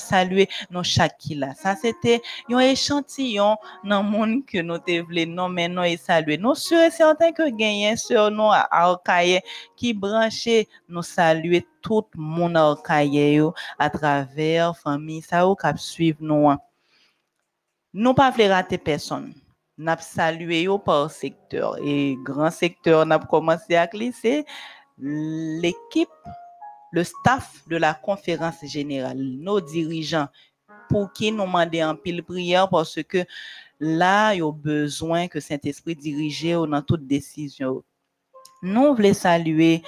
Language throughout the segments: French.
salué nos Shakila. Ça, c'était un échantillon dans le monde que nous devons nommer, nous et saluer. Nous sommes certains que gagnons sur nous à qui branché, nous saluer tout le monde à à travers famille, ça ou cap suivre nous. Nous pas rater personne. Nous salué par secteur et grand secteur, nous commencé à glisser l'équipe le staff de la conférence générale, nos dirigeants, pour qui nous demander en pile prière parce que là, il y a besoin que Saint-Esprit dirige dans toute décision. Nous voulons saluer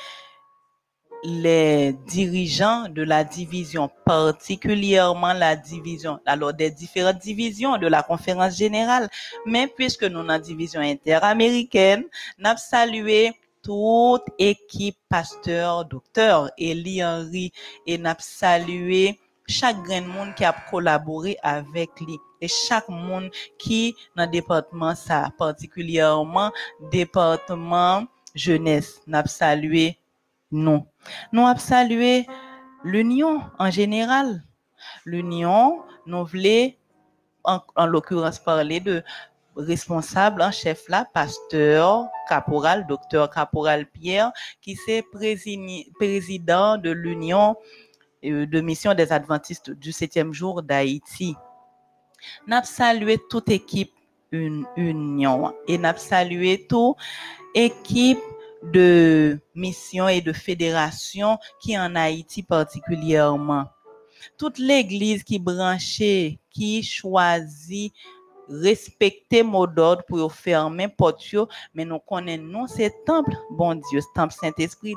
les dirigeants de la division, particulièrement la division, alors des différentes divisions de la conférence générale, mais puisque nous avons une division interaméricaine, nous avons salué toute équipe pasteur, docteur, Eli Henry, et n'a salué chaque grand monde qui a collaboré avec lui et chaque monde qui dans le département ça, particulièrement département jeunesse, n'a salué nous. Nous avons salué l'union en général. L'union, nous voulons en, en l'occurrence parler de responsable en chef là, pasteur, caporal, docteur caporal Pierre, qui c'est président de l'Union euh, de mission des adventistes du septième jour d'Haïti. N'a salué toute équipe une union et n'a salué toute équipe de mission et de fédération qui en Haïti particulièrement. Toute l'église qui branchait, qui choisit respecter mot d'ordre pour fermer porte mais nous connaissons non c'est temple bon Dieu temple Saint-Esprit.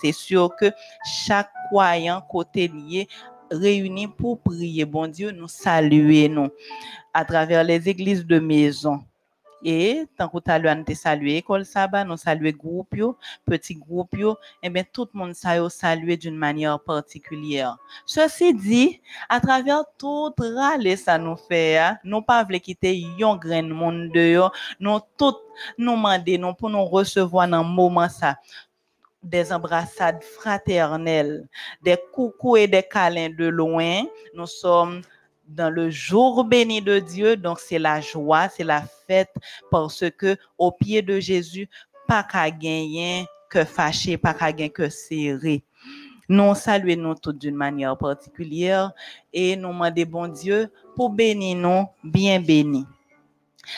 C'est sûr que chaque croyant côté lié réuni pour prier. Bon Dieu nous saluer nous à travers les églises de maison et tant que tu as te salué école sabbat, nous saluer groupe petit groupe et bien tout le monde ça salué d'une manière particulière. Ceci dit, à travers tout râle ça nous fait, hein, nous pas quitter yon grand monde dehors, nous tout nous demander pour nous recevoir dans moment ça des embrassades fraternelles, des coucou et des câlins de loin. Nous sommes dans le jour béni de Dieu. Donc, c'est la joie, c'est la fête parce que au pied de Jésus, pas qu'à gagner que fâché, pas qu'à gagner que serré. Nous saluons nous tous d'une manière particulière et nous demandons bon Dieu pour bénir nous bien bénis.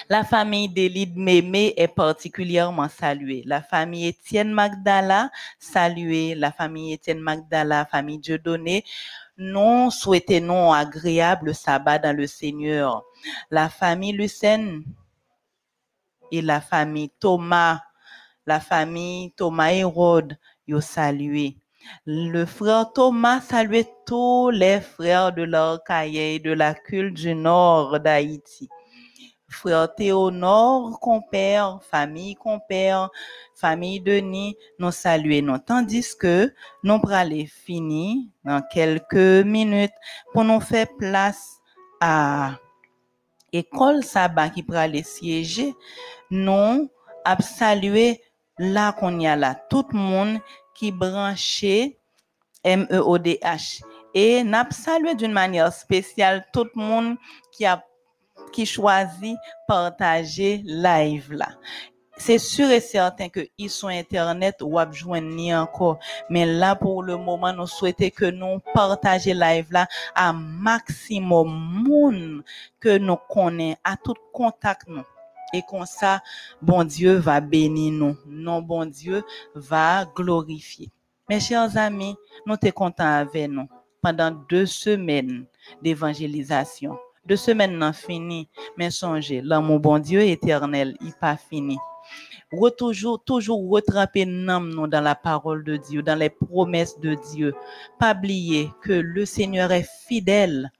La famille d'Élide Mémé est particulièrement saluée. La famille Étienne Magdala, saluée. La famille Étienne Magdala, famille Dieudonné, nous souhaitons agréable sabbat dans le Seigneur. La famille Lucène et la famille Thomas, la famille Thomas Hérode, yo salué. Le frère Thomas saluait tous les frères de l'Orcaille de la culte du nord d'Haïti frère Théonore, compère, famille compère, famille Denis, nous saluons nous. Tandis que nous aller finir dans quelques minutes pour nous faire place à école sabbat qui pourra aller siéger, nous à saluer là qu'on y a là, tout le monde qui branché MEODH. Et n'a salué d'une manière spéciale tout le monde qui a qui choisit partager live là. C'est sûr et certain que ils sont internet ou ni encore. Mais là, pour le moment, nous souhaitons que nous partager live là à maximum monde que nous connaissons, à tout contact nous. Et comme ça, bon Dieu va bénir nous. Non, bon Dieu va glorifier. Mes chers amis, nous sommes contents avec nous pendant deux semaines d'évangélisation de semaine nan fini, mais songez, l'amour bon Dieu éternel, il pas fini. Re, toujours, toujours nous dans la parole de Dieu, dans les promesses de Dieu. Pas oublier que le Seigneur est fidèle.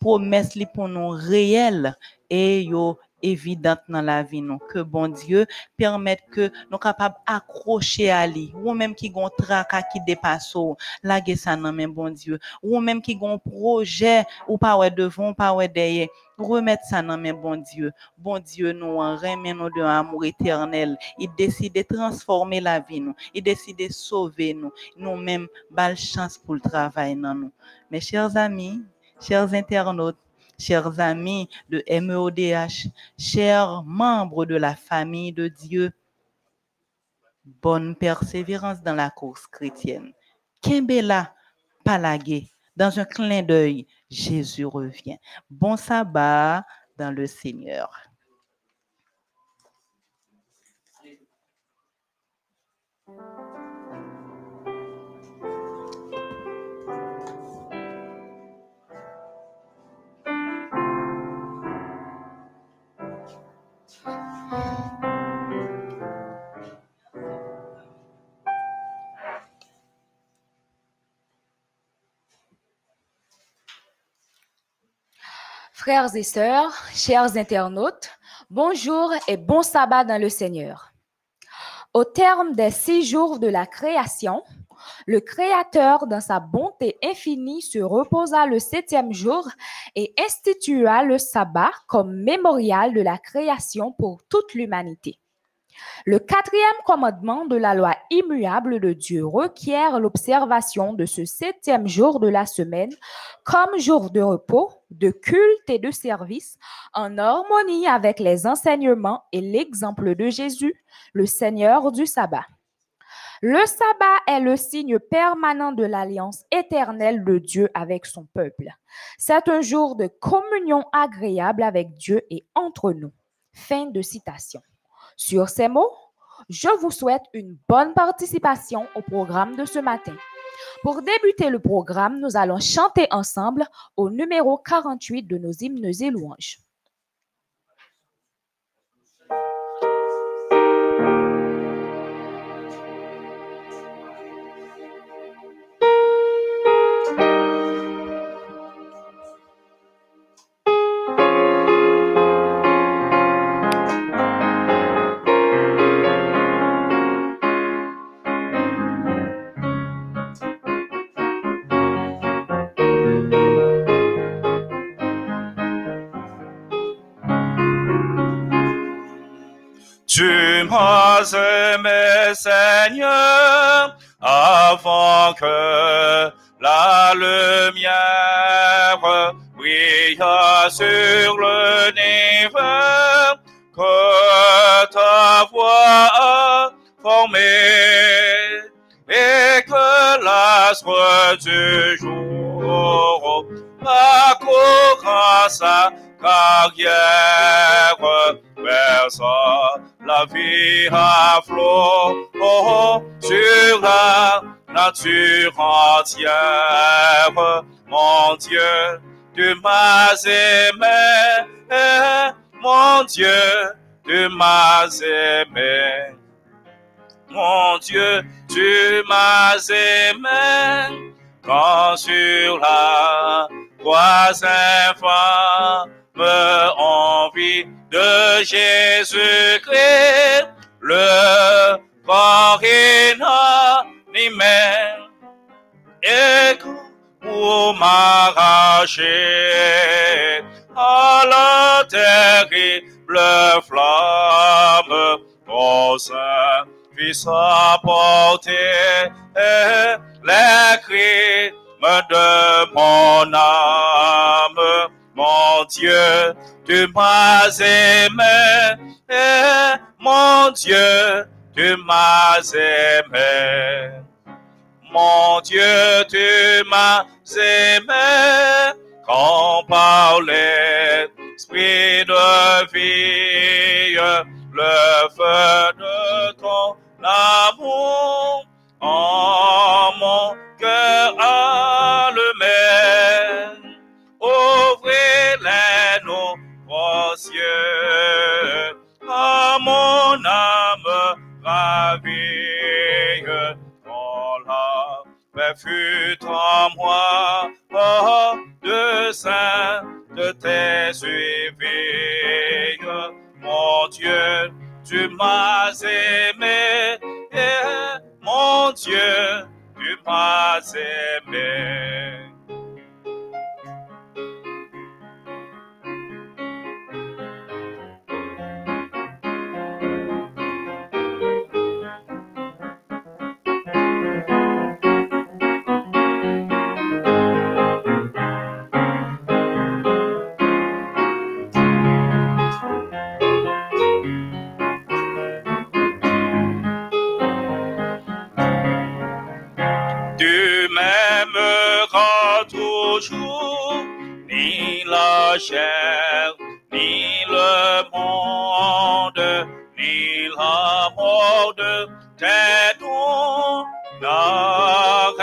Promesse li pour nous réelles et yo évidente dans la vie nous que bon Dieu permette que nous capables accrocher à lui. Ou même qui gon traka qui dépasse la ça non même bon Dieu. Ou même qui gon projet ou pas ouais devant pas ouais derrière. Remettre ça dans même bon Dieu. Bon Dieu nous en remet nous de amour éternel. Il décide de transformer la vie il décide de sauver nous. Nous même bal chance pour le travail dans nous. Mes chers amis chers internautes, chers amis de MEODH, chers membres de la famille de Dieu, bonne persévérance dans la course chrétienne. Kimbela Palagé, dans un clin d'œil, Jésus revient. Bon sabbat dans le Seigneur. Frères et sœurs, chers internautes, bonjour et bon sabbat dans le Seigneur. Au terme des six jours de la création, le Créateur, dans sa bonté infinie, se reposa le septième jour et institua le sabbat comme mémorial de la création pour toute l'humanité. Le quatrième commandement de la loi immuable de Dieu requiert l'observation de ce septième jour de la semaine comme jour de repos, de culte et de service, en harmonie avec les enseignements et l'exemple de Jésus, le Seigneur du sabbat. Le sabbat est le signe permanent de l'alliance éternelle de Dieu avec son peuple. C'est un jour de communion agréable avec Dieu et entre nous. Fin de citation. Sur ces mots, je vous souhaite une bonne participation au programme de ce matin. Pour débuter le programme, nous allons chanter ensemble au numéro 48 de nos hymnes et louanges. M'as aimé, Seigneur, avant que la lumière brille sur le niveau que ta voix a formé et que l'astre du jour parcourra sa carrière versa la vie à flot oh, sur la nature entière. Mon Dieu, tu m'as aimé, mon Dieu, tu m'as aimé. Mon Dieu, tu m'as aimé quand sur la croix infâme envie de Jésus-Christ, le corps inanimé, et pour m'arracher à la terrible flamme, ton sein puisse apporter les cris de mon âme. Mon Dieu, tu m'as aimé, mon Dieu, tu m'as aimé. Mon Dieu, tu m'as aimé, quand par l'esprit de vie, le feu de ton amour fut en moi, oh, de saint de tes suivis. Mon Dieu, tu m'as aimé, mon Dieu, tu m'as aimé. Chair, ni le monde, ni la mort, tes dons n'arrêteront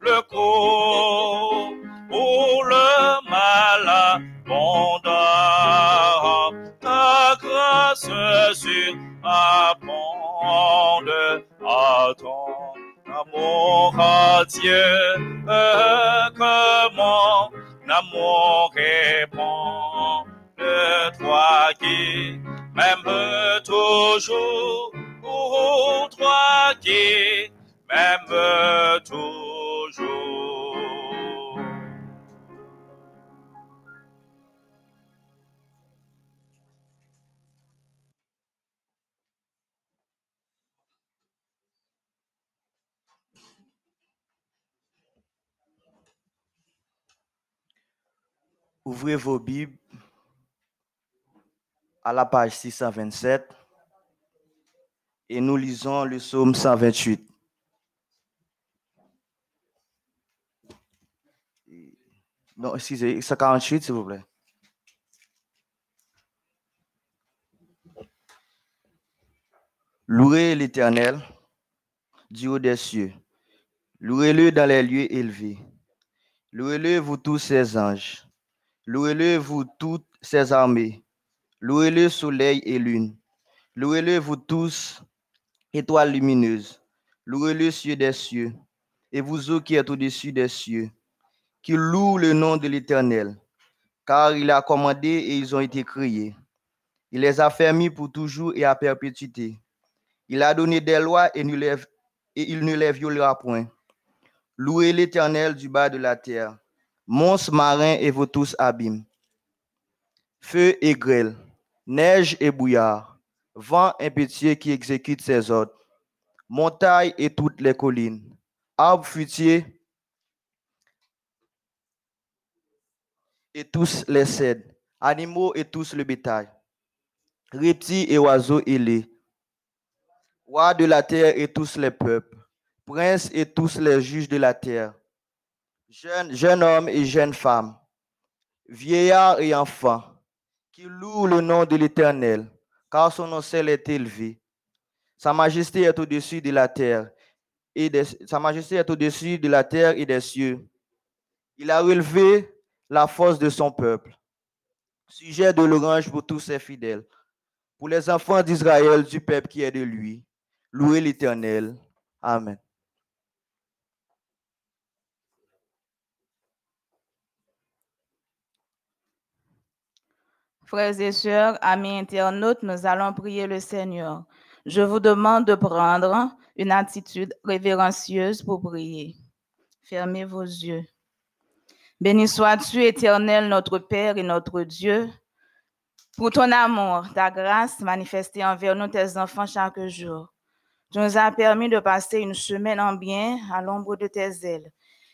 le cours pour le mal abondant. Ta grâce surabonde à ton amour à Dieu. Mon amour répond de toi qui m'aimes toujours. Pour toi qui m'aimes toujours. Ouvrez vos Bibles à la page 627 et nous lisons le psaume 128. Non, excusez, 148 s'il vous plaît. Louez l'Éternel du haut des cieux. Louez-le dans les lieux élevés. Louez-le, vous tous ses anges. Louez-le, vous toutes ses armées. Louez-le, soleil et lune. Louez-le, vous tous, étoiles lumineuses. Louez-le, cieux des cieux. Et vous, eaux qui êtes au-dessus des cieux, qui louent le nom de l'Éternel. Car il a commandé et ils ont été créés. Il les a fermis pour toujours et à perpétuité. Il a donné des lois et, et il ne les violera point. Louez l'Éternel du bas de la terre, monstres marins et vos tous abîmes. Feu et grêle, neige et bouillard, vent impétueux qui exécute ses ordres, montagnes et toutes les collines, arbres fruitiers et tous les cèdres, animaux et tous le bétail, reptiles et oiseaux ailés, rois de la terre et tous les peuples, princes et tous les juges de la terre, jeunes, jeunes hommes et jeunes femmes, vieillards et enfants, qui louent le nom de l'Éternel, car son nom est élevé. Sa majesté est au-dessus de la terre et des, sa majesté est au-dessus de la terre et des cieux. Il a relevé la force de son peuple, sujet de l'orange pour tous ses fidèles, pour les enfants d'Israël, du peuple qui est de lui. Louez l'Éternel. Amen. Frères et sœurs, amis internautes, nous allons prier le Seigneur. Je vous demande de prendre une attitude révérencieuse pour prier. Fermez vos yeux. Béni sois-tu, éternel, notre Père et notre Dieu, pour ton amour, ta grâce manifestée envers nous, tes enfants, chaque jour. Tu nous as permis de passer une semaine en bien à l'ombre de tes ailes.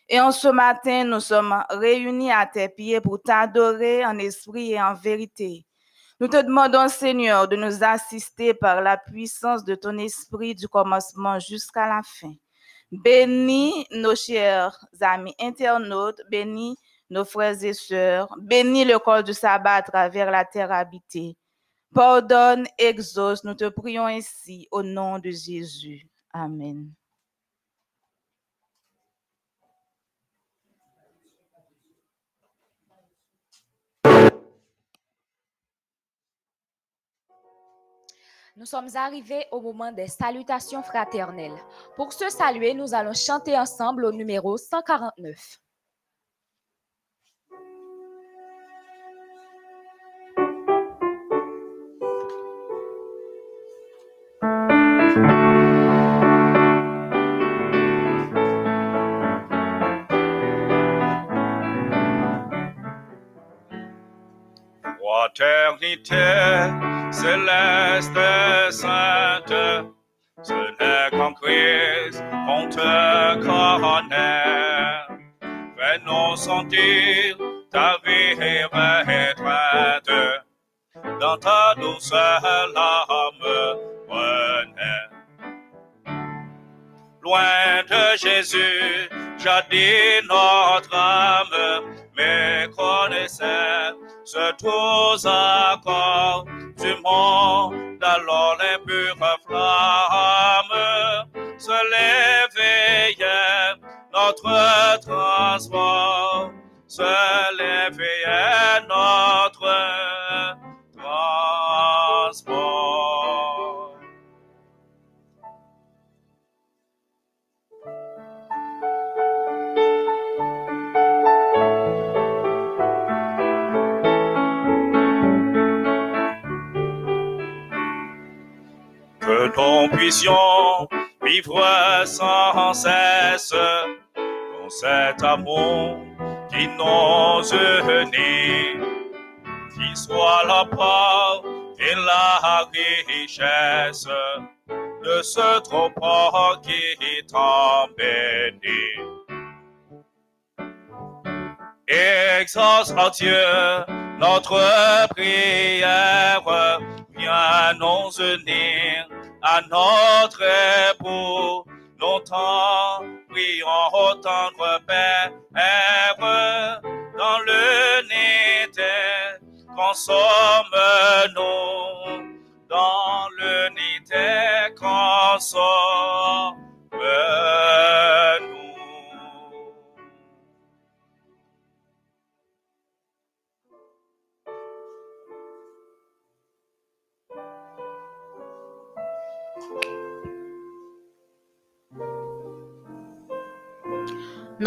Et en ce matin, nous sommes réunis à tes pieds pour t'adorer en esprit et en vérité. Nous te demandons, Seigneur, de nous assister par la puissance de ton esprit du commencement jusqu'à la fin. Bénis nos chers amis internautes, bénis nos frères et sœurs, bénis le corps du sabbat à travers la terre habitée. Pardonne, exauce, nous te prions ainsi au nom de Jésus. Amen. Nous sommes arrivés au moment des salutations fraternelles. Pour se saluer, nous allons chanter ensemble au numéro 149. Fraternité céleste sainte, ce n'est qu'en Christ qu'on te connaît. Fais-nous sentir ta vie étreinte dans ta douceur larme renaît. Loin de Jésus, jadis notre âme méconnaissait ce tous accords du monde, alors les pures flammes se l'éveillait, notre transport se l'éveillait, notre vivre sans cesse dans cet amour qui nous unit, qui soit la part et la richesse de ce troupeau qui t'en bénit. Exauce, oh Dieu, notre prière, viens nous unir à notre époux. Longtemps, prions au tendre Père, dans l'unité, consomme-nous, dans l'unité, consomme-nous.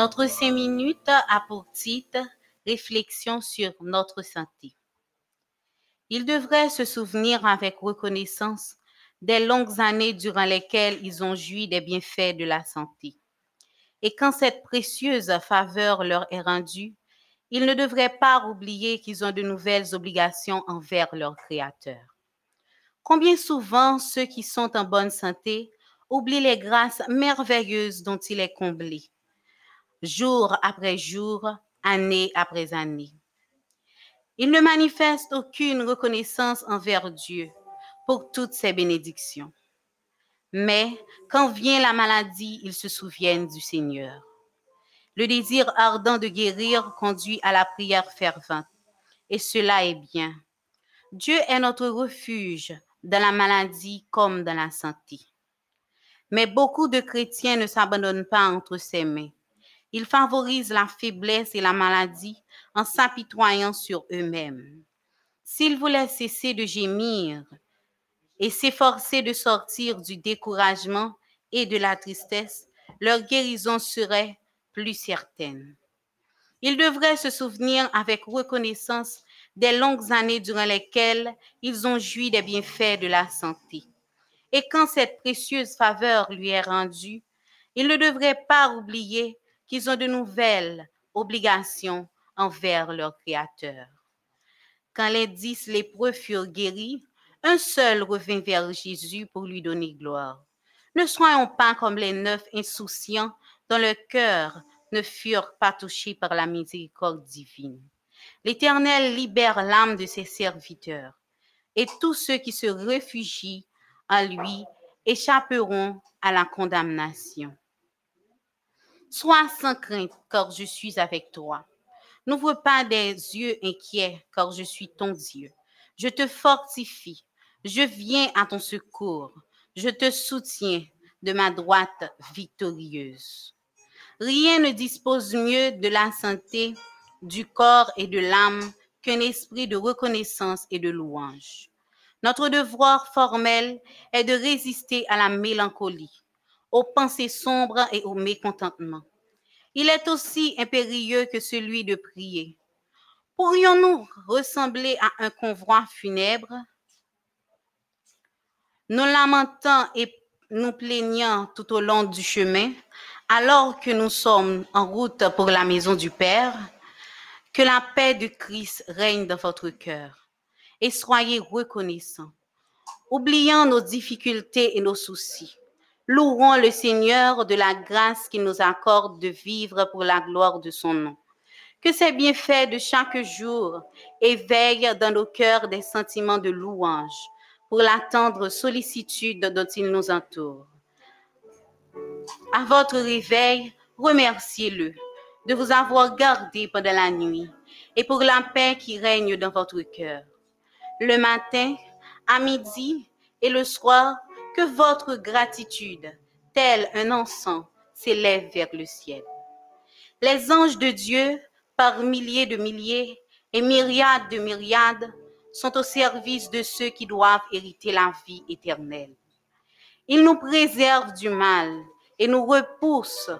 Notre cinq minutes a pour titre Réflexion sur notre santé. Ils devraient se souvenir avec reconnaissance des longues années durant lesquelles ils ont joui des bienfaits de la santé. Et quand cette précieuse faveur leur est rendue, ils ne devraient pas oublier qu'ils ont de nouvelles obligations envers leur Créateur. Combien souvent ceux qui sont en bonne santé oublient les grâces merveilleuses dont il est comblé jour après jour, année après année. Il ne manifeste aucune reconnaissance envers Dieu pour toutes ses bénédictions. Mais quand vient la maladie, ils se souviennent du Seigneur. Le désir ardent de guérir conduit à la prière fervente. Et cela est bien. Dieu est notre refuge dans la maladie comme dans la santé. Mais beaucoup de chrétiens ne s'abandonnent pas entre ses mains. Ils favorisent la faiblesse et la maladie en s'apitoyant sur eux-mêmes. S'ils voulaient cesser de gémir et s'efforcer de sortir du découragement et de la tristesse, leur guérison serait plus certaine. Ils devraient se souvenir avec reconnaissance des longues années durant lesquelles ils ont joui des bienfaits de la santé. Et quand cette précieuse faveur lui est rendue, ils ne devraient pas oublier qu'ils ont de nouvelles obligations envers leur Créateur. Quand les dix lépreux furent guéris, un seul revint vers Jésus pour lui donner gloire. Ne soyons pas comme les neuf insouciants dont le cœur ne furent pas touchés par la miséricorde divine. L'Éternel libère l'âme de ses serviteurs, et tous ceux qui se réfugient en lui échapperont à la condamnation. Sois sans crainte, car je suis avec toi. N'ouvre pas des yeux inquiets, car je suis ton Dieu. Je te fortifie. Je viens à ton secours. Je te soutiens de ma droite victorieuse. Rien ne dispose mieux de la santé du corps et de l'âme qu'un esprit de reconnaissance et de louange. Notre devoir formel est de résister à la mélancolie, aux pensées sombres et au mécontentement. Il est aussi impérieux que celui de prier. Pourrions-nous ressembler à un convoi funèbre, nous lamentant et nous plaignant tout au long du chemin, alors que nous sommes en route pour la maison du Père? Que la paix de Christ règne dans votre cœur et soyez reconnaissants. Oubliant nos difficultés et nos soucis, louons le Seigneur de la grâce qu'il nous accorde de vivre pour la gloire de son nom. Que ces bienfaits de chaque jour éveillent dans nos cœurs des sentiments de louange pour la tendre sollicitude dont il nous entoure. À votre réveil, remerciez-le de vous avoir gardé pendant la nuit et pour la paix qui règne dans votre cœur. Le matin, à midi et le soir, que votre gratitude, tel un encens, s'élève vers le ciel. Les anges de Dieu, par milliers de milliers et myriades de myriades, sont au service de ceux qui doivent hériter la vie éternelle. Ils nous préservent du mal et nous repoussent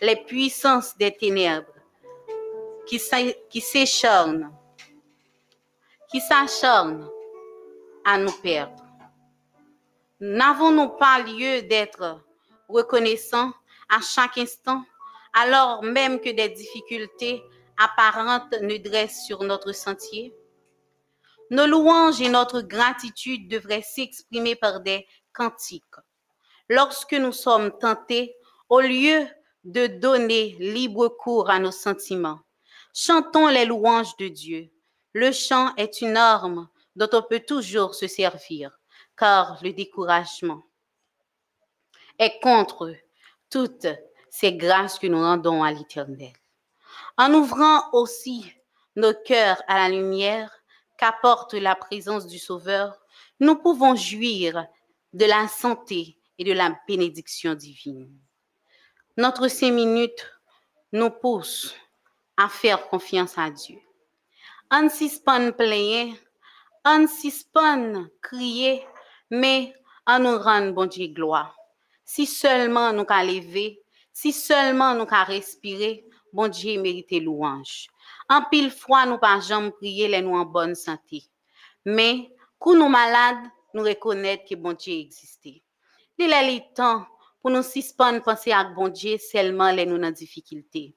les puissances des ténèbres qui s'écharnent, qui s'acharnent à nous perdre. N'avons-nous pas lieu d'être reconnaissants à chaque instant, alors même que des difficultés apparentes nous dressent sur notre sentier? Nos louanges et notre gratitude devraient s'exprimer par des cantiques. Lorsque nous sommes tentés, au lieu de donner libre cours à nos sentiments, chantons les louanges de Dieu. Le chant est une arme dont on peut toujours se servir, car le découragement est contre toutes ces grâces que nous rendons à l'Éternel. En ouvrant aussi nos cœurs à la lumière qu'apporte la présence du Sauveur, nous pouvons jouir de la santé et de la bénédiction divine. Notre cinq minutes nous pousse à faire confiance à Dieu. En suspend plaigner, en suspend crier, mais en nous rend bon Dieu gloire. Si seulement nous qu'à lever, si seulement nous qu'à respirer, bon Dieu mérite louange. En pile fois, nous pas prier les nous en bonne santé. Mais, quand nous malades, nous reconnaître que bon Dieu existait. Il est le temps pour nous suspendre penser à bon Dieu seulement les nous en difficulté.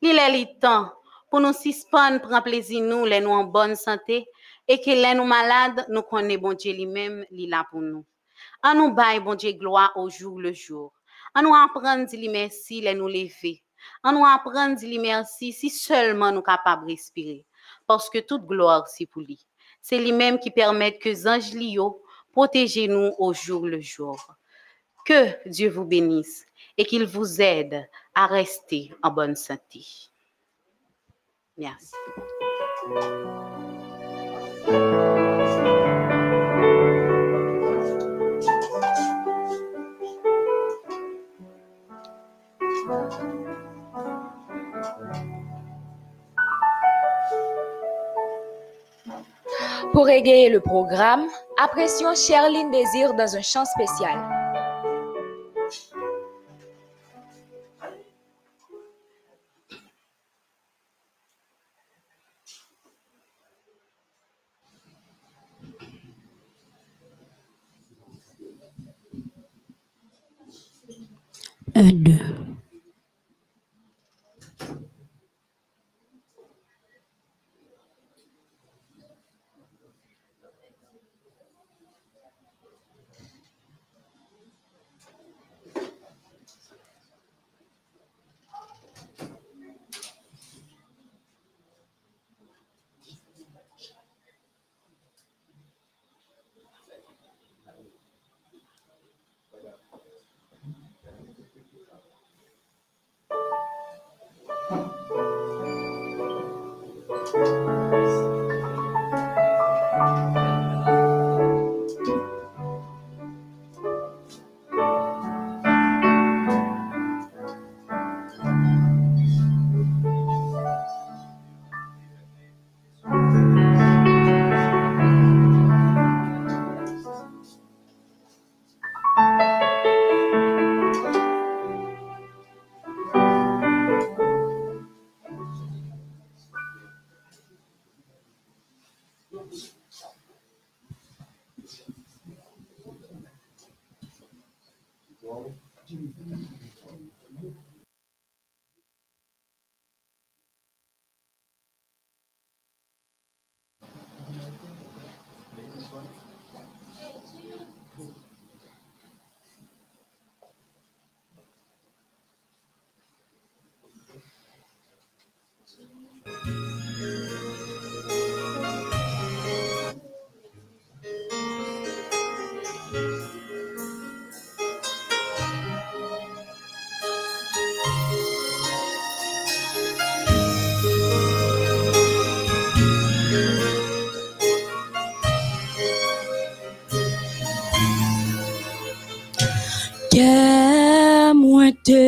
Il est le temps pour nous suspendre prendre plaisir nous les nous en bonne santé et que les nous malades nous connaissons bon Dieu lui-même il là pour nous. En nous bail bon Dieu gloire au jour le jour. En nous apprendre dit merci les nous lever. En nous apprendre dit merci si seulement nous capables de respirer parce que toute gloire c'est pour lui. C'est lui-même qui permet que les anges lio protègent nous au jour le jour. Que Dieu vous bénisse et qu'il vous aide à rester en bonne santé. Merci. Pour égayer le programme, apprécions Sherline Désir dans un chant spécial.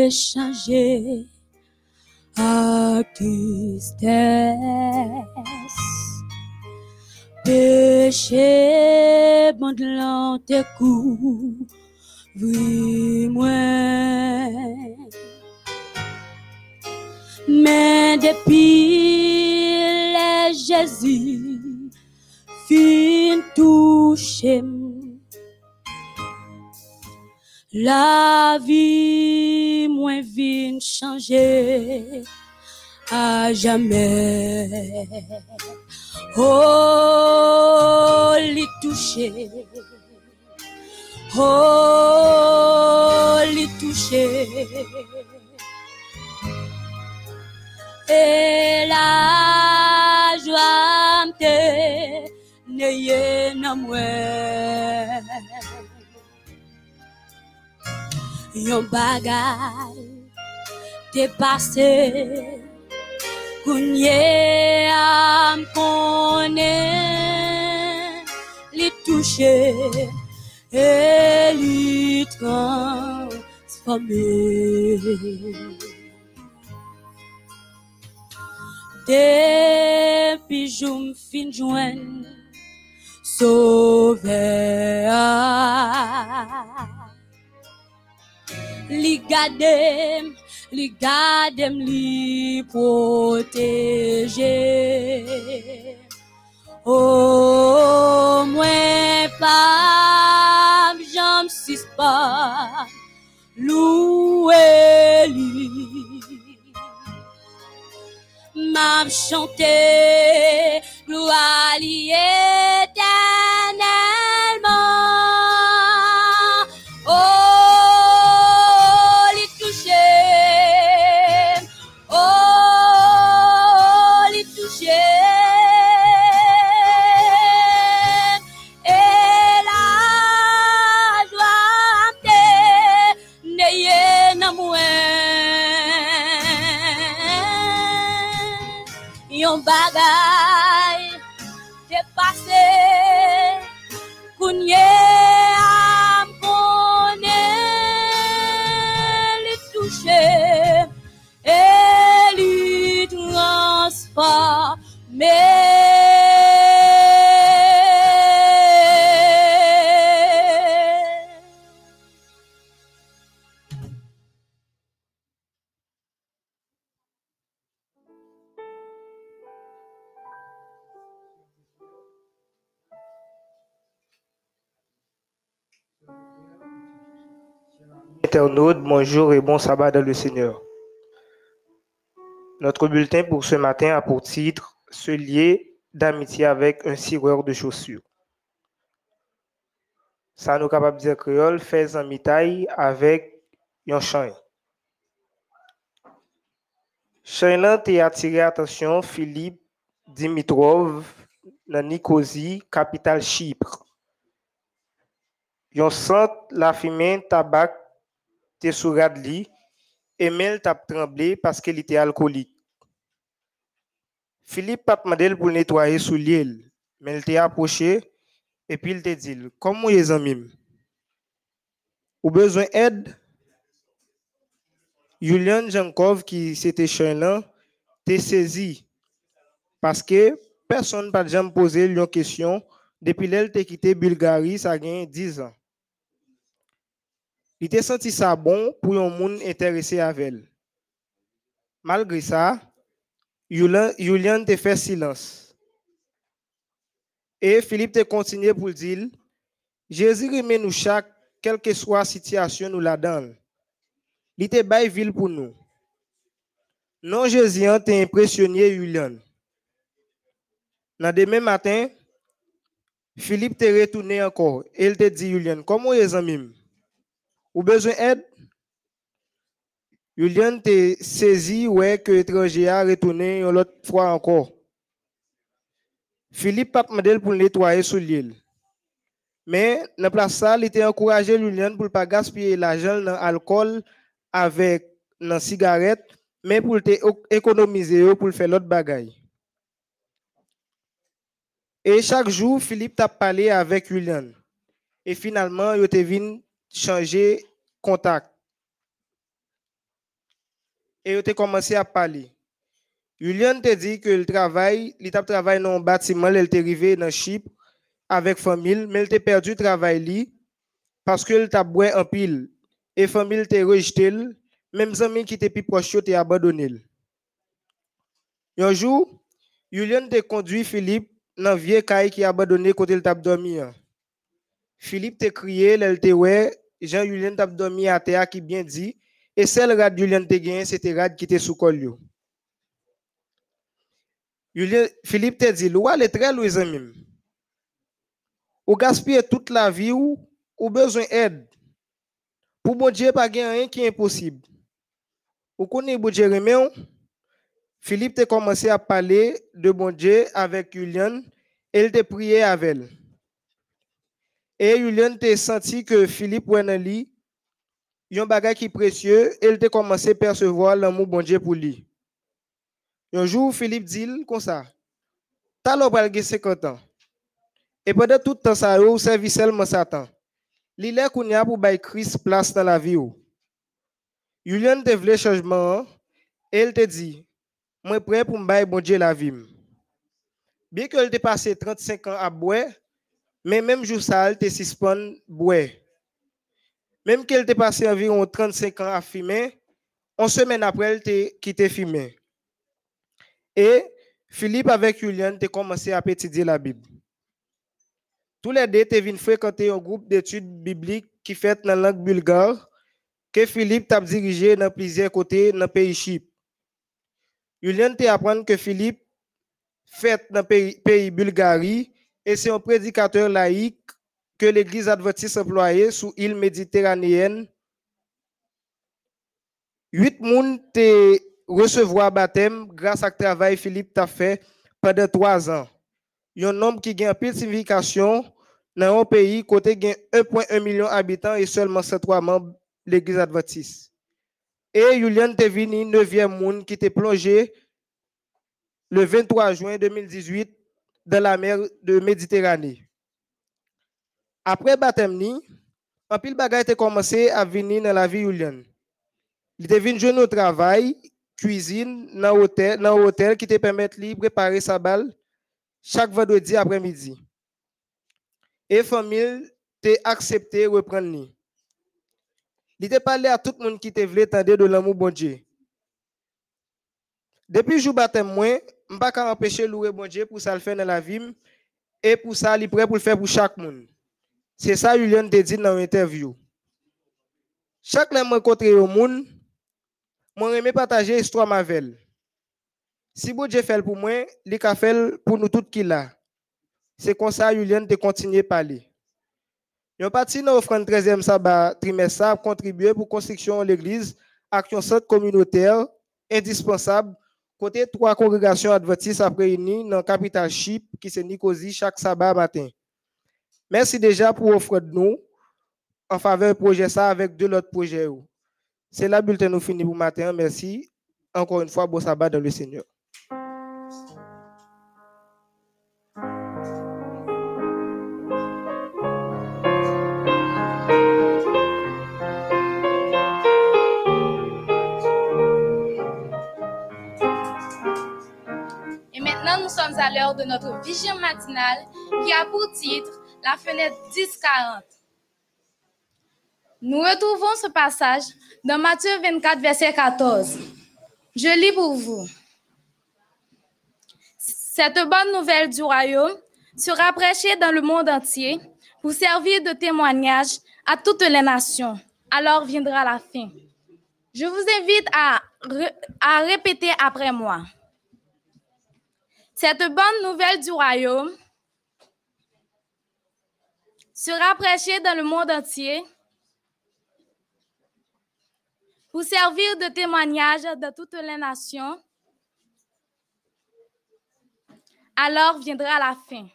Te changer. À tristesse. Péché, bon de tes coups, moi. Mais depuis les Jésus, fin touché, la vie moins vient changer à jamais. Oh, les toucher. Oh, les toucher. Et la joie me neye na mwen. Yon bagay te pase kounye am konen li touche e li transforme. Depuis joum fin. Li gadem, li gadem, li protéger. Oh, moi pas, j'en suis pas, loué lui. M'a chanté, gloire éternellement. Internautes, bonjour et bon sabbat dans le Seigneur. Notre bulletin pour ce matin a pour titre Se lier d'amitié avec un cireur de chaussures. Ça nous capable de dire créole, fait un mitaille avec un chien. Chien t'a attiré attention Philippe Dimitrov dans Nicosie, capitale Chypre. Yon sent la fumée tabac te sous rad li, et Mel tap tremblé parce qu'il était alcoolique. Philippe pas demandé pour nettoyer sous l'île, mais il t'a approché et puis il te dit, comment les amis? Besoin d'aide? Julian Jankov qui c'était chien là, t'es saisi parce que personne pas jamais posé une question depuis l'elle t'a quitté Bulgarie, ça a 10 ans. Il t'a senti ça bon pour un monde intéressé avec elle. Malgré ça, Julian te fait silence. Et Philippe te continué pour dire, Jésus remet nous chaque, quelle que soit la situation nous la donne. Il te bail ville pour nous. Non, Jésus t'a impressionné Julian. Dans demain matin, Philippe te retourné encore. Et il te dit, Julian, comment les amis? Ou besoin d'aide? Julian te saisi ouais que l'étranger a retourné une autre fois encore. Philippe pas demandé pour nettoyer sous l'île. Mais dans place ça, il était encouragé Julian pour pas gaspiller l'argent dans l'alcool avec dans cigarette, mais pour économiser pour faire l'autre bagaille. Et chaque jour, Philippe t'a parlé avec Julian. Et finalement, il te venu changer contact. et ils ont commencé à parler. Julian te dit que le travail, il t'a travaillé dans un bâtiment, il était arrivé dans Chypre avec famille, mais il t'a perdu le travail parce que il t'a boit en pile et famille t'a rejeté, même amis qui étaient plus proches t'ont abandonné. Un jour, Julian te conduit Philippe dans vieux qui a abandonné côté il t'a dormi. Philippe t'a crié, elle te ouais, Jean-Julien t'a dormi à terre qui bien dit et celle rad Julien te gagné, c'était rad qui était sous col. Julien, Philippe te dit, loi est très loin amis. Ou gaspiller toute la vie ou, ou besoin d'aide. Pour bon Dieu, pas rien qui est impossible. Ou connaît bon Dieu remet? Philippe te commencé à parler de bon Dieu avec Julien et il te prié avec elle. Et Julien te senti que Philippe ouais dans lui, yon bagay précieux, et il te commencé à percevoir l'amour bon Dieu pour lui. Un jour, Philippe dit comme ça, t'as l'on pral gen 50 ans. Et pendant tout temps ça, ou servi seulement Satan. Li lè kounya pour bay Christ place dans la vie ou. Julien te vle changement, et il te dit, moi prêt pour me bay bon Dieu la vie. m. Bien que te passé 35 ans à boire, mais même jour ça, elle te suspend. Même qu'elle te passé environ 35 ans à fumer, une semaine après, elle te quitté fumer. Et Philippe avec Julien te commencé à étudier la Bible. Tous les deux te viennent fréquenter un groupe d'études bibliques qui fait dans la langue bulgare que Philippe t'a dirigé dans plusieurs côtés dans le pays Chypre. Julien te apprend que Philippe fait dans le pays, pays Bulgarie et c'est un prédicateur laïque que l'église adventiste employée sous île méditerranéenne. Huit moun te recevoir baptême grâce à travail Philippe t'a fait pendant trois ans. Un nombre qui gagne pile signification dans un pays côté gagne 1.1 million d'habitants et seulement 103 membres l'église adventiste. Et Julian te vini neuvième monde qui t'est plongé le 23 juin 2018 dans la mer de Méditerranée. Après baptême ni, un pile bagay te commencé à venir dans la vie. Il était venu jouer au travail, cuisine, dans hôtel, dans hôtel qui te permet de préparer sa balle chaque vendredi après-midi. Et famille te accepté reprendre. Il te parlé à tout le monde qui te voulait tendre de l'amour bon Dieu. Depuis jour baptême moi, je pas empêcher louer bon Dieu pour ça le faire dans la vie et pour ça pour le faire pour chaque monde. C'est ça Julien te dit dans l'interview. Chaque fois que je rencontre au monde, moi aime partager histoire avec elle. Si bon Dieu fait pour moi, il a fait pour nous tous qui là. C'est comme ça Julien de continuer à parler. Yon parti dans l'offrande 13e sabbat trimestre a contribué pour construction de l'église un centre communautaire indispensable côté trois congrégations adventistes à réunies dans la capitale Chypre qui se Nicosie chaque sabbat matin. Merci déjà pour offre de nous en faveur du projet ça avec deux autres projets. C'est là bulletin nous fini pour matin. Merci. Encore une fois, bon sabbat dans le Seigneur. À l'heure de notre vision matinale qui a pour titre La fenêtre 10-40. Nous retrouvons ce passage dans Matthieu 24, verset 14. Je lis pour vous. Cette bonne nouvelle du royaume sera prêchée dans le monde entier pour servir de témoignage à toutes les nations. Alors viendra la fin. Je vous invite à, à répéter après moi. Cette bonne nouvelle du royaume sera prêchée dans le monde entier pour servir de témoignage de toutes les nations. Alors viendra la fin.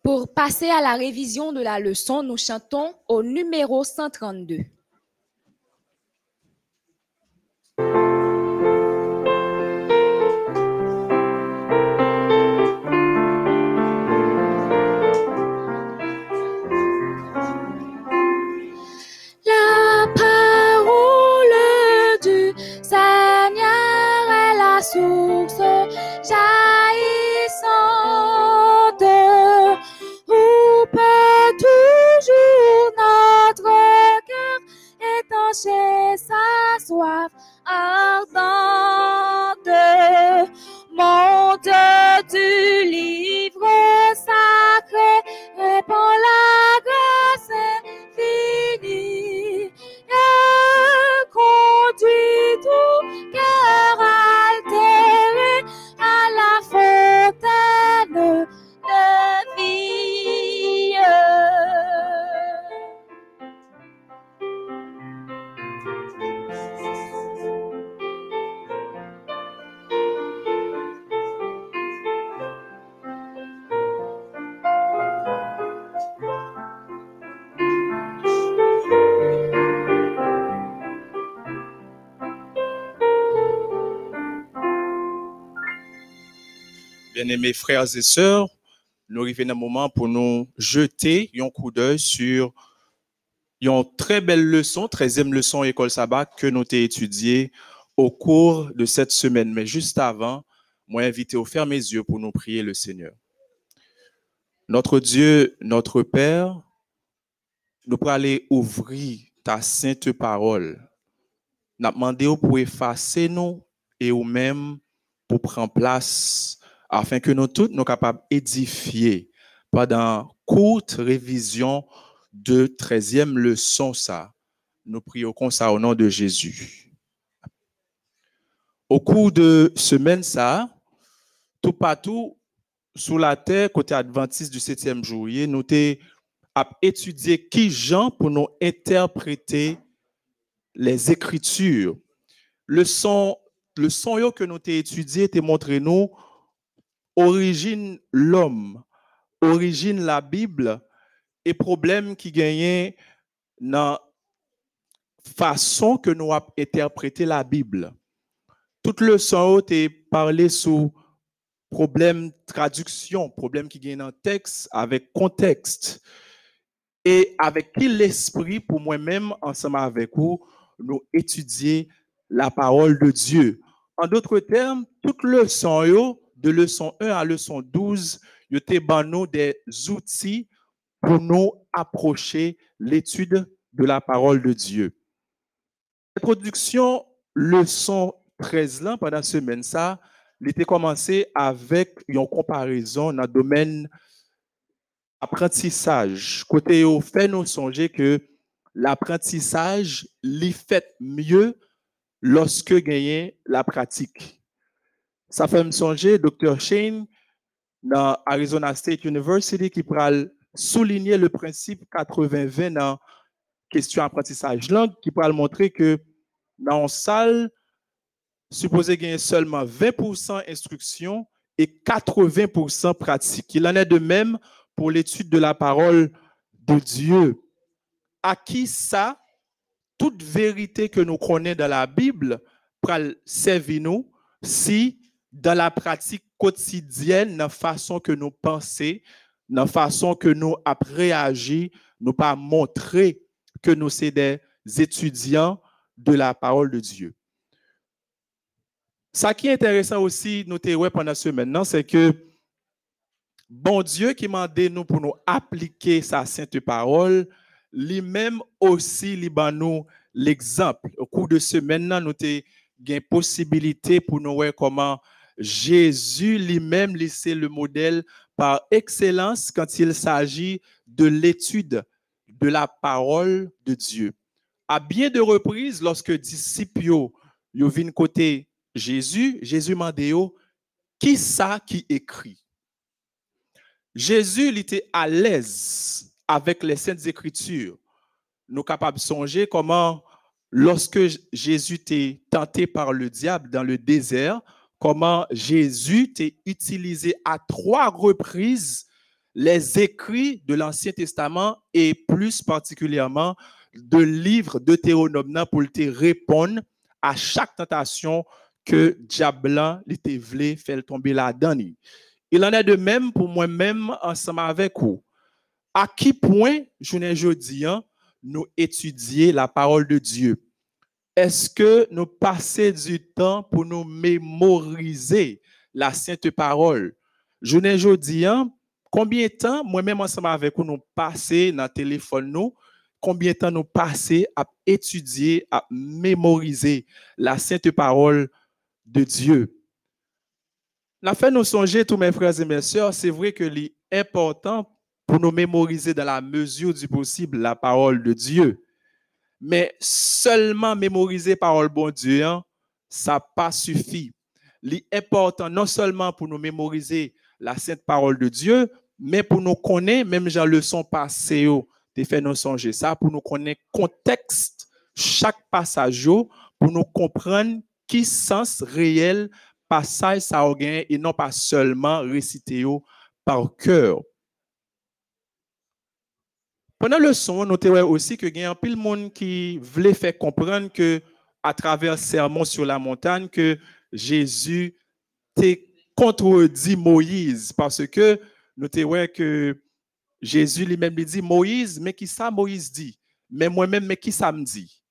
Pour passer à la révision de la leçon, nous chantons au numéro 132. Sa Bien-aimés frères et sœurs, nous arrivons un moment pour nous jeter un coup d'œil sur une très belle leçon, 13e leçon école sabbat que nous avons étudiée au cours de cette semaine. Mais juste avant, moi invité à fermer mes yeux pour nous prier le Seigneur. Notre Dieu, notre Père, nous pour aller ouvrir ta sainte parole. Nous demandé pour effacer nous et ou même pour prendre place afin que nous tous nous capables d'édifier pendant courte révision de 13e leçon ça. Nous prions comme ça au nom de Jésus. Au cours de semaine ça, tout partout sous la terre côté adventiste du 7e juillet, nous avons étudié qui Jean pour nous interpréter les écritures. Le son, le que nous avons étudié montré nous origine l'homme, origine la Bible et problème qui gagnait dans façon que nous avons interprété la Bible. Toute le son est parlé sous problème traduction, problème qui gagne dans texte avec contexte et avec qui l'esprit pour moi-même ensemble avec vous nous étudier la parole de Dieu. En d'autres termes, toute leçon yo de leçon 1 à leçon 12, yo te ban nous des outils pour nous approcher l'étude de la parole de Dieu. Introduction leçon 13 là pendant semaine ça, il était commencé avec une comparaison dans le domaine apprentissage. Côté au fait nous songer que l'apprentissage l'y fait mieux lorsque gagné la pratique. Ça fait me songer Dr. Shane dans Arizona State University qui pourra souligner le principe 80-20 dans question apprentissage langue qui pourra montrer que dans une salle supposé gagner seulement 20% instruction et 80% pratique. Il en est de même pour l'étude de la parole de Dieu. À qui ça, toute vérité que nous connaissons dans la Bible, pour servir nous si dans la pratique quotidienne, dans la façon que nous pensons, dans la façon que nous avons réagi, nous pas montrer que nous sommes des étudiants de la parole de Dieu. Ça qui est intéressant aussi, nous ouais pendant ce maintenant, c'est que bon Dieu qui m'a nous pour nous appliquer sa sainte parole, lui-même aussi lui nous l'exemple. Au cours de ce maintenant, nous avons une possibilité pour nous voir comment Jésus lui-même laissait le modèle par excellence quand il s'agit de l'étude de la parole de Dieu. À bien de reprises, lorsque disciples viennent côté Jésus, Jésus m'a qui ça qui écrit? Jésus était à l'aise avec les saintes écritures. Nous capables de songer comment, lorsque Jésus était tenté par le diable dans le désert, comment Jésus t'a utilisé à trois reprises les écrits de l'Ancien Testament et plus particulièrement de livres de Théronome pour te répondre à chaque tentation que diable était voulu faire tomber la dedans Il en est de même pour moi-même ensemble avec vous. À qui point, je ne jeudi, nous étudier la parole de Dieu? Est-ce que nous passons du temps pour nous mémoriser la sainte parole? Je ne jeudi, combien de temps, moi-même ensemble avec vous, nous passons dans le téléphone nous, combien de temps nous passons à étudier, à mémoriser la sainte parole de Dieu? La fait nous songer, tous mes frères et mes sœurs, c'est vrai que l'important pour nous mémoriser dans la mesure du possible la parole de Dieu. Mais seulement mémoriser parole bon Dieu, hein, ça pas suffit. L'important non seulement pour nous mémoriser la sainte parole de Dieu, mais pour nous connaître, même j'ai leçon passée, de fait nous songer ça, pour nous connaître contexte, chaque passage, pour nous comprendre qui sens réel passage ça a gagné et non pas seulement réciter par cœur. Pendant le son, nous avons aussi que y a un pile monde qui voulait faire comprendre que à travers le sermon sur la montagne que Jésus t'est contredit Moïse. Parce que nous avons que Jésus lui-même lui dit Moïse, mais qui ça Moïse dit? Mais moi-même, mais qui ça me dit?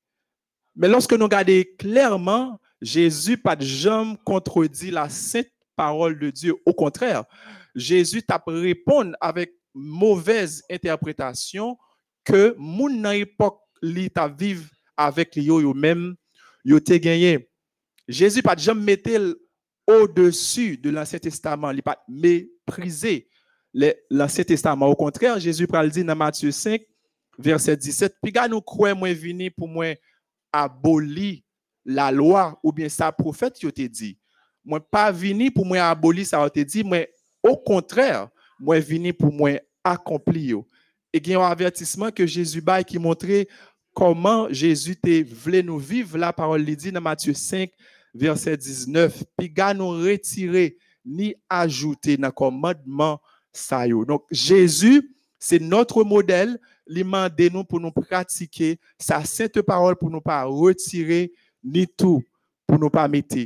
Mais lorsque nous regardons clairement, Jésus pas de jamais contredit la sainte parole de Dieu. Au contraire, Jésus t'a répondu avec mauvaise interprétation que mon nan époque li ta vivre avec lui yo même yo te. Jésus pas jamais au-dessus de l'Ancien Testament, il pas mépriser l'Ancien Testament. Au contraire, Jésus pral dit dans Matthieu 5 verset 17, puis nous croyons moi venu pour moi abolir la loi ou bien sa prophète yo te dit. Moi pas venu pour moi abolir ça te dit, mais au contraire, moi venu pour moi accomplir. Et il y a un avertissement que Jésus baille qui montrait comment Jésus voulait nous vivre la parole dit dans Matthieu 5 verset 19. Puis nous retirer ni ajouter dans commandement ça Donc Jésus c'est notre modèle, il nous pour nous pratiquer sa sainte parole pour nous pas retirer ni tout pour nous pas mettre.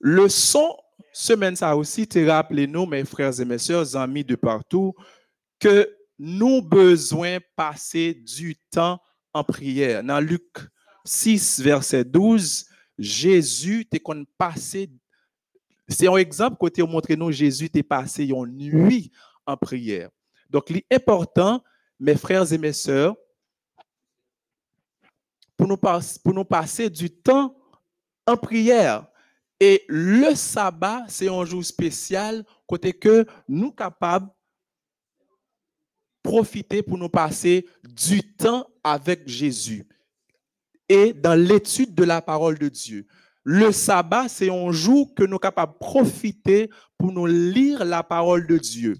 Le son semaine ça aussi te rappelé nous mes frères et mes sœurs amis de partout que nous besoin passer du temps en prière. Dans Luc 6 verset 12, Jésus t'est qu'on passé c'est un exemple côté montrer nous Jésus t'est passé une nuit en prière. Donc l'important mes frères et mes sœurs pour nous, pour nous passer du temps en prière. Et le sabbat, c'est un jour spécial, côté que nous capables profiter pour nous passer du temps avec Jésus et dans l'étude de la parole de Dieu. Le sabbat, c'est un jour que nous sommes capables de profiter pour nous lire la parole de Dieu.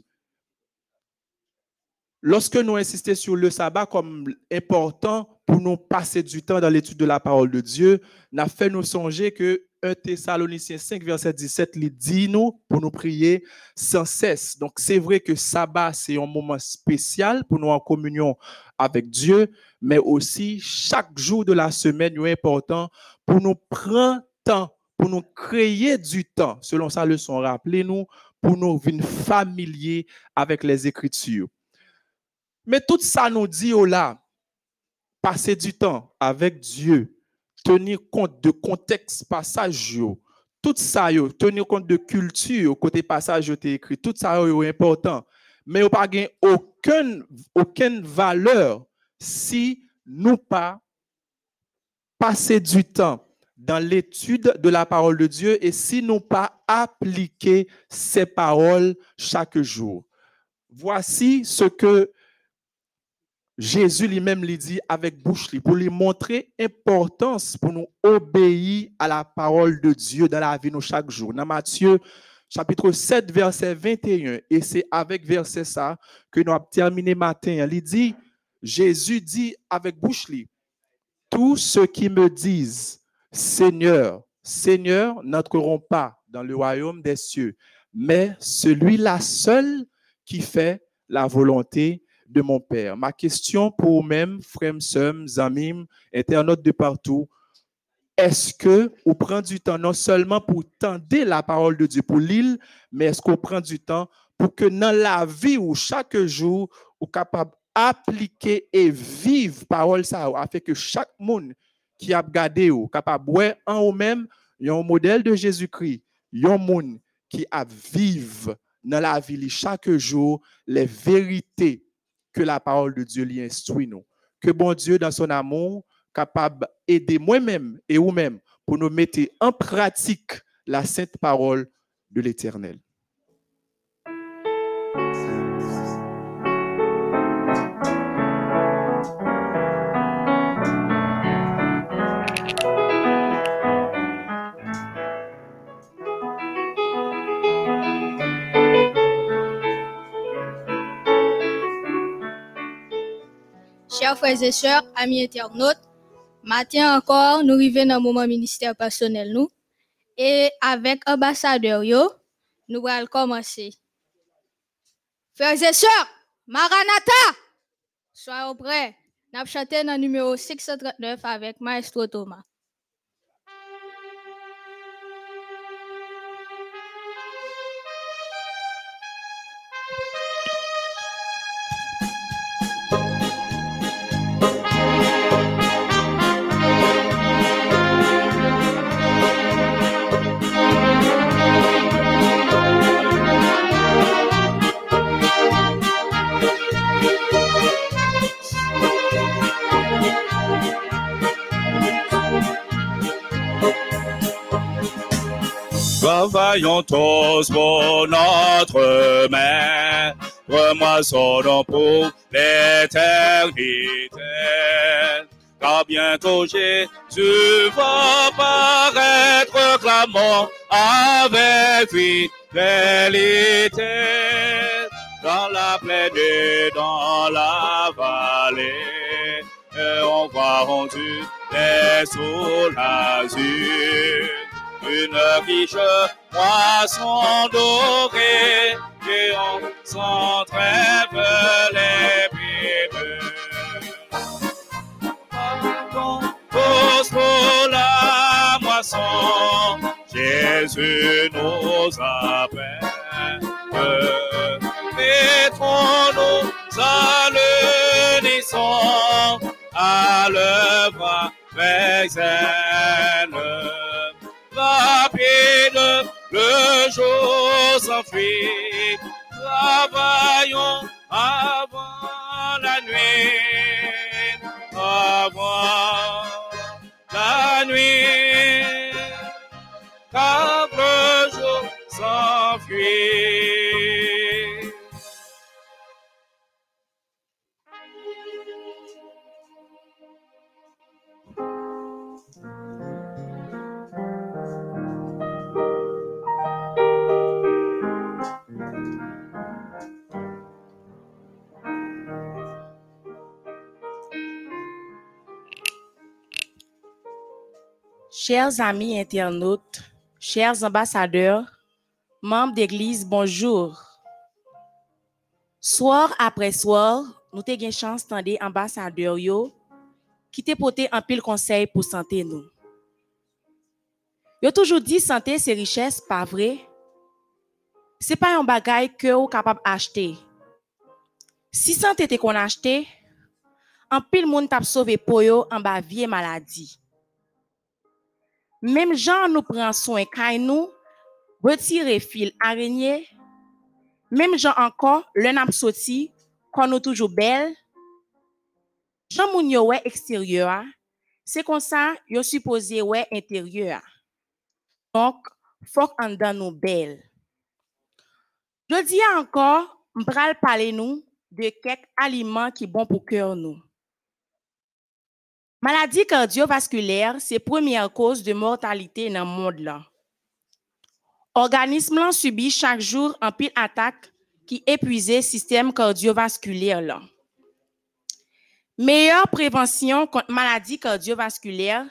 Lorsque nous insistons sur le sabbat comme important pour nous passer du temps dans l'étude de la parole de Dieu, n'a fait nous songer que 1 Thessaloniciens 5, verset 17, il dit nous pour nous prier sans cesse. Donc, c'est vrai que sabbat, c'est un moment spécial pour nous en communion avec Dieu, mais aussi chaque jour de la semaine est important pour nous prendre temps, pour nous créer du temps. Selon sa leçon, rappelez-nous, pour nous venir familier avec les Écritures. Mais tout ça nous dit oh là, passer du temps avec Dieu, tenir compte de contexte passage, tout ça, tenir compte de culture, côté passage, écrit, tout ça est important. Mais n'y a aucune, aucune valeur si nous pas passer du temps dans l'étude de la parole de Dieu et si nous pas appliquer ces paroles chaque jour. Voici ce que Jésus lui-même lui dit avec bouche pour lui montrer l'importance pour nous obéir à la parole de Dieu dans la vie nous chaque jour. Dans Matthieu chapitre 7 verset 21 et c'est avec verset ça que nous avons terminé matin. Il dit Jésus dit avec bouche tous ceux qui me disent Seigneur, Seigneur n'entreront pas dans le royaume des cieux, mais celui-là seul qui fait la volonté de mon Père. Ma question pour même, frères, sœurs, amis, internautes de partout, est-ce que vous prenez du temps non seulement pour tendre la parole de Dieu pour l'île, mais est-ce qu'on prend du temps pour que dans la vie ou chaque jour, vous capable d'appliquer et vivre parole ça, afin que chaque monde qui a gardé ou capable de en ou même, un modèle de Jésus-Christ, un monde qui a vivre dans la vie chaque jour les vérités que la parole de Dieu lui instruit nous. que bon Dieu, dans son amour, capable d'aider moi-même et vous-même pour nous mettre en pratique la sainte parole de l'Éternel. Frères et sœurs, amis internautes, matin encore, nous arrivons dans le moment ministère personnel nous. Et avec ambassadeur nous allons commencer. Frères et sœurs, Maranatha, soyez prêts. Nous allons chanter dans le numéro 639 avec Maestro Thomas. Travaillons tous pour notre main, remoissonnons pour l'éternité. Car bientôt Jésus va paraître, clamant avec fidélité. Dans la plaine et dans la vallée, et on va rendu les sous l'azur une riche moisson dorée et on s'entrève les pieds. Tous pour la moisson, Jésus nous appelle. Mettrons-nous à l'unisson à l'œuvre avec le jour s'enfuit. Travaillons avant la nuit, avant la nuit, car le jour s'enfuit. Chers amis internautes, chers ambassadeurs, membres d'église, bonjour. Soir après soir, nous avons une chance d'entendre ambassadeurs qui te porté un pile conseil pour santé nous. Yo toujours dit santé c'est richesse, pas vrai? C'est pas un bagage que vous capable acheter. Si santé qu'on acheter, un pile monde t'a sauvé pour yo en bas vieille maladie. Même gens nous prend soin quand nous retirer fil araignée. Même gens encore le n'a sorti quand nous toujours belle. Jean moun yo extérieur, c'est comme ça yo supposé ouais intérieur. Donc faut en dans nous belle. Je dis encore, m'pral parler nous de quelques aliments qui bon pour cœur nous. Maladie cardiovasculaire, c'est première cause de mortalité dans le monde là. Organisme chaque jour un pile attaque qui épuise le système cardiovasculaire là. Meilleure prévention contre maladie cardiovasculaire,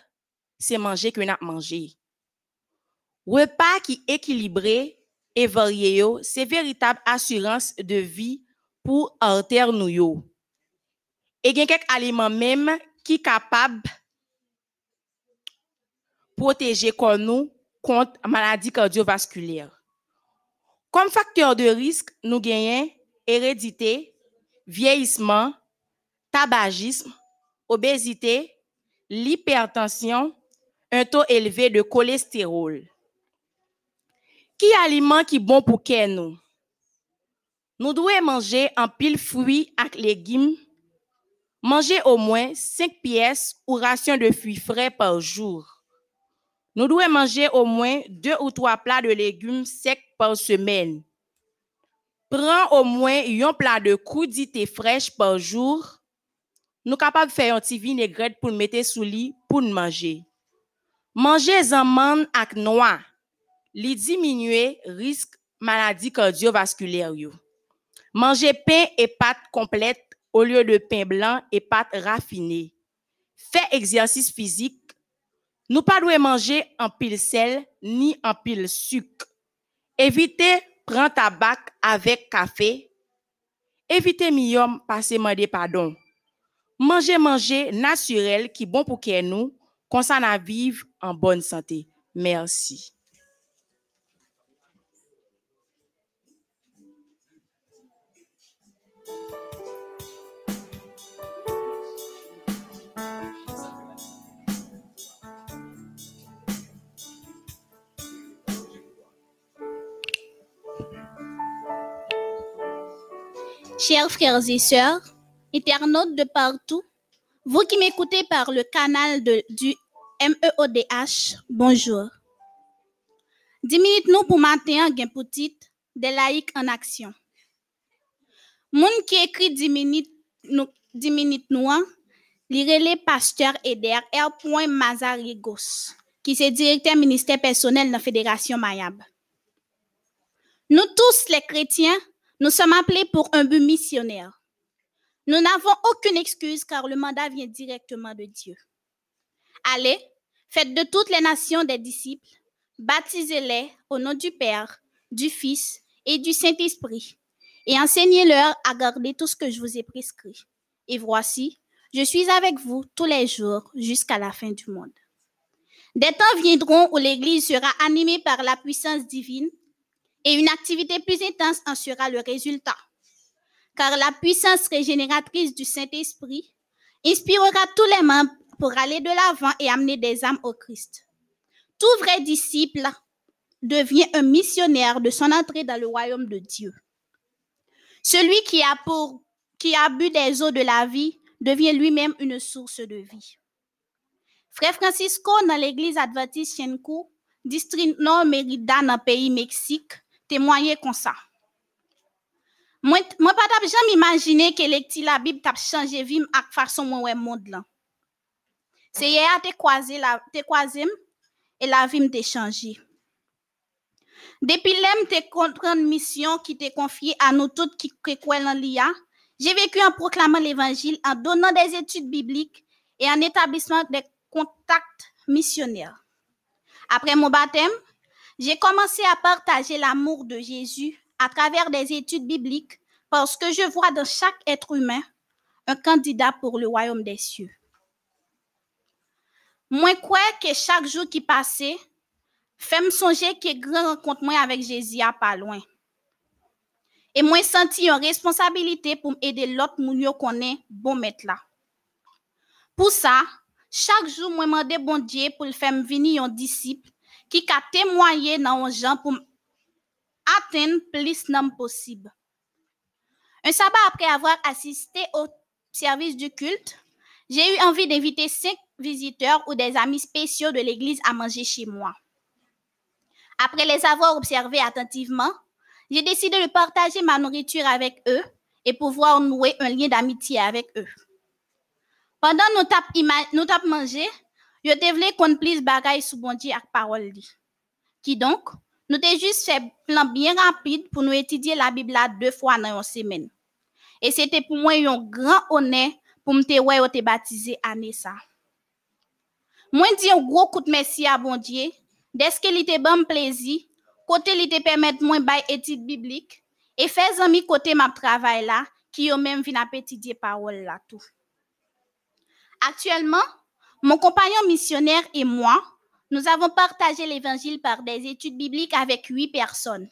c'est manger que n'a manger. Repas qui équilibré et varié, c'est véritable assurance de vie pour artère nous. Et il quelques aliments même qui capable protéger nous contre maladie cardiovasculaire. Comme facteur de risque, nous gagnons hérédité, vieillissement, tabagisme, obésité, l'hypertension, un taux élevé de cholestérol. Qui aliment qui bon pour nous? Nous devons manger un pile fruits et légumes Mangez au moins 5 pièces ou rations de fruits frais par jour. Nous devons manger au moins 2 ou 3 plats de légumes secs par semaine. Prends au moins un plat de crudité fraîche par jour. Nous sommes capables de faire un petit vinaigrette pour mettre sous lit pour nous manger. Mangez amandes avec noix. Li diminuer risque maladie cardiovasculaire. Mangez pain et pâtes complètes au lieu de pain blanc et pâtes raffinées. Faites exercice physique. Nous pas manger en pile sel ni en pile sucre. Évitez prendre tabac avec café. Évitez miom passer demander pardon. Manger manger naturel qui bon pour que nous qu'on s'en a vivre en bonne santé. Merci. Chers frères et sœurs, internautes de partout, vous qui m'écoutez par le canal du MEODH, bonjour. 10 minutes nous pour matin, gain petite, des laïcs en action. Moun qui écrit 10 minutes nous, 10 minutes nous, relè pasteur Eder R. Mazarigos, qui est directeur ministère personnel de la Fédération Mayab. Nous tous les chrétiens, nous sommes appelés pour un but missionnaire. Nous n'avons aucune excuse car le mandat vient directement de Dieu. Allez, faites de toutes les nations des disciples, baptisez-les au nom du Père, du Fils et du Saint-Esprit, et enseignez-leur à garder tout ce que je vous ai prescrit. Et voici, je suis avec vous tous les jours jusqu'à la fin du monde. Des temps viendront où l'Église sera animée par la puissance divine et une activité plus intense en sera le résultat. Car la puissance régénératrice du Saint-Esprit inspirera tous les membres pour aller de l'avant et amener des âmes au Christ. Tout vrai disciple devient un missionnaire de son entrée dans le royaume de Dieu. Celui qui a, bu des eaux de la vie devient lui-même une source de vie. Frère Francisco, dans l'église adventiste district Nord Mérida, dans le pays Mexique, témoignait comme ça. Moi, moi pas tap jamais imaginer que la Bible tap changé vie ak façon moi ouais monde là. C'est hier te croisé la croisé et la vie m'te changé. Depuis l'aime te comprendre mission qui t'est confiée à nous toutes qui qui croient en l'IA, j'ai vécu en proclamant l'évangile, en donnant des études bibliques et en établissant des contacts missionnaires. Après mon baptême, j'ai commencé à partager l'amour de Jésus à travers des études bibliques parce que je vois dans chaque être humain un candidat pour le royaume des cieux. Moi, crois que chaque jour qui passait, fait me songer que grand rencontre moi avec Jésus à pas loin. Et moi senti une responsabilité pour aider l'autre moun yo connaît bon mettre là. Pour ça, chaque jour moi demande bon Dieu pour le faire venir un disciple qui a témoigné dans un gens pour atteindre plus nombre possible. Un sabbat après avoir assisté au service du culte, j'ai eu envie d'inviter cinq visiteurs ou des amis spéciaux de l'église à manger chez moi. Après les avoir observés attentivement, j'ai décidé de partager ma nourriture avec eux et pouvoir nouer un lien d'amitié avec eux. Pendant nous tap, ima- nous tap mangé, je te voulais qu'on plus bagaille sous bon Dieu avec parole li. Qui donc, nous t'ai juste fait plan bien rapide pour nous étudier la Bible là deux fois dans une semaine. Et c'était pour moi un grand honneur pour me te ouais ou te baptiser année ça. Moi dis un gros coup de merci à bon Dieu, dès que il te bon plaisir, côté il te permettre moi bay étude biblique et faire amis côté m'a travail là qui yo même vinn étudier parole là tout. Actuellement, mon compagnon missionnaire et moi, nous avons partagé l'évangile par des études bibliques avec huit personnes.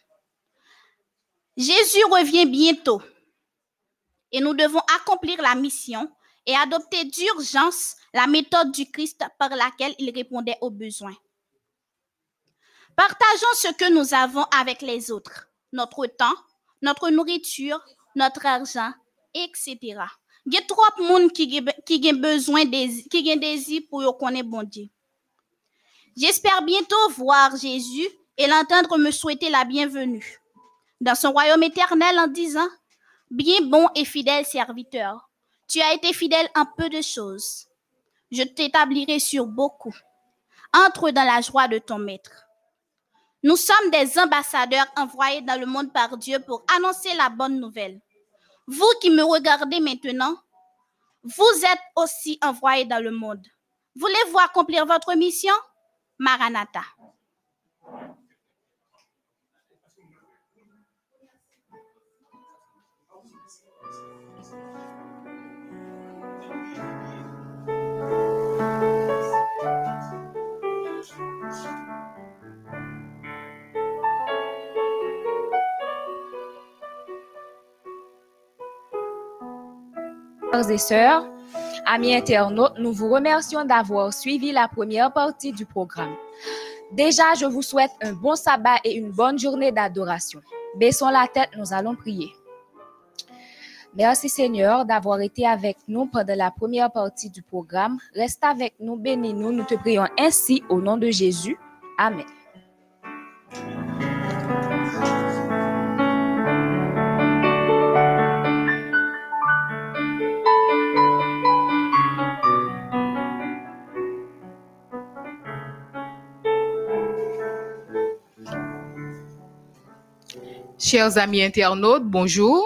Jésus revient bientôt et nous devons accomplir la mission et adopter d'urgence la méthode du Christ par laquelle il répondait aux besoins. Partageons ce que nous avons avec les autres, notre temps, notre nourriture, notre argent, etc. Il y a trop de monde qui ont besoin qui désir pour bon Dieu. J'espère bientôt voir Jésus et l'entendre me souhaiter la bienvenue dans son royaume éternel en disant Bien bon et fidèle serviteur, tu as été fidèle en peu de choses. Je t'établirai sur beaucoup. Entre dans la joie de ton maître. Nous sommes des ambassadeurs envoyés dans le monde par Dieu pour annoncer la bonne nouvelle. Vous qui me regardez maintenant, vous êtes aussi envoyés dans le monde. Voulez-vous accomplir votre mission? Maranatha. Et sœurs, amis internautes, nous vous remercions d'avoir suivi la première partie du programme. Déjà, je vous souhaite un bon sabbat et une bonne journée d'adoration. Baissons la tête, nous allons prier. Merci Seigneur d'avoir été avec nous pendant la première partie du programme. Reste avec nous, bénis-nous. Nous te prions ainsi au nom de Jésus. Amen. Chers amis internautes, bonjour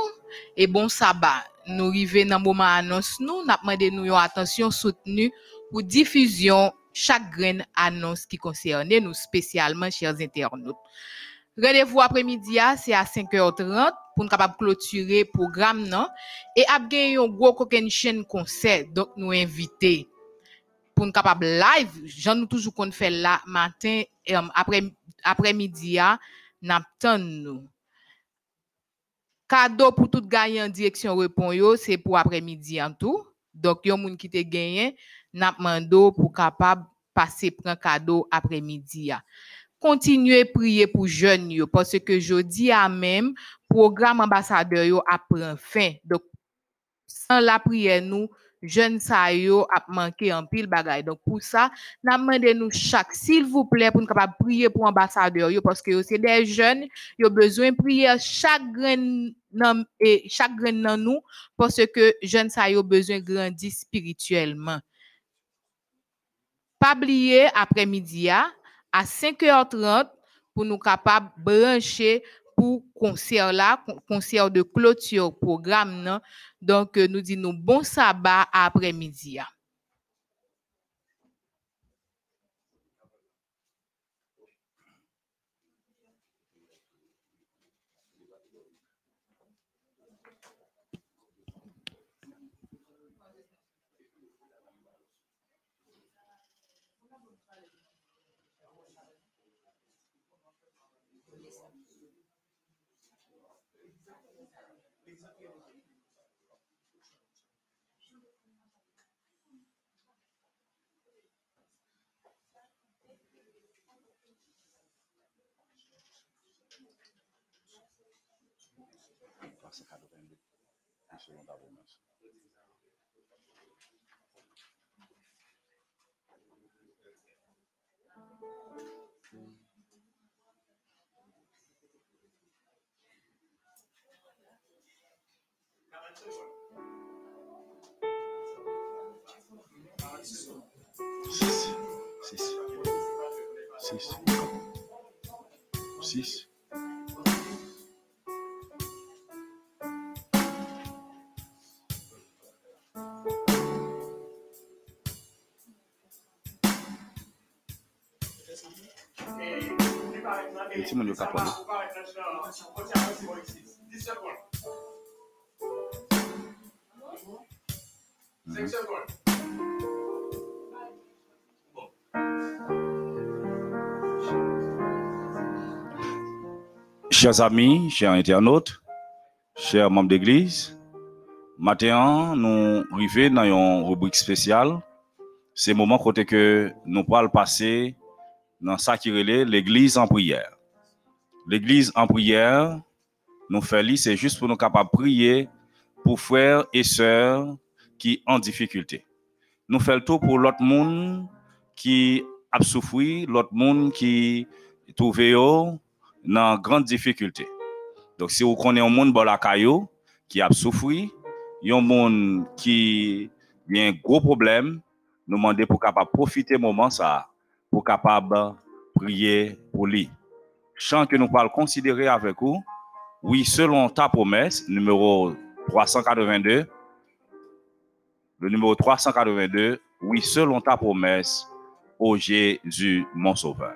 et bon sabbat. Nous arrivons dans le moment annonce nous, n'a demandé nous une attention soutenue pour diffusion chaque graine annonce qui concerne nous spécialement chers internautes. Rendez-vous après-midi, ah, c'est à 5h30 pour nous capable clôturer le programme non? Et ap gen un gros chaîne concert donc nous inviter pour nous capable live, j'en nous toujours qu'on fait là matin et um, après après-midi ah, n'attend nous. Cadeau pour tout gagner en direction répond c'est pour après-midi en tout. Donc yon moun qui te gagné, n'a mando pour capable passer prendre cadeau après-midi. Continuez prier pour jeunes yo parce que jeudi à même programme ambassadeur yo a prend fin. Donc sans la prière nous jeunes yo a manqué en pile bagay. Donc pour ça, n'a demandé nous chaque s'il vous plaît pour nous capable prier pour ambassadeur yo parce que c'est des jeunes, yo besoin prier chaque grain chaque nous parce que jeunes sa yo besoin grandir spirituellement. Pas oublier après-midi à à 5h30 pour nous capable brancher pour concert là, con- concert de clôture programme. Donc euh, nous disons bon sabbat après-midi. À. Six. Six. Six. Et yo? Chers amis, chers internautes, chers membres d'église, matin, nous arrivons dans une rubrique spéciale. C'est le moment que nous pourrons passer dans ça qui relève l'église en prière. L'église en prière, nous fait lire, c'est juste pour nous capables de prier pour frères et sœurs qui en difficulté. Nous faisons tout pour l'autre monde qui a souffert, l'autre monde qui trouve dans grande difficulté. Donc si vous connaissez un monde qui a souffert, un monde qui a un gros problème, nous demandons pour capable profiter moment ça pour capable prier pour lui. Chant que nous parlons considérer avec vous, oui, selon ta promesse, numéro 382, le numéro 382, oui, selon ta promesse, ô Jésus, mon sauveur.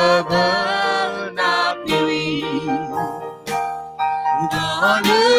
Dans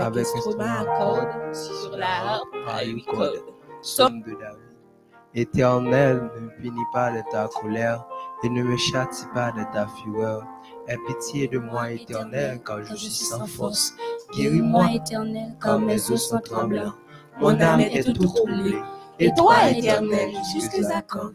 avec instrument à cordes sur la harpe à une corde. Psaume de David. Éternel, ne punis pas de ta colère et ne me châtie pas de ta fureur. Aie pitié de moi, éternel, car je suis sans force. Guéris-moi, éternel, car mes os sont tremblants. Mon âme est toute troublée. Et toi, éternel, jusque à quand?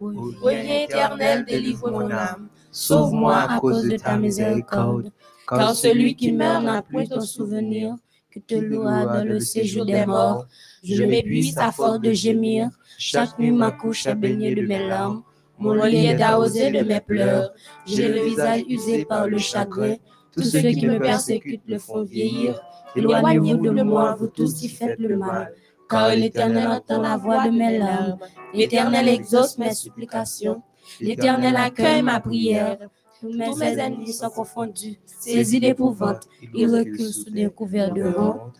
Oui, éternel, délivre mon âme. Sauve-moi à cause de ta miséricorde. Car celui qui meurt n'a plus ton souvenir, que te louera dans le séjour des morts. Je m'épuise à force de gémir. Chaque nuit, ma couche est baignée de mes larmes. Mon lit est arrosé de mes pleurs. J'ai le visage usé par le chagrin. Tous ceux qui me persécutent me font vieillir. Éloignez-vous de moi, vous tous qui faites le mal. Car l'Éternel entend la voix de mes larmes. L'Éternel exauce mes supplications. L'Éternel accueille ma prière. Tous mes ennemis sont confondus, saisis d'épouvante. Ils reculent sous des couverts de honte.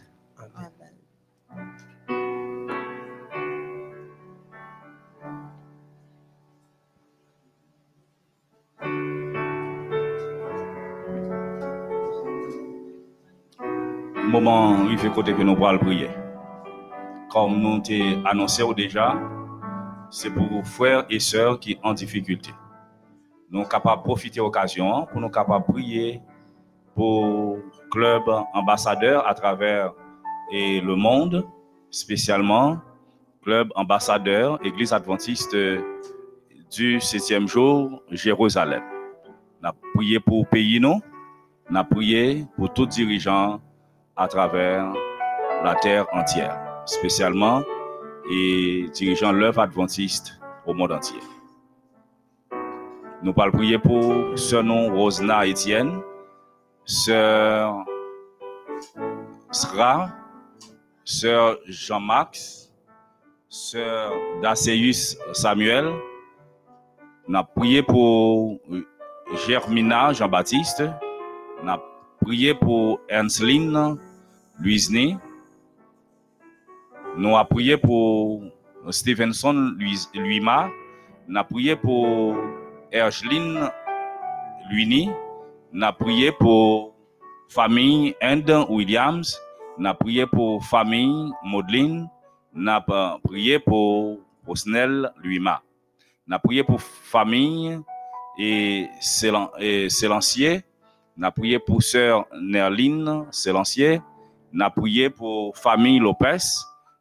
moment arrivé côté que nous pourrons prier. Comme nous t'ai annoncé déjà, c'est pour vos frères et sœurs qui ont difficulté. Nous sommes capables de profiter de l'occasion pour nous capables prier pour club ambassadeur à travers et le monde, spécialement club ambassadeur Église adventiste du septième jour Jérusalem. Nous avons prié pour le pays, nous. Avons prié pour tous les dirigeants à travers la terre entière, spécialement et dirigeant l'œuvre adventiste au monde entier. Nous parlons prier pour ce nom Rosna Étienne, sœur Sra, sœur Jean-Max, sœur Dacéus Samuel. Nous avons prié pour Germina Jean-Baptiste. Nous avons prié pour Ernstline Louisne. Nous avons prié pour Stevenson Louima. Nous avons prié pour Ergeline Luini. Avons prié pour famille End Williams. Avons prié pour famille Maudline. Nous avons prié pour Osnel Luima. Avons prié pour famille et Sélancier. Avons prié pour sœur Nerline Sélancier. Avons prié pour famille Lopez.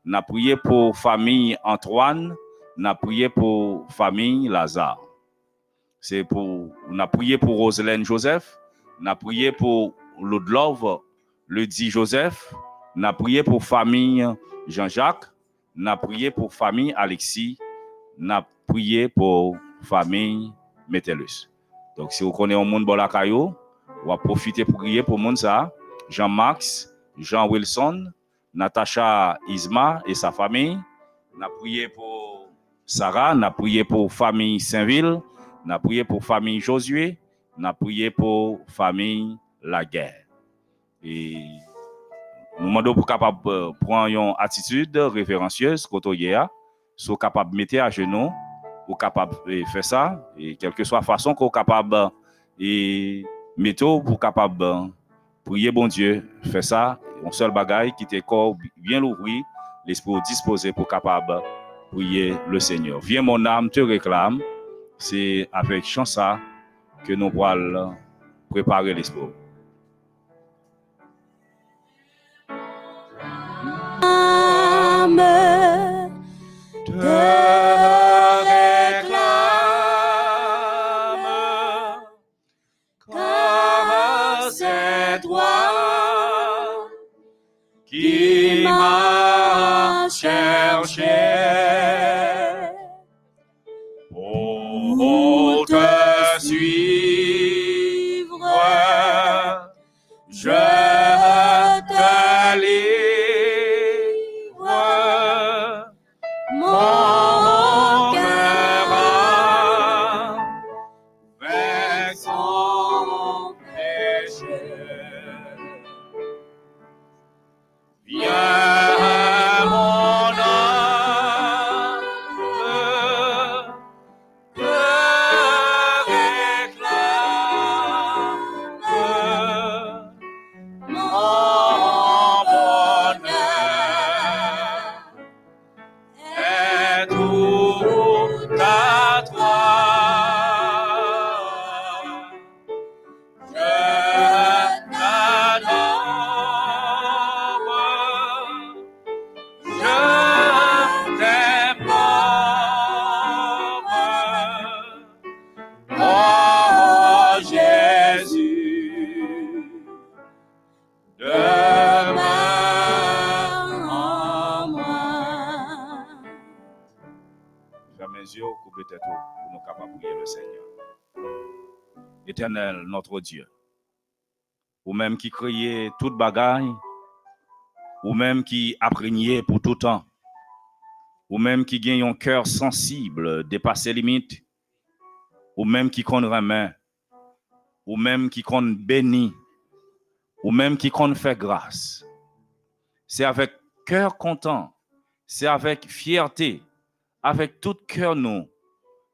Avons prié pour famille Antoine. Avons prié pour famille Lazare. C'est pour, on a prié pour Roselaine Joseph. On a prié pour Lodlove, le dit Joseph. On a prié pour famille Jean-Jacques. On a prié pour famille Alexis. On a prié pour famille Métellus. Donc, si vous connaissez un monde bon la profiter pour prier pour monde. Jean-Max, Jean Wilson, Natacha Isma et sa famille. On a prié pour Sarah, on a prié pour famille Saint-Ville, on a prié pour famille Josué, on a prié pour famille Laguerre. Et nous demandons pour capable euh, prendre une attitude révérencieuse côté soit capable de mettre à genoux, ou capable de faire ça, et quelle que soit la façon qu'on capable et mettre pour capable prier bon Dieu, faire ça, un seul bagaille qui te corps bien l'ouvrir, l'esprit disposé pour capable prier le Seigneur. Viens mon âme te réclame, c'est avec chansa que nous allons préparer l'esprit. âme qui créait toute bagaille, ou même qui apprégnait pour tout temps, ou même qui gagne un cœur sensible, dépasser limite, ou même qui compte remet, ou même qui compte béni, ou même qui compte fait grâce. C'est avec cœur content, c'est avec fierté, avec tout cœur nous,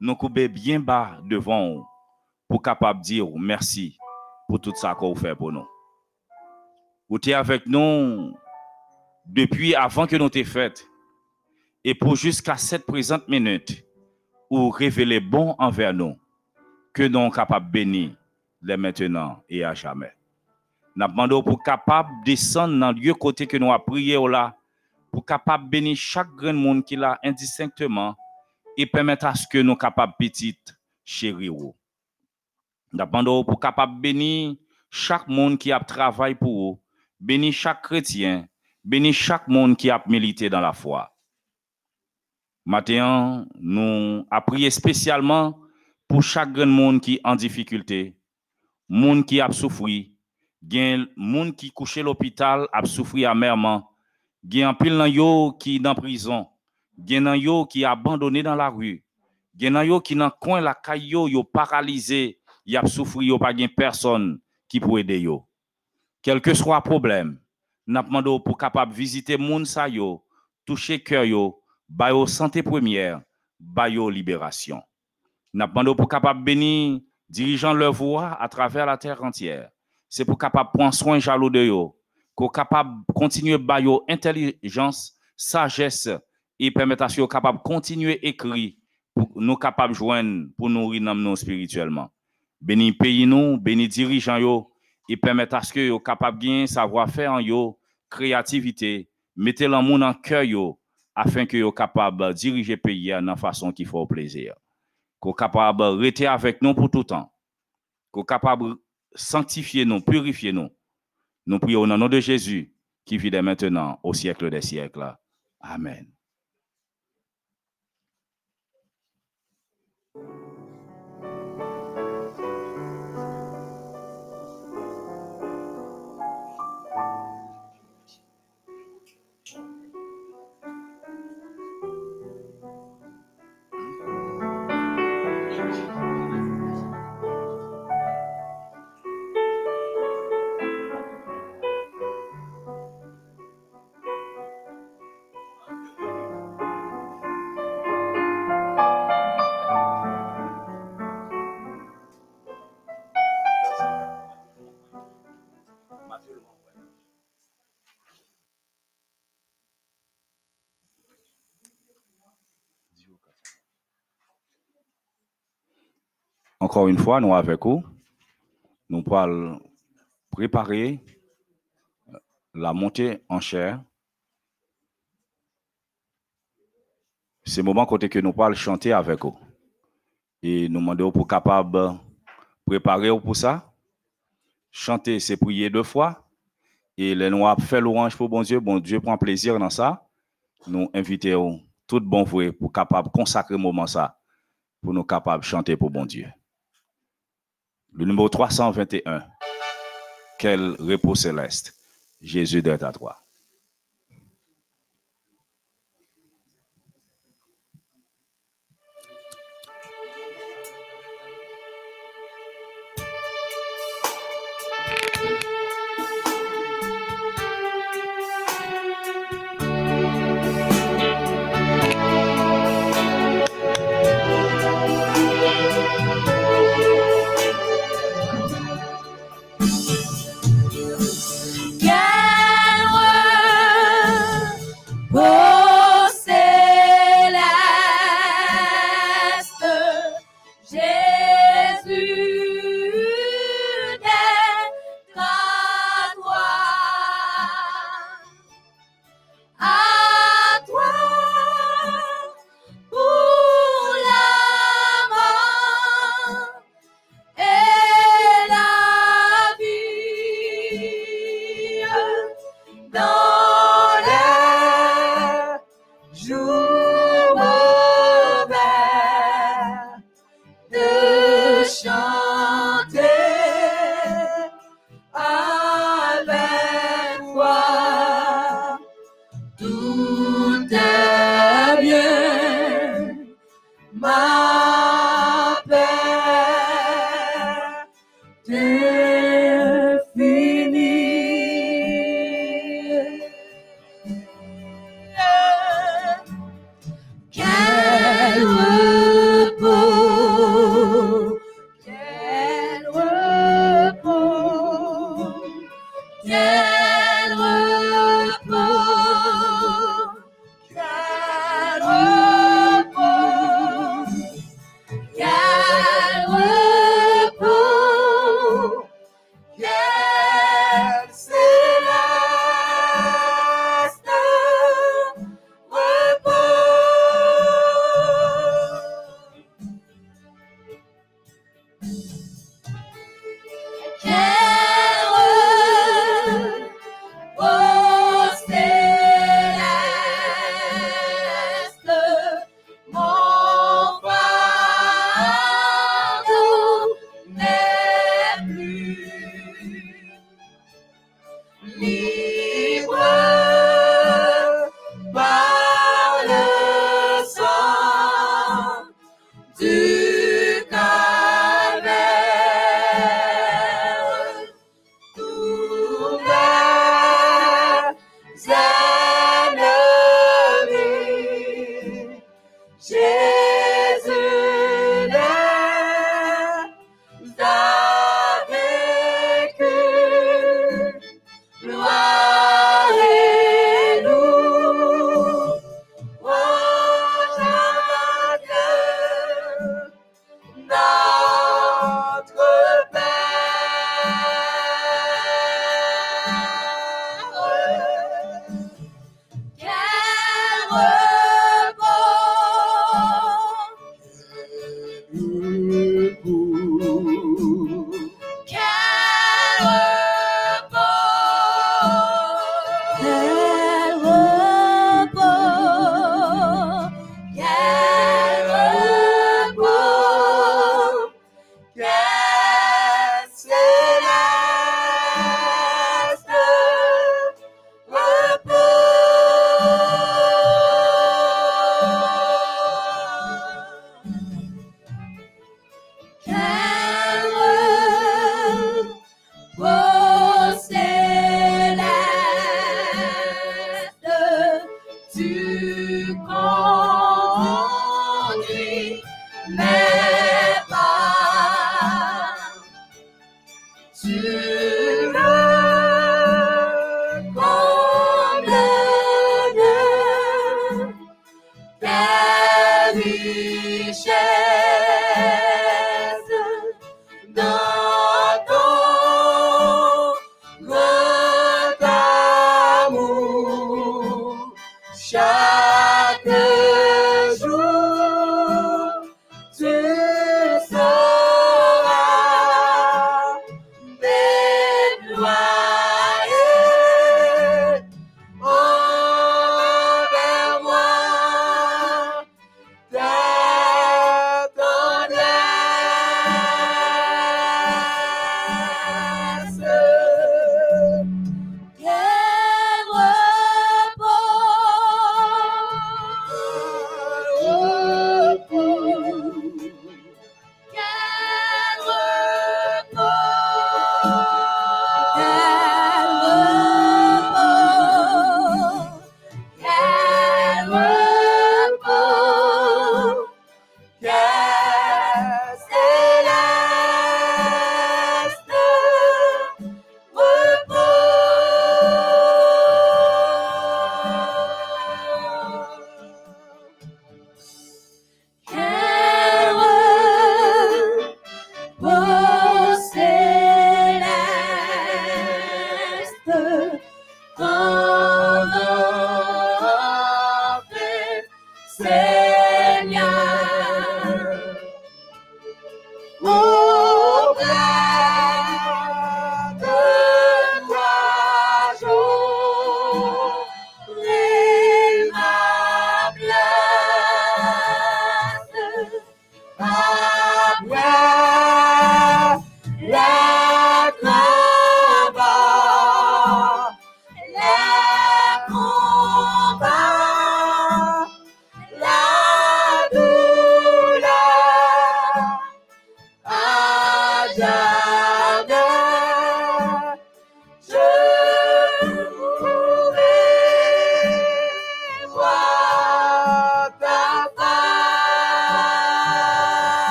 nous couper bien bas devant vous pour capable dire merci pour tout ça qu'on fait pour nous. Vous êtes avec nous depuis avant que nous t'ai fait et pour jusqu'à cette présente minute où révéler bon envers nous que nous sommes capables de bénir les maintenant et à jamais. Nous demandons pour capable descendre dans le lieu côté que nous avons prié là pour capable bénir chaque grand monde qui l'a indistinctement et permettre à ce que nous capables petite chérir. Nous demandons pour capable bénir chaque monde qui a travaillé pour vous, bénir chaque chrétien, bénir chaque monde qui a milité dans la foi. Maintenant, nous avons prié spécialement pour chaque grand monde qui est en difficulté, monde qui a souffert, gen monde qui couche à l'hôpital a souffert amèrement, gen pile nan yo qui dans prison, yo qui abandonné dans la rue, gen nan yo qui dans coin la caillou yo paralysé, y a souffert yo pas gen personne qui pour aider yo. Quel que soit problème, n'a demandé pour capable visiter moun sa yo, toucher cœur yo, yo santé première, ba yo libération. N'a demandé pour capable bénir dirigeant leur voix à travers la terre entière. C'est pour capable prendre soin jaloux de yo, pour capable continuer ba yo intelligence, sagesse et permettre à ce capable continuer écrit pour nous capable joindre pour nourrir nous spirituellement. Béni pays nous, béni dirigeant yo et permettre à ce que yo capable bien savoir-faire en yo, créativité, mettez l'amour dans cœur yo afin que yo capable diriger pays dans façon qui fait plaisir. Qu'on capable rester avec nous pour tout temps. Qu'on capable sanctifier nous, purifier nous. Nous prions au nom de Jésus qui vit dès maintenant au siècle des siècles. Amen. Encore une fois, nous avec vous, nous allons préparer la montée en chair. C'est le moment côté que nous allons chanter avec vous. Et nous demandons pour capable préparer pour ça. Chanter, c'est prier deux fois. Et les noirs fait l'orange pour bon Dieu. Bon Dieu prend plaisir dans ça. Nous invitons tout bon vrai pour capable consacrer moment ça pour nous capables chanter pour bon Dieu. Le numéro 321. Quel repos céleste. Jésus d'être à toi.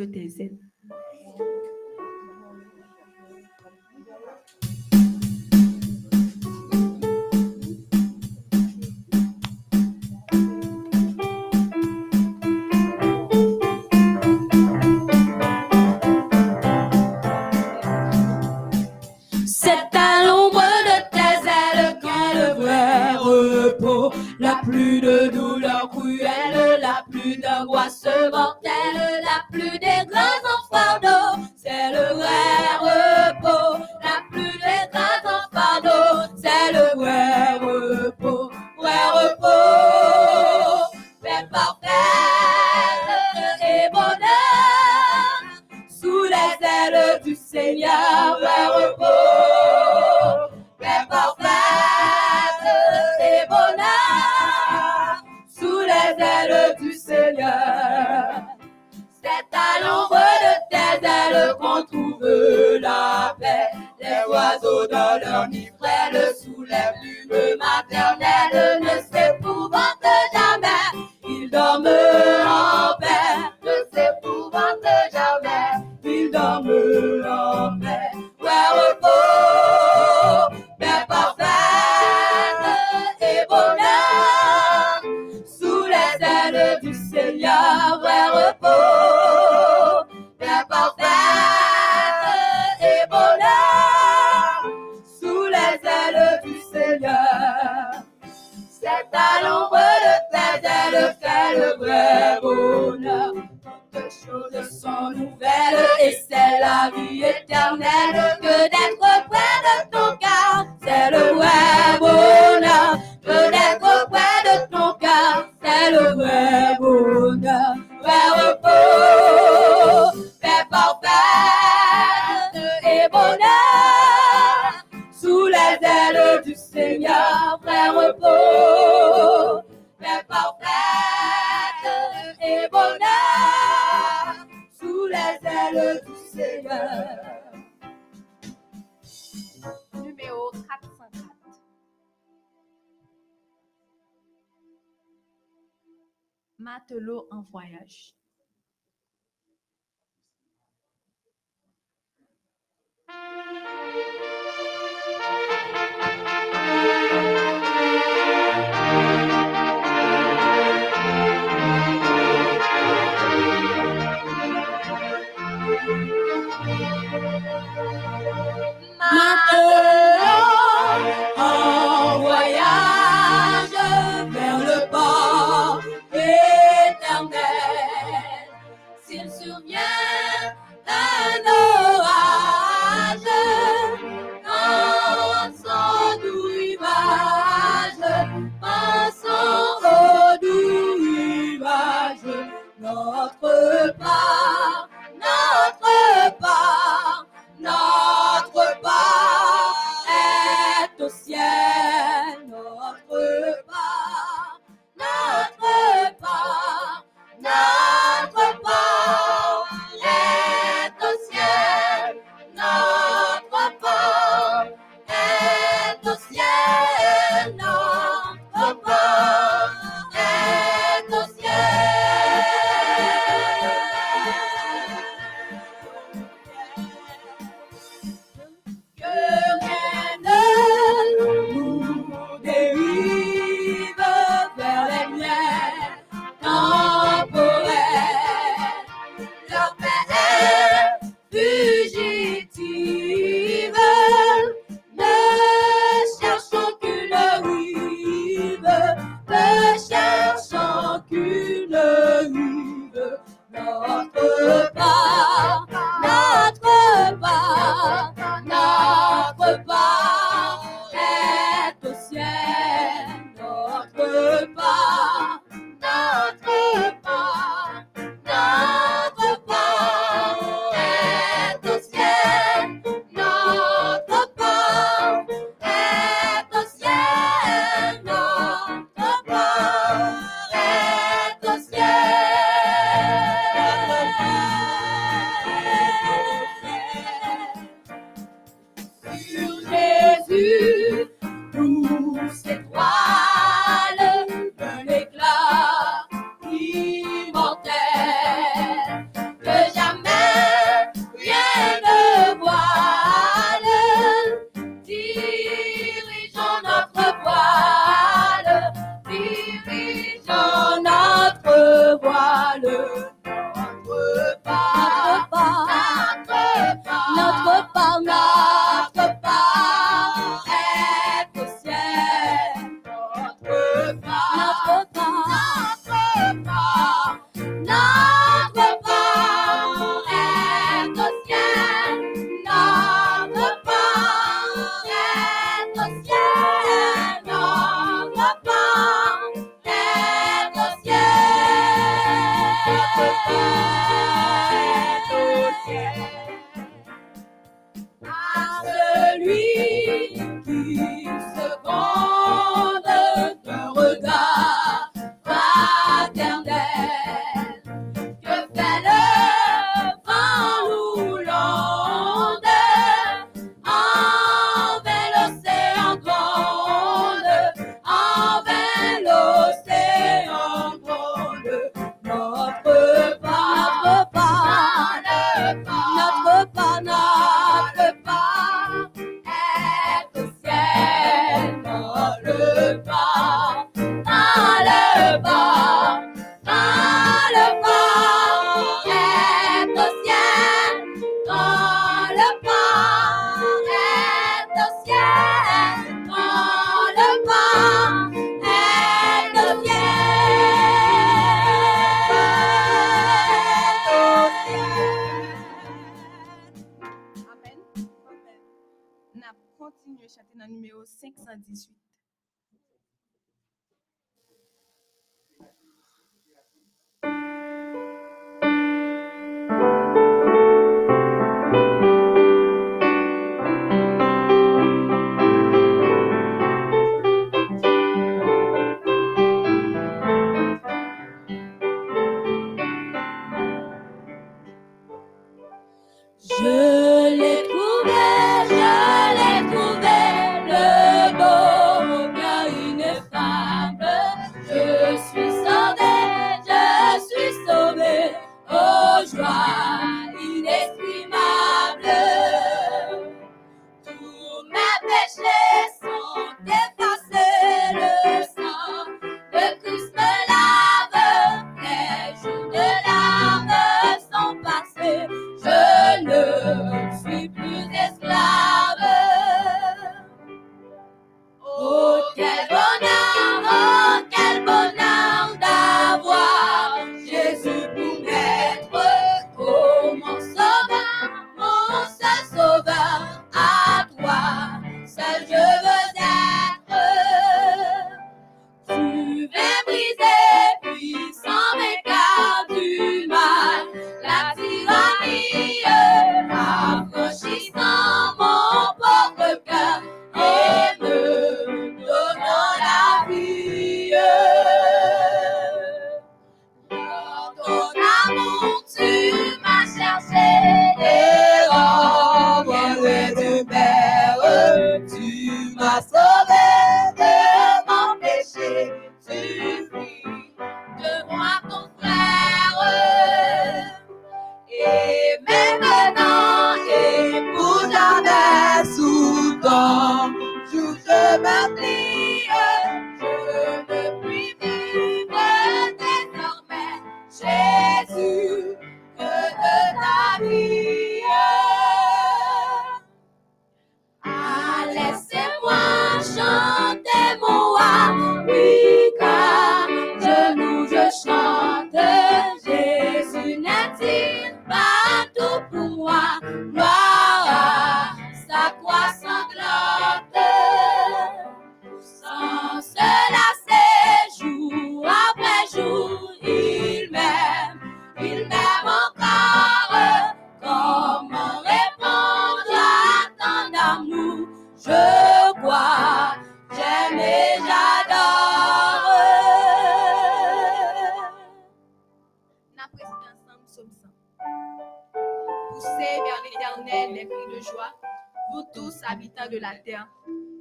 De tes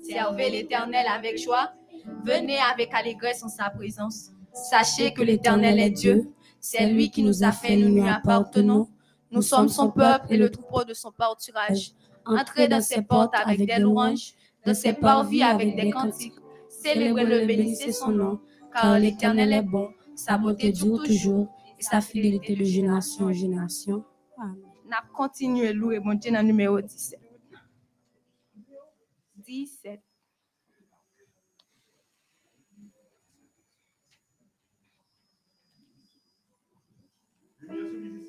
Servez l'Éternel avec joie. Venez avec allégresse en sa présence. Sachez que l'Éternel est Dieu. C'est lui qui nous a fait, nous lui appartenons. Nous sommes son peuple et le troupeau de son pâturage. Entrez dans ses portes avec des louanges, dans ses parvis avec des cantiques. Célébrez-le, bénissez son nom, car l'Éternel est bon, sa beauté dure toujours, et sa fidélité de génération en génération. Louer mon Dieu numéro 17. dice. Mm.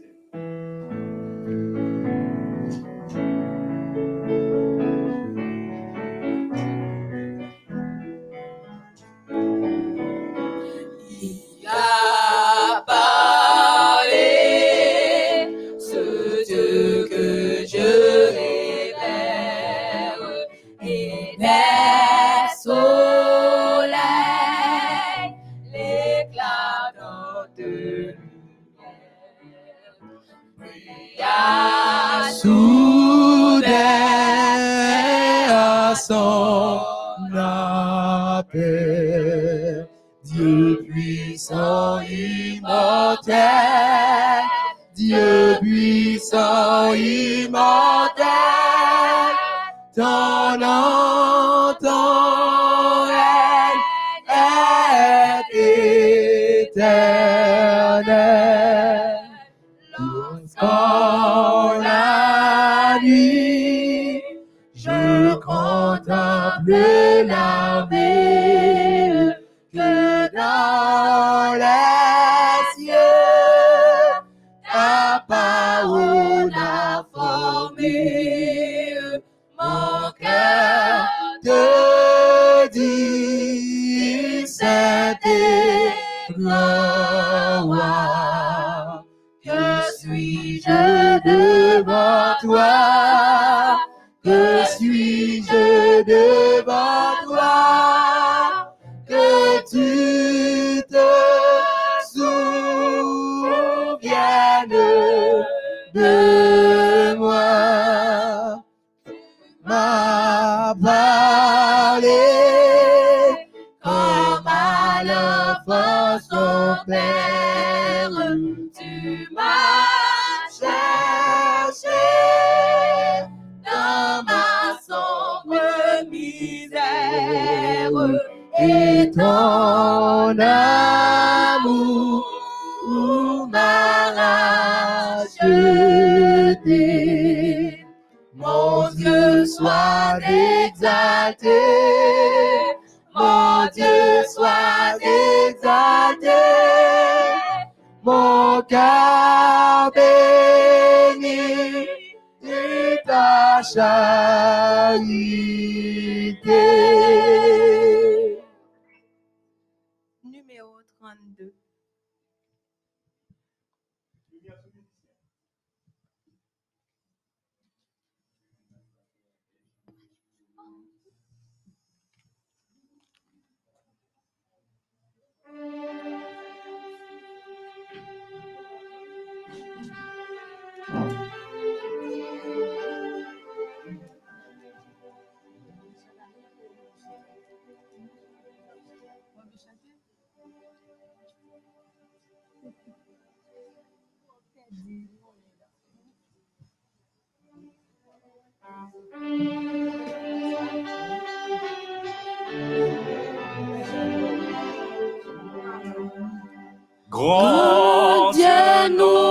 nom immortel, ton nom, ton règne est éternel. Lorsqu'en la nuit, je contemple tua Ton amour m'a. Mon Dieu soit exalté. Mon Dieu soit exalté. Mon cœur béni de ta charité. Grand, Dieu,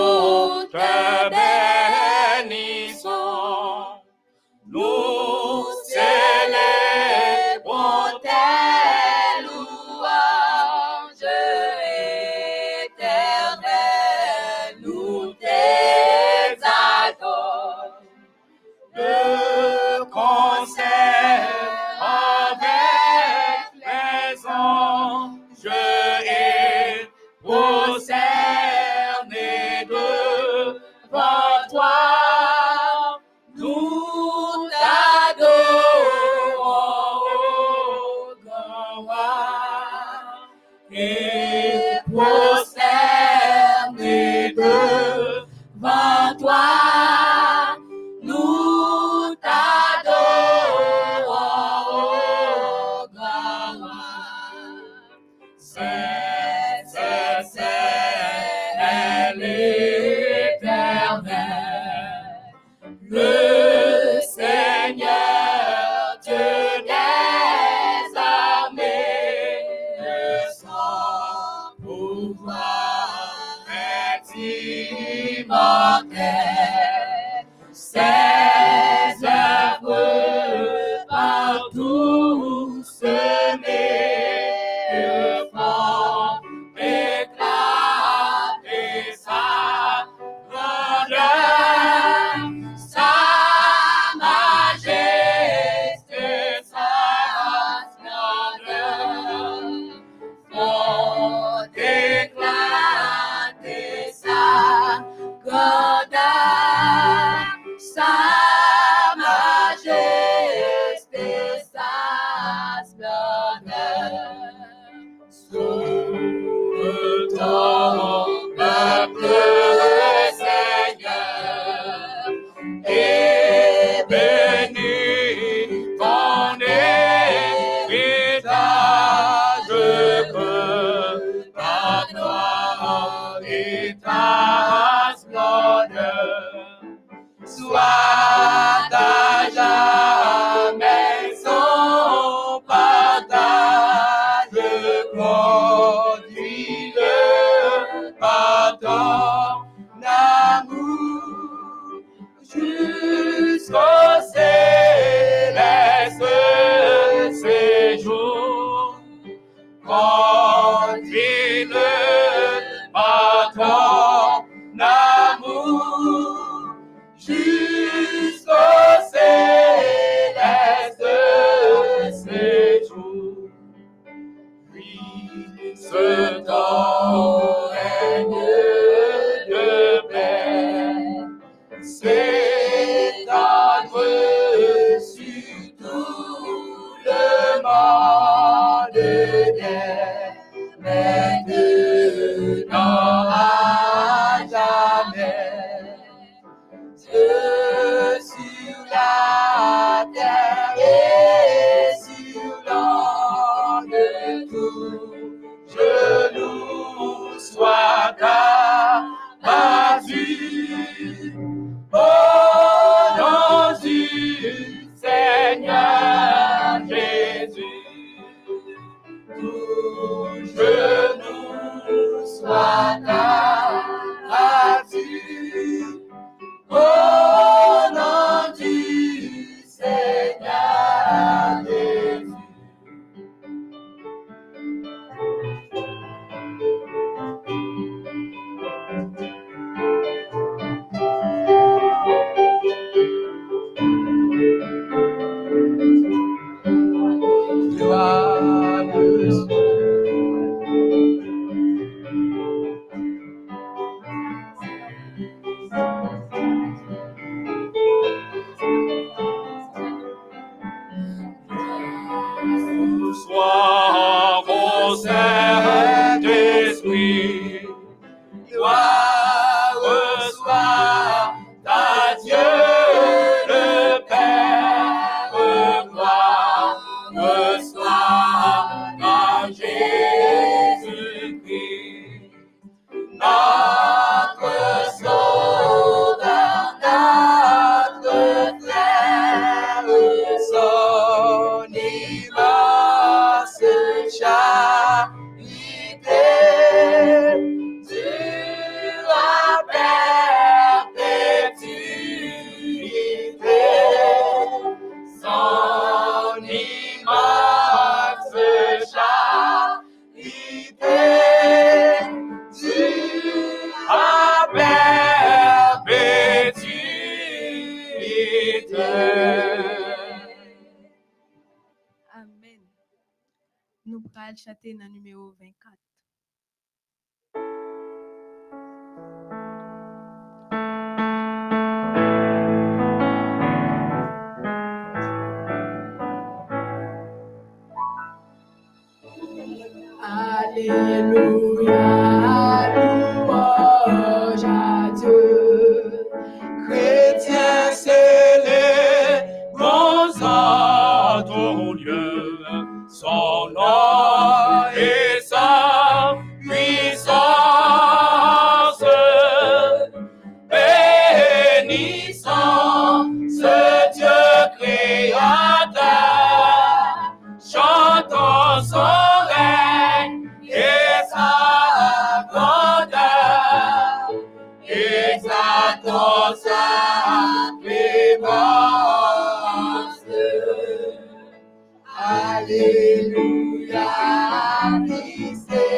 say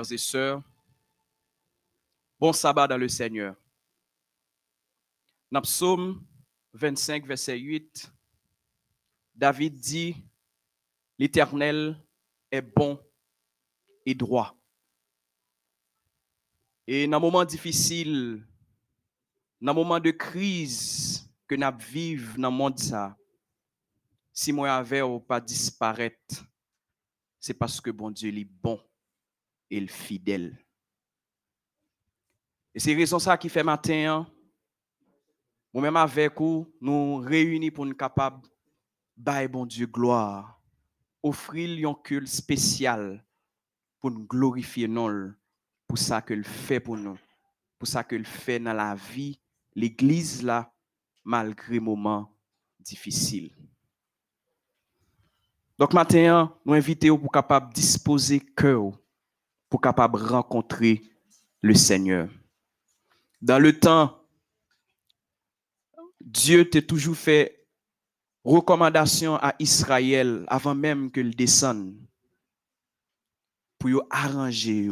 frères et sœurs, bon sabbat dans le Seigneur. Dans Psaume 25, verset 8, David dit, L'Éternel est bon et droit. Et dans un moment difficile, dans un moment de crise que nous vivons dans le monde, ça, si moi avait ou pas disparaître, c'est parce que bon Dieu est bon et le fidèle. Et c'est raison ça qui fait matin, hein, moi-même avec vous, nous réunis pour nous capables de bon Dieu gloire, offrir un culte spécial pour nous glorifier non pour ça que le fait pour nous, pour ça que le fait dans la vie, l'église là, malgré moments difficiles. Donc matin, nous invitons pour capable disposer cœur pour capable rencontrer le Seigneur. Dans le temps, Dieu t'a toujours fait recommandation à Israël avant même que le descende pour arranger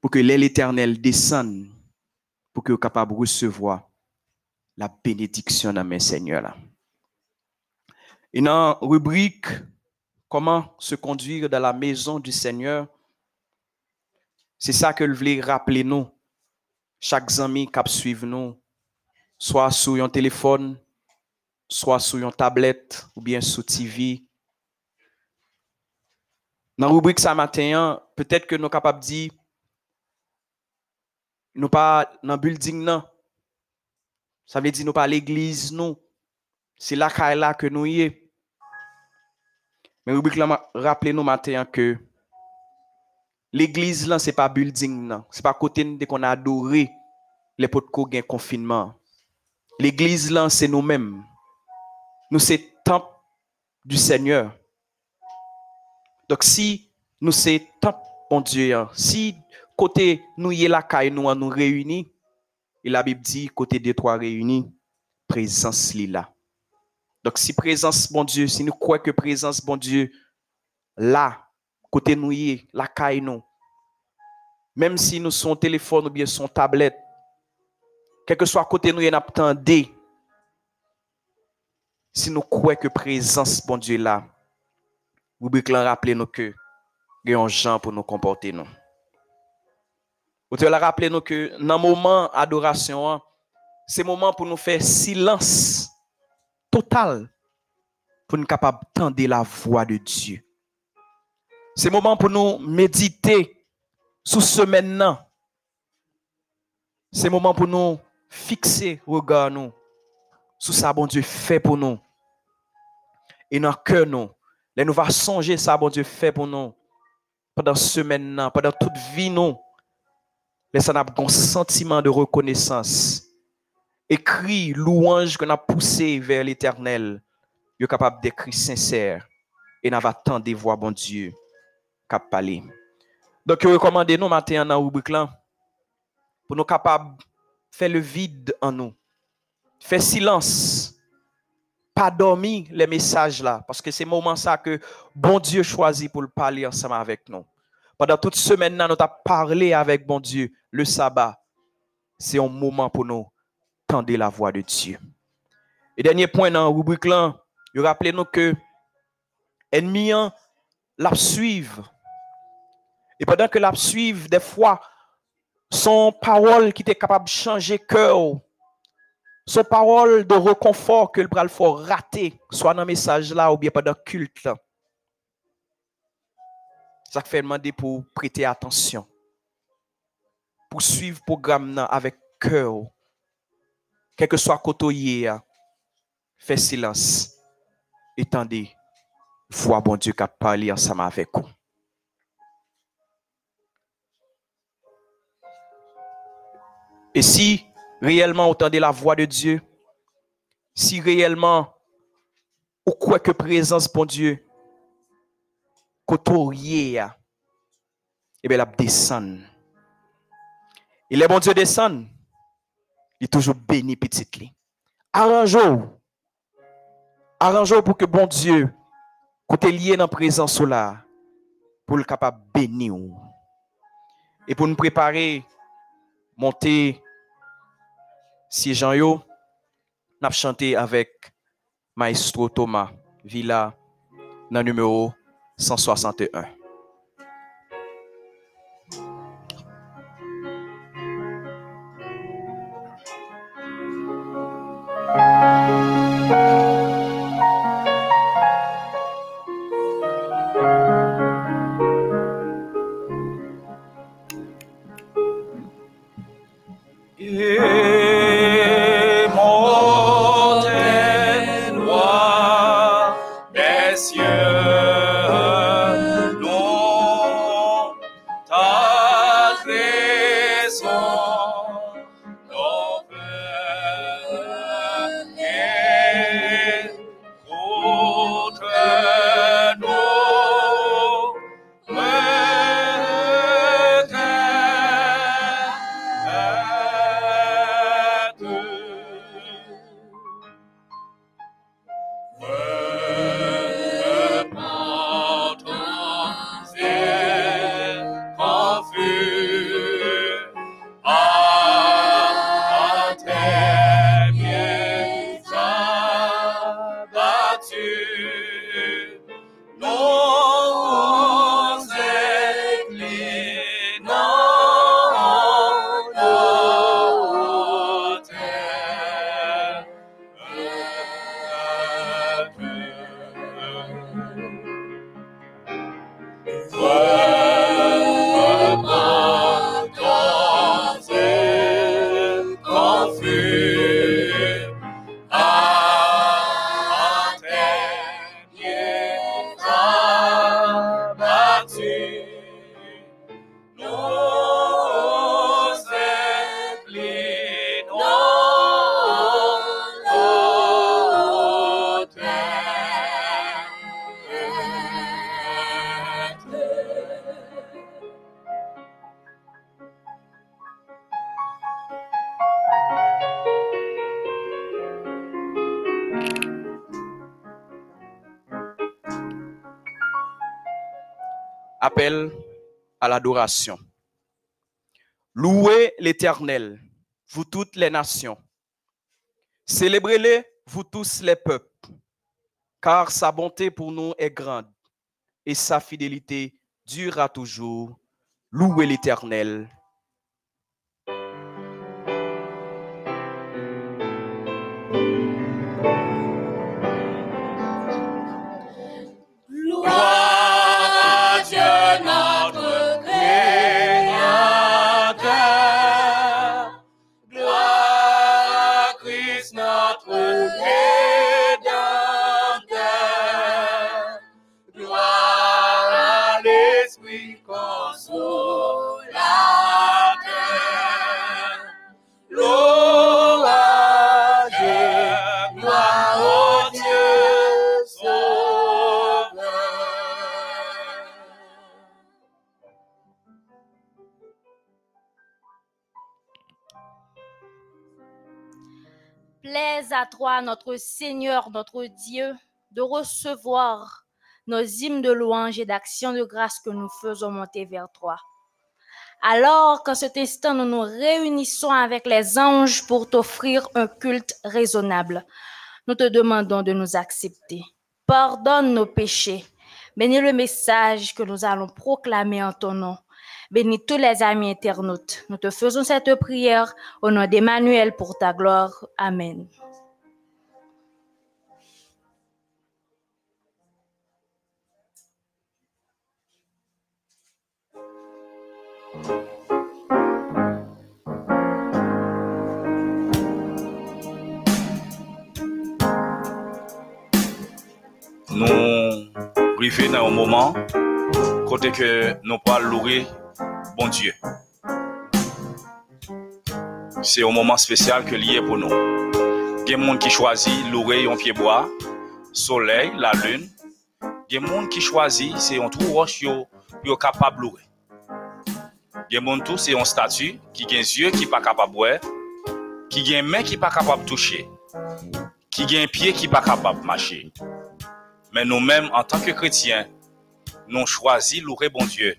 pour que l'Éternel descende pour que capable de recevoir la bénédiction dans mes Seigneur. Et dans la rubrique comment se conduire dans la maison du Seigneur, Se sa ke l vle rappele nou, chak zami kap suive nou, swa sou yon telefon, swa sou yon tablet, ou bien sou TV. Nan rubrik sa matenyan, petet ke nou kapap di, nou pa nan building nan, sa vle di nou pa l'eglize nou, se la ka e la ke nou ye. Men rubrik la rappele nou matenyan ke, l'église là, c'est pas building, non. C'est pas côté de qu'on a adoré les potes confinement. L'église là, c'est nous-mêmes. Nous, c'est temple du Seigneur. Donc, si nous, c'est temple, mon Dieu, hein, si côté nous y est caille, nous, nous réunis, et la Bible dit, côté des trois réunis, présence là. Donc, si présence, bon Dieu, si nous croyons que présence, bon Dieu, là, côté nous la caille nous. Même si nous son téléphone ou bien son tablette, quel que soit côté nous n'attendez. Si nous croyons que présence bon Dieu là, vous pouvez rappeler nous que gagnons gens pour nous comporter nous. Ou te la rappeler nous que dans moment adoration, c'est moment pour nous faire silence total pour nous capable tendre la voix de Dieu. C'est le moment pour nous méditer sous ce maintenant. C'est le moment pour nous fixer regard nous sur ça bon Dieu fait pour nous. Et dans cœur nous, là nous va songer ça bon Dieu fait pour nous pendant ce maintenant, pendant toute vie nous. Laissez nous un sentiment de reconnaissance. Écrit louange qu'on a poussé vers l'éternel. Yo capable d'écrire sincère. Et n'a va tant des voix, bon Dieu, Donc, je recommande nous matin dans rubrique pour nous capables faire le vide en nous. Faire silence. Pas dormir les messages là. Parce que c'est moment ça que bon Dieu choisit pour le parler ensemble avec nous. Pendant toute semaine, nous avons parlé avec bon Dieu. Le sabbat, c'est un moment pour nous tendre la voix de Dieu. Et dernier point dans rubrique là, je rappelez nous que ennemi la suivre. Et pendant que la suivre, des fois, son parole qui était capable de changer cœur, son parole de réconfort que le bras faut rater, soit dans le message là ou bien pendant le culte là. Ça fait demander pour prêter attention. Pour suivre le programme avec cœur. Quel que soit côté fait silence. Étendez. Foi bon Dieu qui a parlé ensemble avec vous. Et si réellement entendez la voix de Dieu, si réellement ou quoi que présence bon Dieu, côté et bien la descend. Et les bon Dieu descend, il est toujours béni petite li. Arrangeons. Arrangeons pour que bon Dieu, côté lié dans la présence là, pour le capable bénir. Et pour nous préparer, monter, Si jan yo, nap chante avèk Maestro Thomas Villa nan numero 161. Louez l'Éternel, vous toutes les nations. Célébrez-le, vous tous les peuples, car sa bonté pour nous est grande et sa fidélité durera toujours. Louez l'Éternel. Notre Seigneur, notre Dieu, de recevoir nos hymnes de louange et d'action de grâce que nous faisons monter vers toi. Alors qu'en cet instant, nous nous réunissons avec les anges pour t'offrir un culte raisonnable, nous te demandons de nous accepter. Pardonne nos péchés. Bénis le message que nous allons proclamer en ton nom Bénis tous les amis internautes. Nous te faisons cette prière au nom d'Emmanuel pour ta gloire. Amen. Nou rive nan ou mouman kote ke nou pal loure bon Diyo. Se ou mouman spesyal ke liye pou nou. Gen moun ki chwazi loure yon pyeboa, soley, la lun. Gen moun ki chwazi se yon trou roch yo, yo kapab loure. Qui a des yeux qui pas capable de voir, qui a une main qui pas capable de toucher, qui a un pied qui pas capable de marcher. Mais nous-mêmes, en tant que chrétiens, nous choisi louer bon Dieu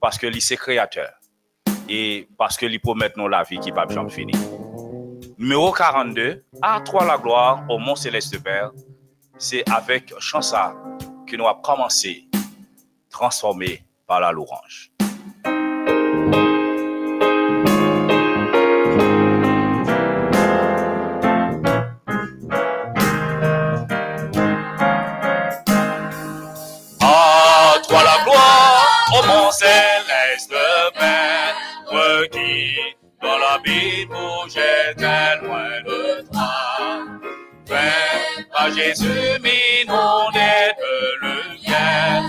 parce que lui c'est créateur et parce que lui promet la vie qui va jamais finir. Numéro 42, à toi la gloire au mon céleste Père, c'est avec chansa que nous avons commencé transformé par la louange. La vie j'étais loin de toi. Fais par Jésus, d'être le bien,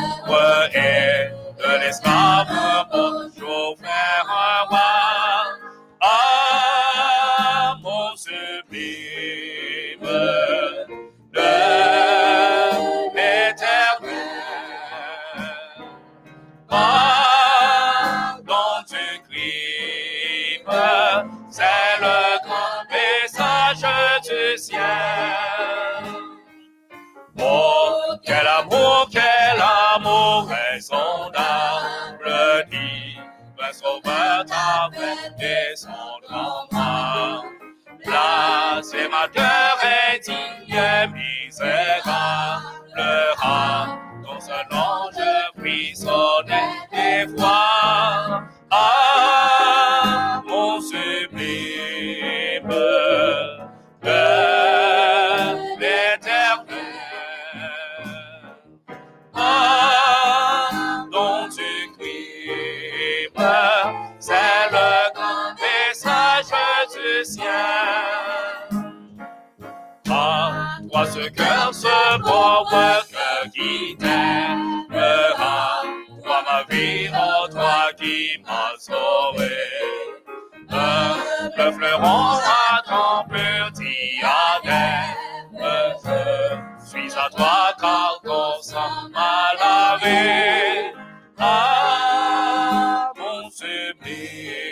et de l'esclave amour insondable, divin sauveur t'a fait descendre en moi. Blasphémateur indigne, misérable, rare, dans ce nom je frissonnais des fois. Ah, ce cœur, ce pauvre cœur qui t'aimera, toi ma vie, oh toi qui m'as sauvé. Le, le fleuron à ton petit adèle, je suis à toi car ton sang m'a lavé. Ah, mon sublime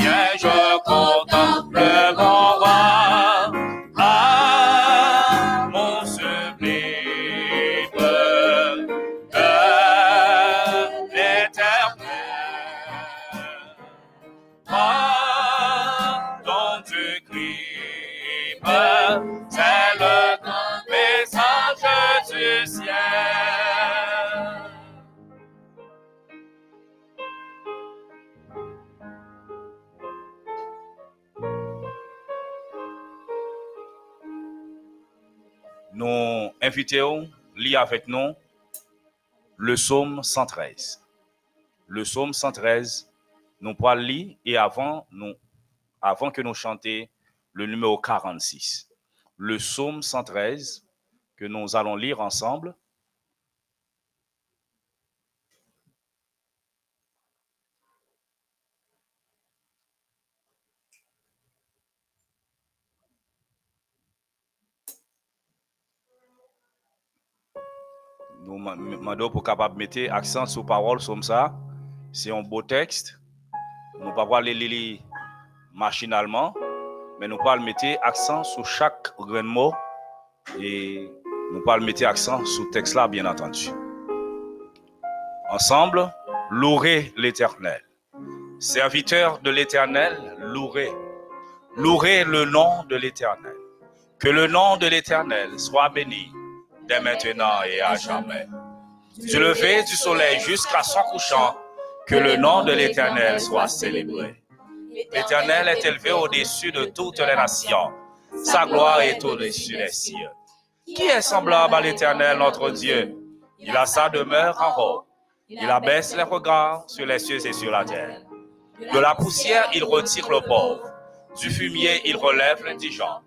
avec Nous invitons, lire avec nous le psaume 113. Le psaume 113, nous pourrons lire et avant, nous avant que nous chantions le numéro 46, le psaume 113 que nous allons lire ensemble. Nous demandons pour capable mettre accent sur parole comme ça. C'est un beau texte. Nous pas les lire machinalement, mais nous pouvons mettre accent sur chaque grain de mot et nous pouvons mettre accent sur texte là, bien entendu. Ensemble, louer l'éternel. Serviteur de l'éternel, louer. Louer le nom de l'éternel. Que le nom de l'éternel soit béni dès maintenant et à jamais. Du lever du soleil jusqu'à son couchant, que le nom de l'Éternel soit célébré. L'Éternel est élevé au-dessus de toutes les nations. Sa gloire est au-dessus des cieux. Qui est semblable à l'Éternel, notre Dieu? Il a sa demeure en haut. Il abaisse les regards sur les cieux et sur la terre. De la poussière, il retire le pauvre. Du fumier, il relève l'indigent.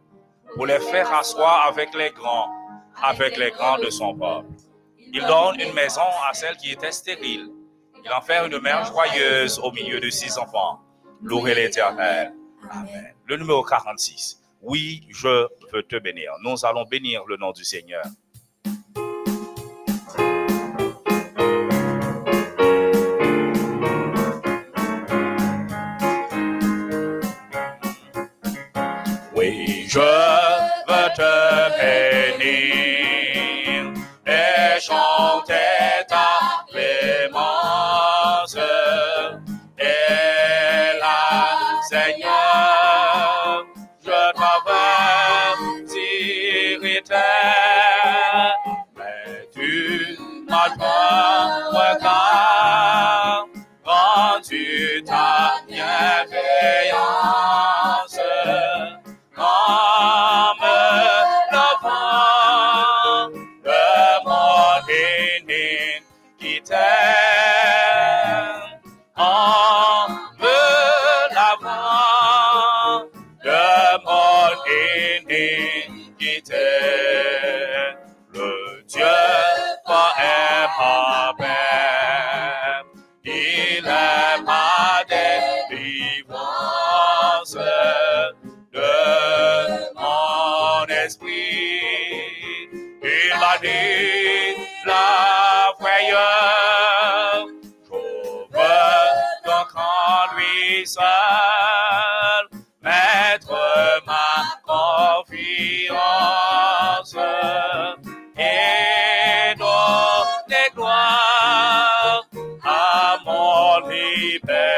Pour les faire asseoir avec les grands, avec les grands de son peuple. Il donne une maison à celle qui était stérile. Il en fait une mère joyeuse au milieu de six enfants. Louez l'Éternel. Amen. Le numéro 46. Oui, je veux te bénir. Nous allons bénir le nom du Seigneur. Frayeur, je veux donc en lui seul mettre ma confiance. Et donner gloire à mon libérateur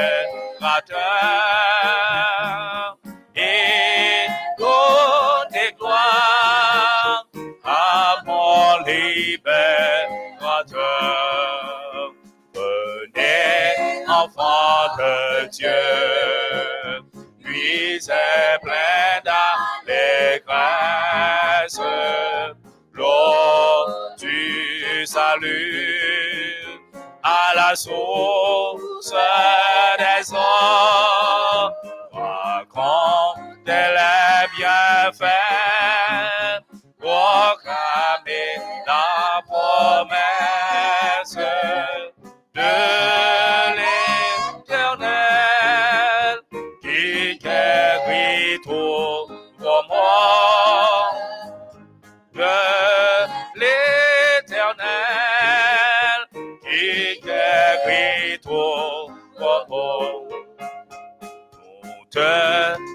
libérateur. Venez, enfant de Dieu, lui est plein d'allégresse, l'eau du salut à la source des eaux. Racontez les bienfaits, proclamez la de l'éternel qui guérit tout moi. De l'éternel qui guérit tout moi. Nous te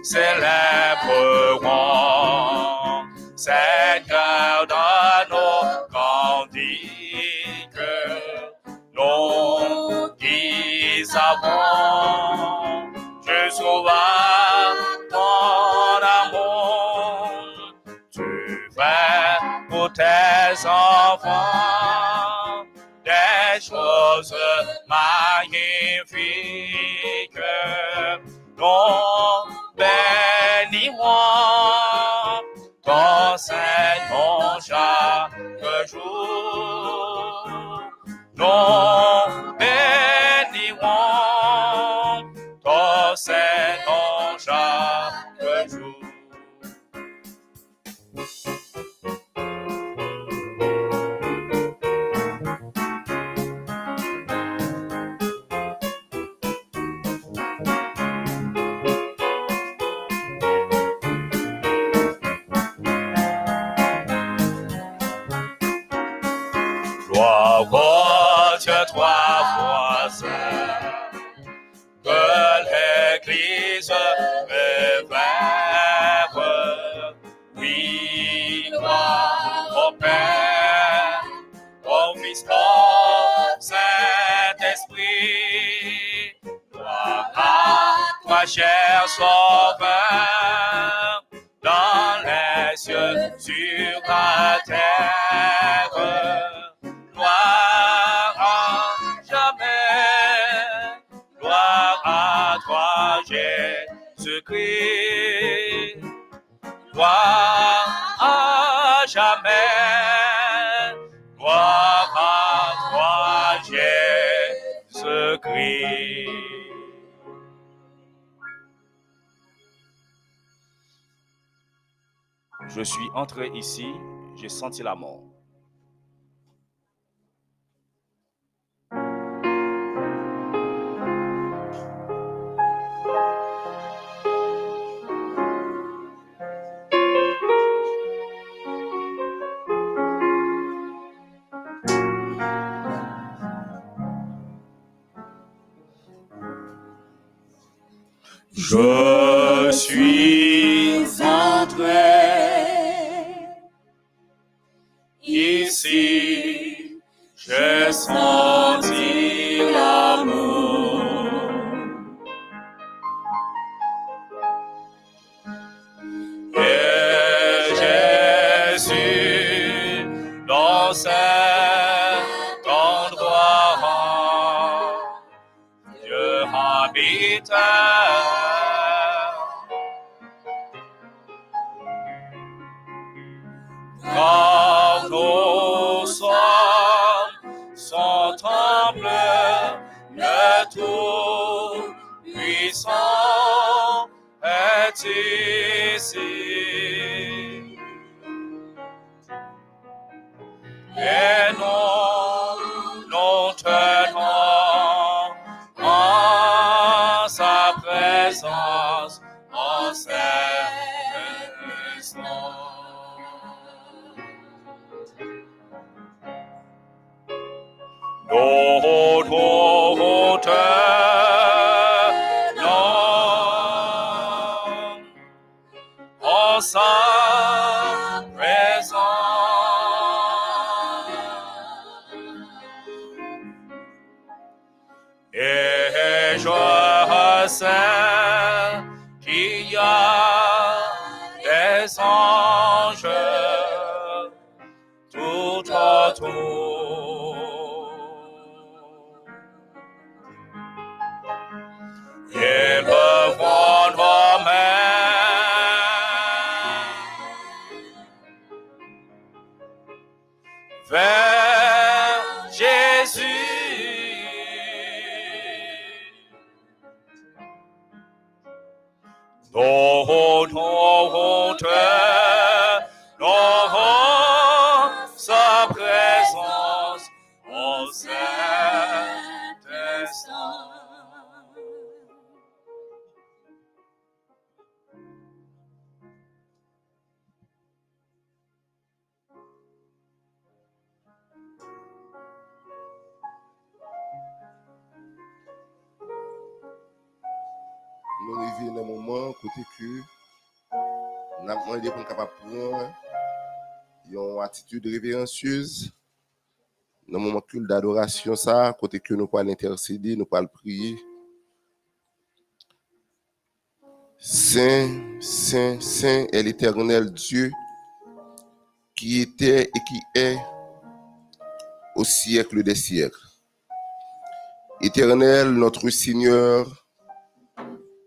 célébrerons, qui savons jusqu'où ton amour, tu fais pour tes enfants des choses magnifiques. Nous bénirons ton Seigneur chaque jour. Nous house. Cher Sauveur, dans les cieux, sur la terre. Gloire à jamais, gloire à toi, Jésus-Christ. Gloire à jamais, gloire à toi, Jésus-Christ. Je suis entré ici, j'ai senti la mort. Je suis révérencieuse dans le moment culte d'adoration ça côté que nous pouvons intercéder nous pouvons prier Saint, Saint, Saint est l'éternel Dieu qui était et qui est au siècle des siècles. Éternel, notre Seigneur,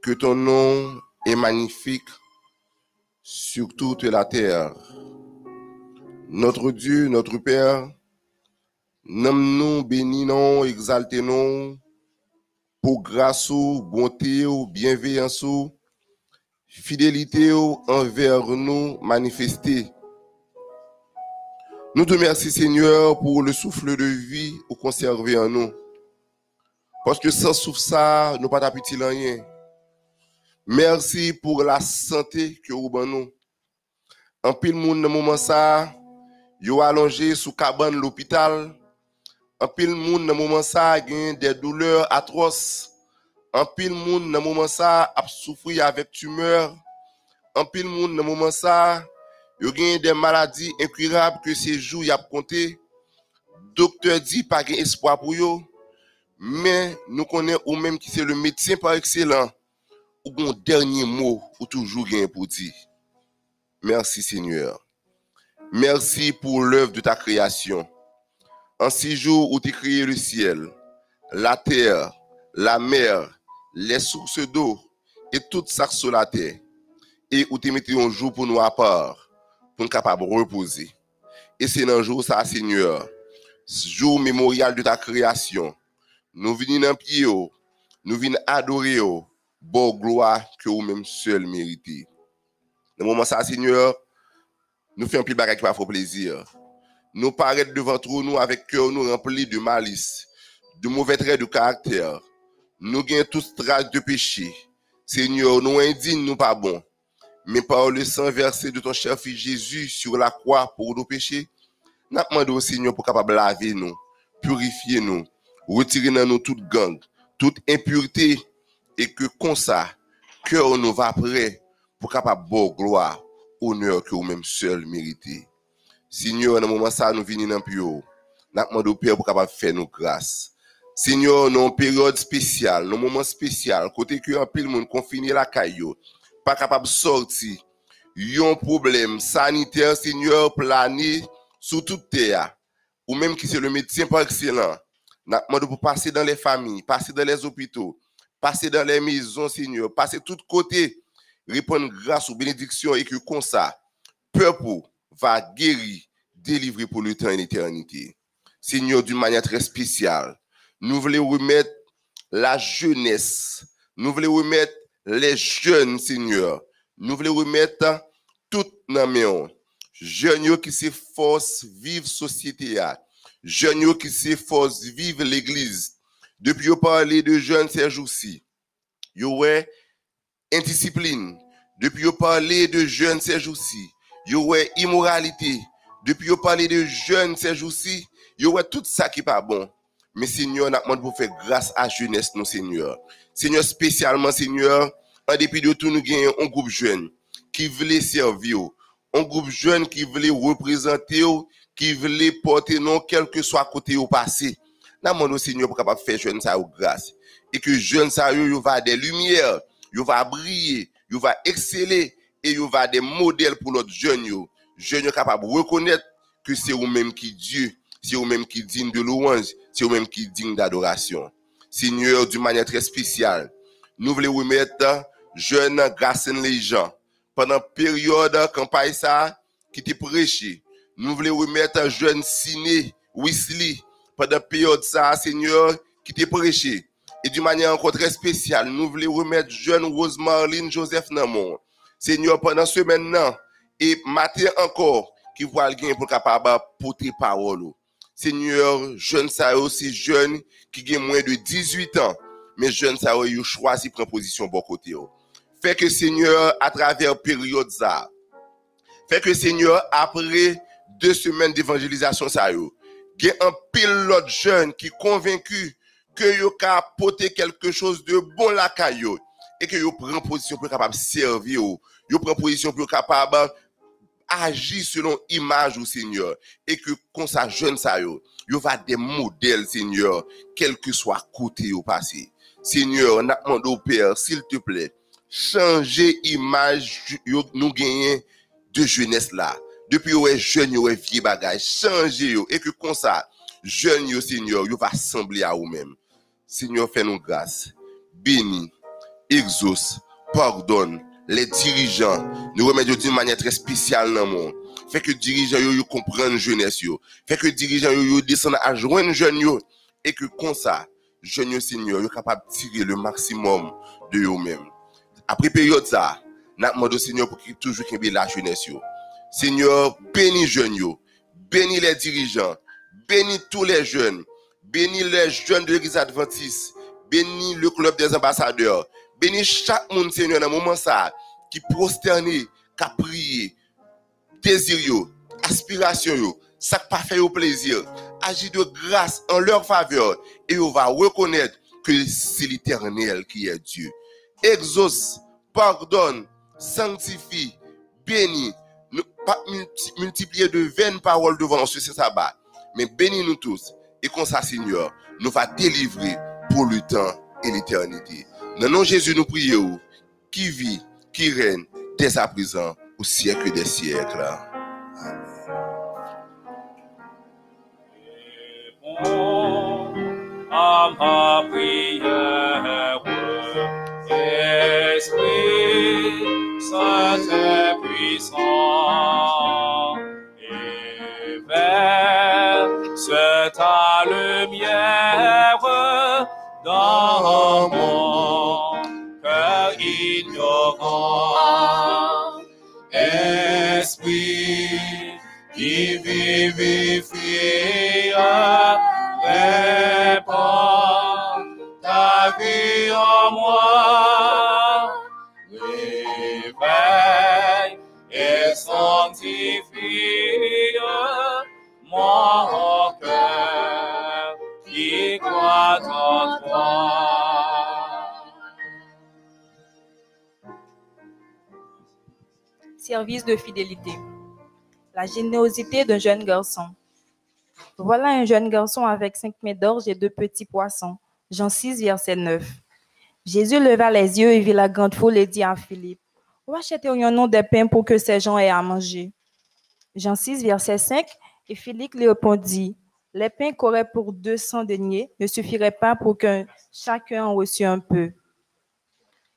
que ton nom est magnifique sur toute la terre. Notre Dieu, notre Père, nomme-nous, bénis-nous, exaltez-nous pour grâce, bonté, bienveillance, fidélité envers nous manifestée. Nous te remercions, Seigneur, pour le souffle de vie ou conservé en nous. Parce que sans souffle ça, nous pas d'appetit rien. Merci pour la santé que nous. En pile monde dans moment ça, yo allongé sous cabane l'hôpital, En pile moun dans moment ça des douleurs atroces. En pile moun dans moment ça a souffrir avec tumeur. En pile moun dans moment ça yo des maladies incurables que ces jours y a compté. Docteur dit pas gen espoir pour yo. Mais nous connaissons ou même qui c'est le médecin par excellence. Ou gon dernier mot ou toujours gen pour dire. Merci Seigneur. Merci pour l'œuvre de ta création. En six jours où tu créé le ciel, la terre, la mer, les sources d'eau et tout ça sur la terre. Et où tu mis un jour pour nous à part, pour nous capables de reposer. Et c'est le jour ça, Seigneur, jour mémorial de ta création. Nous venons dans pied, nous venons adorer, bon gloire que vous-même seul méritez. Dans le moment ça, Seigneur, nous faisons petit bagage qui va faire plaisir. Nous paraître devant nous avec cœur nous rempli de malice, de mauvais traits de caractère. Nous gagnons tous traces de péché. Seigneur, nous indignes, nous pas bons. Mais par le sang versé de ton cher fils Jésus sur la croix pour nos péchés, nous demandons au Seigneur pour capable laver nous, purifier nous, retirer dans nous toute gang, toute impureté et que comme ça, cœur nous va prêt pour capable bon gloire, honneur que vous-même seul méritez. Seigneur, dans le moment ça, nous venons dans le. Nous demandons au Père pour capable faire nos grâces. Seigneur, dans une période spéciale, dans un moment spécial, côté que un pile monde confiné la caillou, pas capable de sortir. un problème sanitaire, Seigneur, plané sur toute terre. Ou même qui c'est le médecin par excellence. Nous demandons pour passer dans les familles, passer dans les hôpitaux, passer dans les maisons, Seigneur, passer tout côté, répondre grâce aux bénédictions et que comme ça, peuple va guérir, délivrer pour le temps et l'éternité. Seigneur, d'une manière très spéciale, nous voulons remettre la jeunesse, nous voulons remettre les jeunes, Seigneur, nous voulons remettre tout dans main. Jeunes qui s'efforcent vivre société, jeunes qui s'efforcent vivre l'église. Depuis yo parler de jeunes ces jours-ci, indiscipline, depi yo pale de jen sejousi, yo wè imoralite, depi yo pale de jen sejousi, yo wè tout sa ki pa bon. Men senyor nan akman pou fè grase a jenes nou senyor. Senyor spesyalman senyor, an depi de tout nou genyon an goup jen ki vle servi yo, an goup jen ki vle reprezente yo, ki vle pote non kelke so a kote yo pase. Nan man nou senyor pou kapap fè jen sa yo grase. E ke jen sa yo yo va de lumièr, yo va briller, yo va exceller, et yo va des modèles pour notre jeune. Jeune capable de reconnaître que c'est vous-même qui Dieu, c'est vous-même qui digne de louange, c'est vous-même qui digne d'adoration. Seigneur, d'une manière très spéciale, nous voulons remettre jeune grâce les gens. Pendant la période campagne ça, qui était prêché, nous voulons remettre jeune ciné, Wesley, pendant la période ça, Seigneur, qui était prêché. Et d'une manière encore très spéciale, nous voulons remettre jeune Rose Marlene Joseph Namon. Seigneur, pendant ce maintenant, et matin encore, qui voit le gain pour capable porter parole. Seigneur, jeune ça aussi jeune qui ont moins de 18 ans, mais jeune ça yo choisi prendre position bon côté. Fait que Seigneur, à travers période ça, fait que Seigneur, après deux semaines d'évangélisation ça y a un pilote jeune qui convaincu que yo ka quelque chose de bon la caillou et que yo prend position pour capable servir yo, yo prend position pour capable agir selon image au Seigneur et que quand ça jeune ça yo, yo va des modèles Seigneur, quel que soit côté au passé. Seigneur, n'a demandé au Père, s'il te plaît, changer image yo nous gagner de jeunesse là. Depuis yo est jeune yo est vieux bagage, changer yo et que comme ça jeune yo Seigneur, yo va sembler à vous-même. Seigneur, fais-nous grâce. Bénis, exauce, pardonne les dirigeants. Nous remettons d'une manière très spéciale dans le monde. Fait que dirigeants yo, yo comprennent jeunesse yo. Fait que dirigeants descendent à joindre jeunes. Et que comme ça, jeunes Seigneur, yo capable de tirer le maximum de eux-mêmes. Après période ça, demandé au Seigneur pour qu'il toujours qu'il la jeunesse. Seigneur, bénis jeunes. Bénis les dirigeants. Bénis tous les jeunes. Bénis les jeunes de l'église adventiste. Bénis le club des ambassadeurs. Bénis chaque monde, Seigneur, dans le moment ça, qui prosterné, qui prié, désir aspiration ça pas fait au plaisir, agir de grâce en leur faveur et on va reconnaître que c'est l'Éternel qui est Dieu. Exauce, pardonne, sanctifie, bénis. Ne pas multi- multiplier de vaines paroles devant ce sabbat, mais bénis-nous tous. Et comme ça, Seigneur, nous va délivrer pour le temps et l'éternité. Dans le nom de Jésus, nous prions, qui vit, qui règne dès à présent, au siècle des siècles. Esprit qui vivifie, répand ta vie en moi. Réveille et sanctifie mon Service de fidélité. La générosité d'un jeune garçon. Voilà un jeune garçon avec cinq mets d'orge et deux petits poissons. Jean 6, verset 9. Jésus leva les yeux et vit la grande foule et dit à Philippe, Où achèterions-nous des pains pour que ces gens aient à manger? Jean 6, verset 5. Et Philippe lui répondit, Les pains qu'aurait pour 200 deniers ne suffiraient pas pour que chacun en reçût un peu.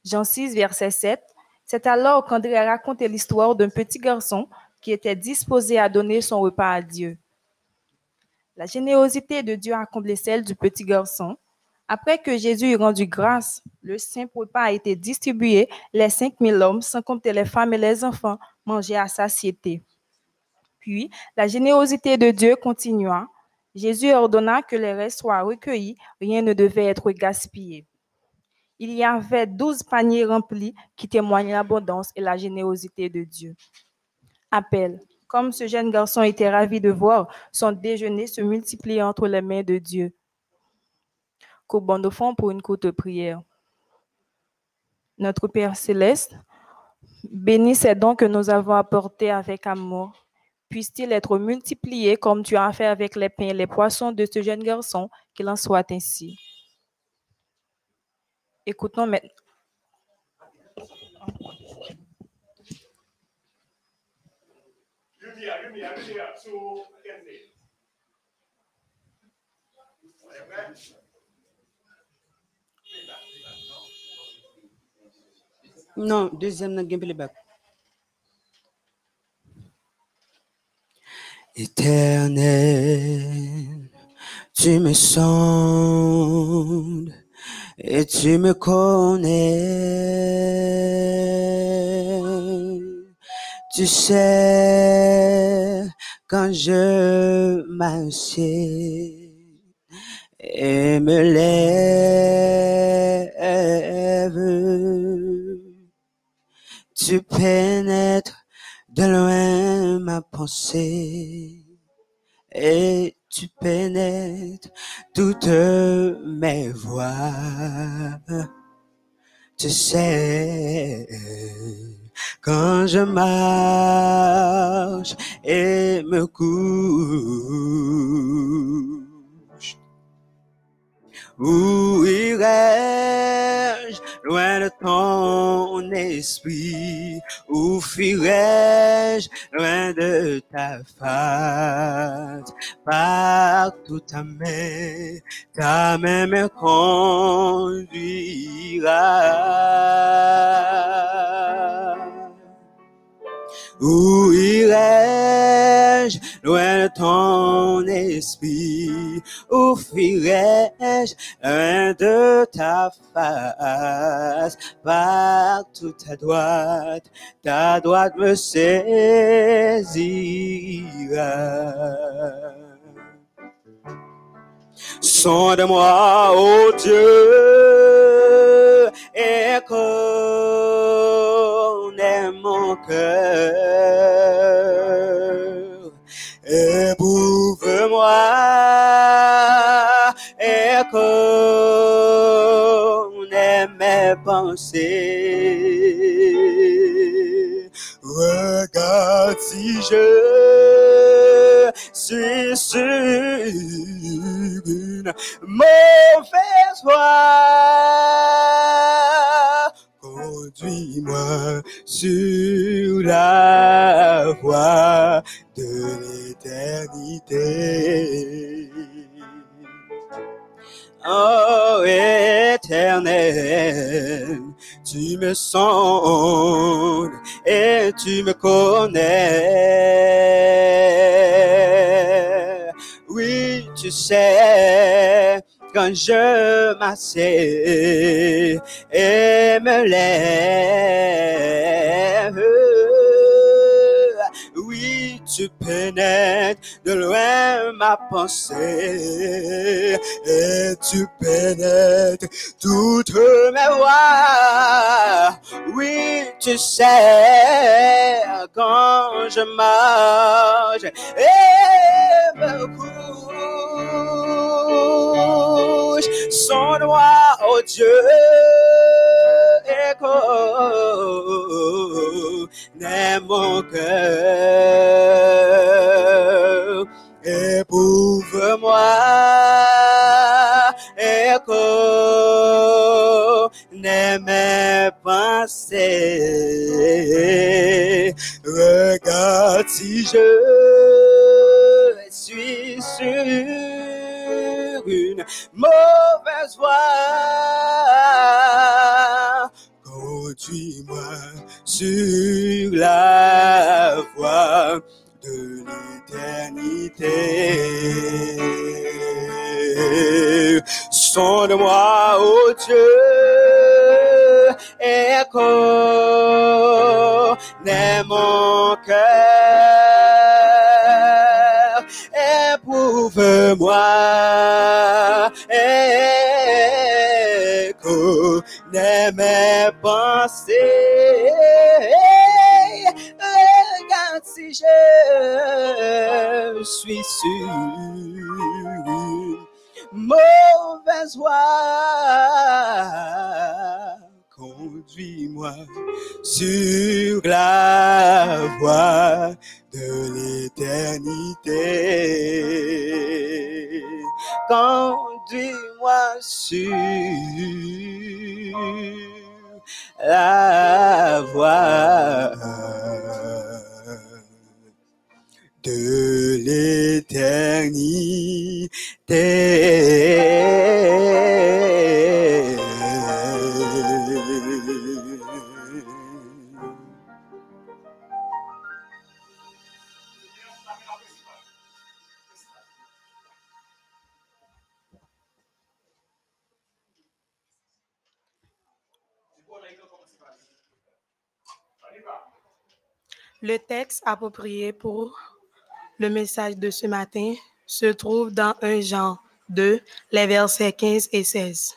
Jean 6, verset 7. C'est alors qu'André a raconté l'histoire d'un petit garçon qui était disposé à donner son repas à Dieu. La générosité de Dieu a comblé celle du petit garçon. Après que Jésus eut rendu grâce, le saint repas a été distribué. Les cinq mille hommes, sans compter les femmes et les enfants, mangeaient à satiété. Puis, la générosité de Dieu continua. Jésus ordonna que les restes soient recueillis. Rien ne devait être gaspillé. Il y avait douze paniers remplis qui témoignent l'abondance et la générosité de Dieu. Appel. Comme ce jeune garçon était ravi de voir son déjeuner se multiplier entre les mains de Dieu. Courbons nos fonds pour une courte prière. Notre Père céleste, bénis ces dons que nous avons apportés avec amour. Puissent-ils être multipliés comme tu as fait avec les pains et les poissons de ce jeune garçon, qu'il en soit ainsi. Écoutons maintenant. Non, deuxième gen playback. Éternel, tu me sondes et tu me connais. Tu sais quand je m'assieds et me lève, tu pénètres de loin ma pensée et tu pénètres toutes mes voies. Tu sais quand je marche et me couche. Où irai-je? Loin de ton esprit? Où fuirai-je? Loin de ta face? Partout ta main, ta main me conduira. Où irai-je? Loin de ton esprit? Où fuirai-je? Loin de ta face? Partout ta droite, ta droite me saisira. Sonde-moi, ô Dieu, et mon cœur. Éprouve-moi et mes pensées. Regarde si je suis sur une mauvaise voie. Conduis-moi sur la voie de l'éternité. Oh éternel, tu me sondes et tu me connais. Oui, tu sais quand je m'assieds et me lève. Tu pénètres de loin ma pensée et tu pénètres toutes mes voies. Oui, tu sais quand je marche et me couche, son doigt, oh Dieu, écho n'est mon cœur. Éprouve-moi, écho n'est mes pensées. Regarde si je suis sur une mauvaise voie. Conduis-moi sur la voie de l'éternité. Sonde-moi, ô Dieu, écho n'est mon cœur. Éprouve-moi, n'est mes pensées. Regarde si je suis une mauvaise voie. Conduis-moi sur la voie de l'éternité. Conduis-moi sur la voie de l'éternité. Le texte approprié pour le message de ce matin se trouve dans 1 Jean 2, les versets 15 et 16.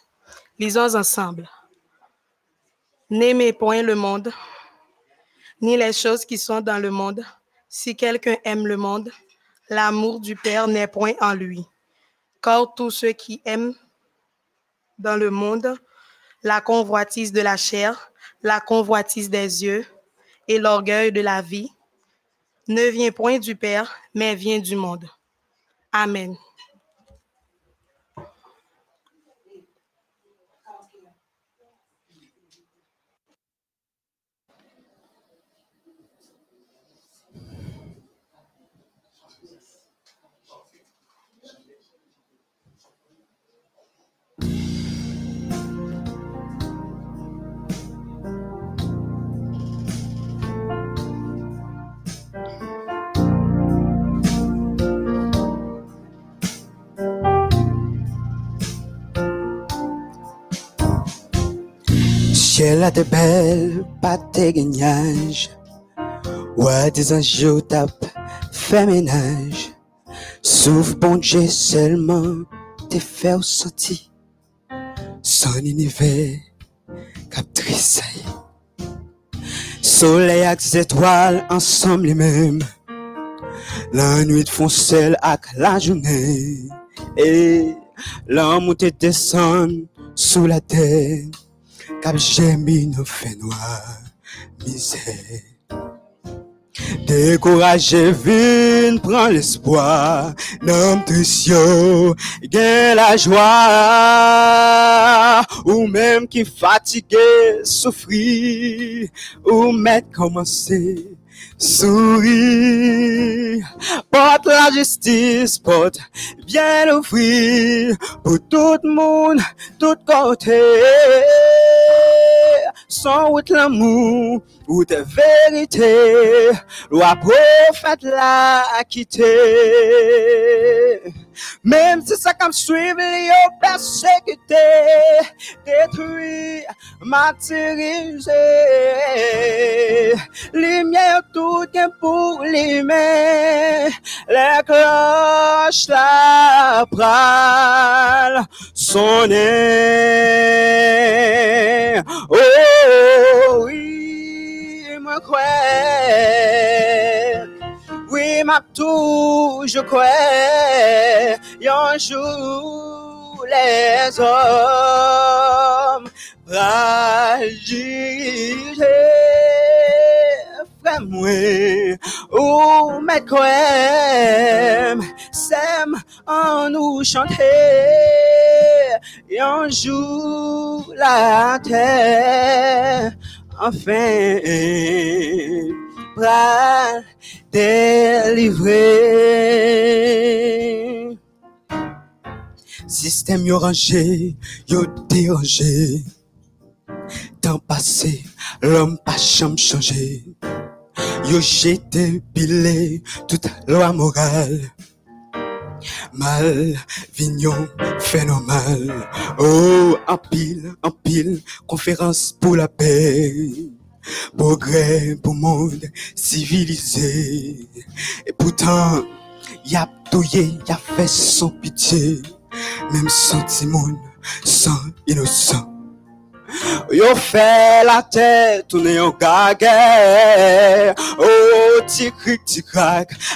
Lisons ensemble. N'aimez point le monde, ni les choses qui sont dans le monde. Si quelqu'un aime le monde, l'amour du Père n'est point en lui. Car tous ceux qui aiment dans le monde, la convoitise de la chair, la convoitise des yeux et l'orgueil de la vie ne vient point du Père, mais vient du monde. Amen. Ciel a de belle, pas de gagnage. Ouais, des anges tape, fait ménage. Sauf bon Dieu seulement, te fait sentir. Son univers, cap tressaille. Soleil avec les étoiles ensemble les mêmes. La nuit font seul avec la journée. Et la montée descend sous la terre. Cap gémi nous fait noir, misère. Découragé, vine, prends l'espoir. Nom tristio, gain la joie. Ou même qui fatigué, souffrir. Ou mettre commencer, sourire. Porte la justice, porte bien ouvrir. Pour tout le monde, tout côté. Sans route l'amour, ou tes vérités, loi prophète l'a quitté. Même si ça comme suivre les persécuté, détruit, martyrisé. Lumière tout gain pour les mains, les cloches la prale sonner. Oh oui, moi crois. Oui, m'a tout, je crois. Un jour, les hommes. Frère, moi, ou s'aime en nous chanter. Un jour, la terre, enfin, va délivrer. Système yo rangé, yo dérangé. Temps passé, l'homme pas changé. Yo jeté pilé toute loi morale. Mal, vignon, phénoménal. Oh, en pile, en pile, conférence pour la paix. Progrès pour monde civilisé. Et pourtant, y a douillé, y a fait sans pitié. Même sentiment, sans innocent. Yo fait la tête, tourner en gaguet. Oh, tic cric,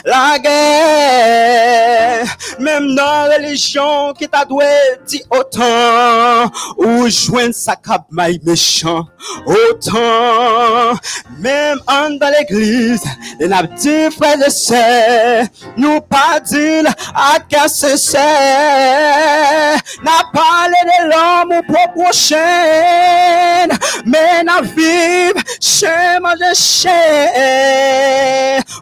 la guerre. Même dans la religion qui t'a doué, dit autant. Ou joindre sa cap maille méchant, autant. Même en dans l'église, les n'a dit frères et sœurs, nous pas à qu'est-ce c'est. N'a parlé de l'homme au propre mais n'a vive chez moi de chien.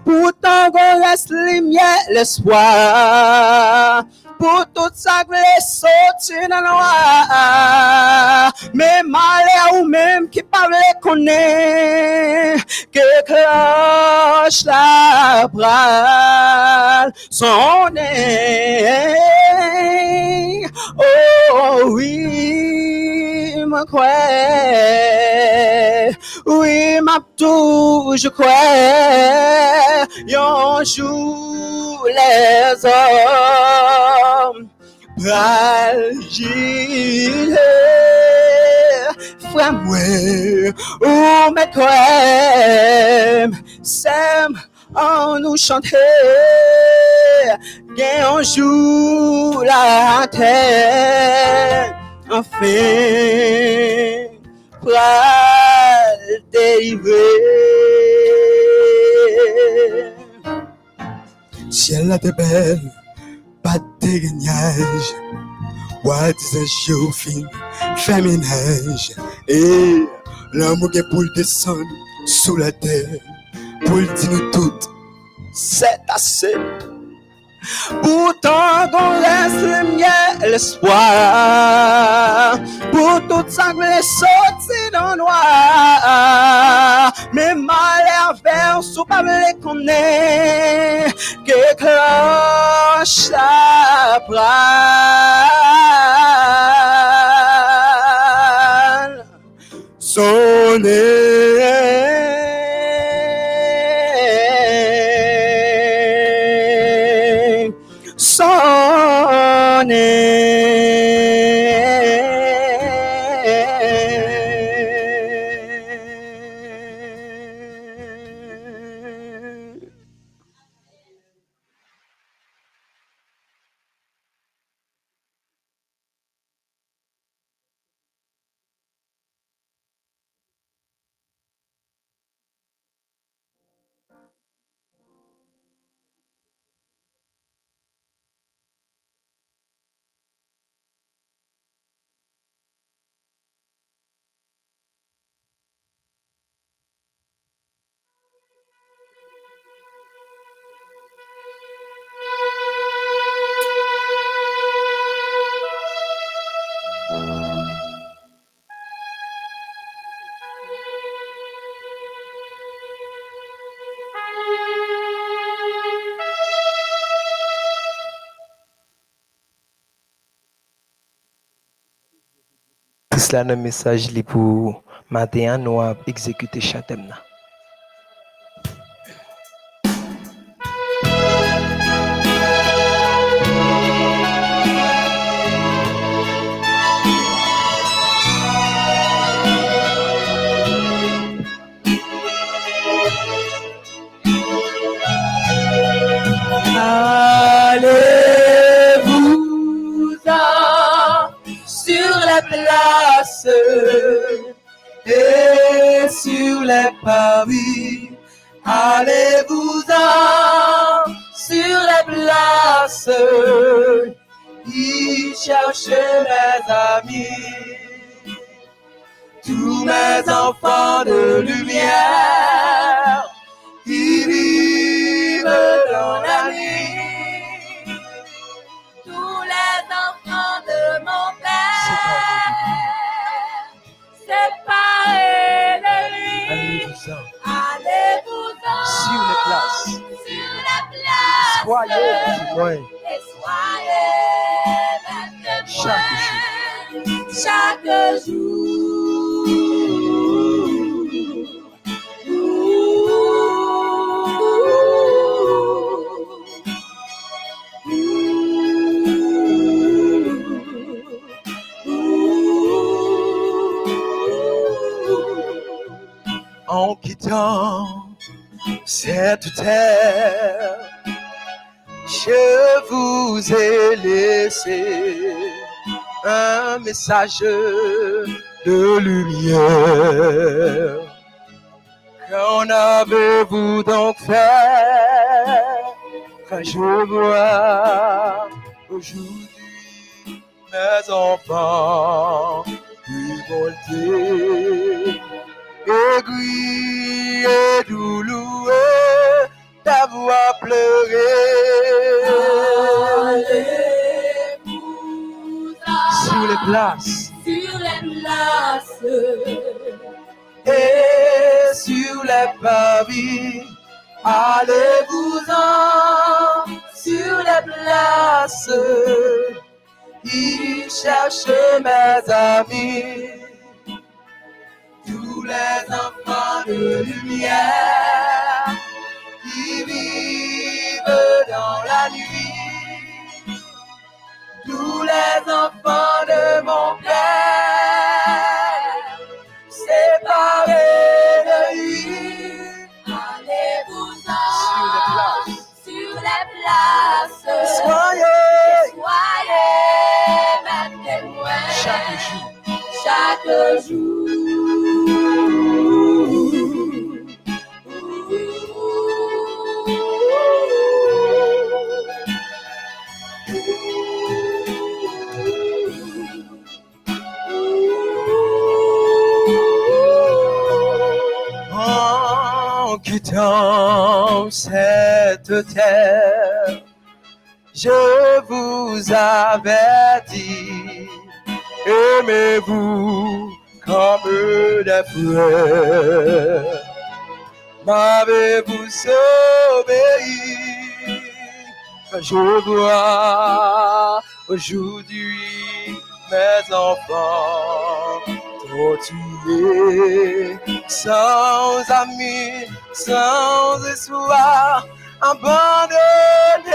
Pourtant, qu'on reste lumière, l'espoir. Pour tout ça, que les sortir dans le noir. Mais malheur ou même qui parle connaît. Que cloche la brale sonner. Oh oui, me crois. Oui, je crois. Un jour, les hommes Frère, moi, ou mes croix, s'aiment en nous chanter. Gain un jour la terre, enfin, pral délivrer. Ciel la te belle, show fin, fait ménage. Et l'amour est pour le descendre sous la terre. Pour le dire nous c'est assez. Pourtant, qu'on laisse le mien l'espoir. Pour tout ça, que les sorties dans noir. Mais malheur vers sous pas les connaît. Que cloche la prale. Sonner. Dans le message li nous avons exécuté chaque thème. Places. Y chercher mes amis, tous mes enfants de lumière qui vivent dans la nuit. Tous les enfants de mon père, séparés de lui. Allez-vous-en Sur les places. Sur les places. Soyez témoins. Et soyez mes témoins chaque En quittant cette terre, je vous ai laissé un message de lumière. Qu'en avez-vous donc fait? Quand je vois aujourd'hui mes enfants révoltés, aigris et douloureux d'avoir pleuré? Sur les places sur les places. et sur les pavis. Allez-vous-en sur les places. Y chercher mes amis. Tous les enfants de lumière qui vivent dans la nuit. Tous les enfants de mon père séparés de lui. Allez-vous-en Sur les places. sur les places. Soyez. Soyez mes témoins Chaque jour. chaque jour. En quittant cette terre, je vous avais dit, aimez-vous comme des frères. M'avez-vous obéi? Je vois aujourd'hui mes enfants torturés, sans amis, sans espoir, abandonnés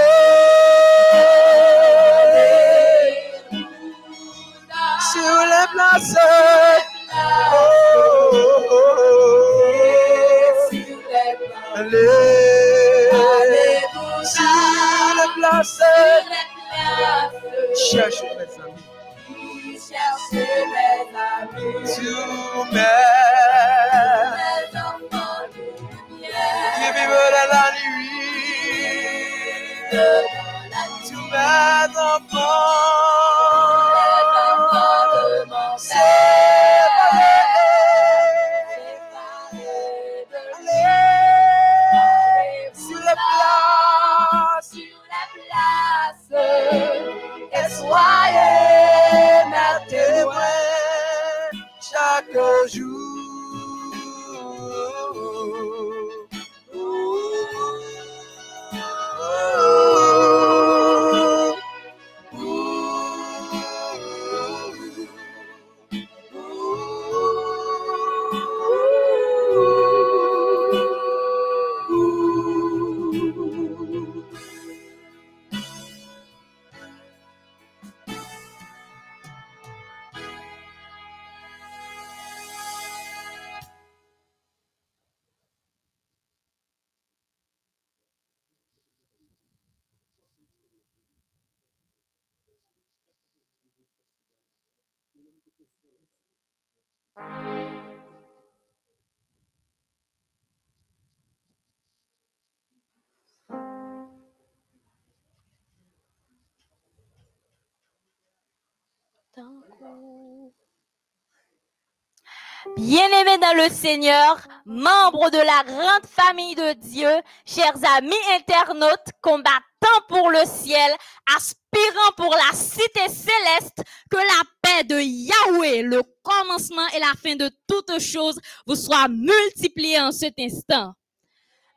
Bien-aimés dans le Seigneur, membres de la grande famille de Dieu, chers amis internautes, combattants pour le ciel, aspirant pour la cité céleste, que la paix de Yahweh, le commencement et la fin de toutes choses, vous soit multipliée en cet instant.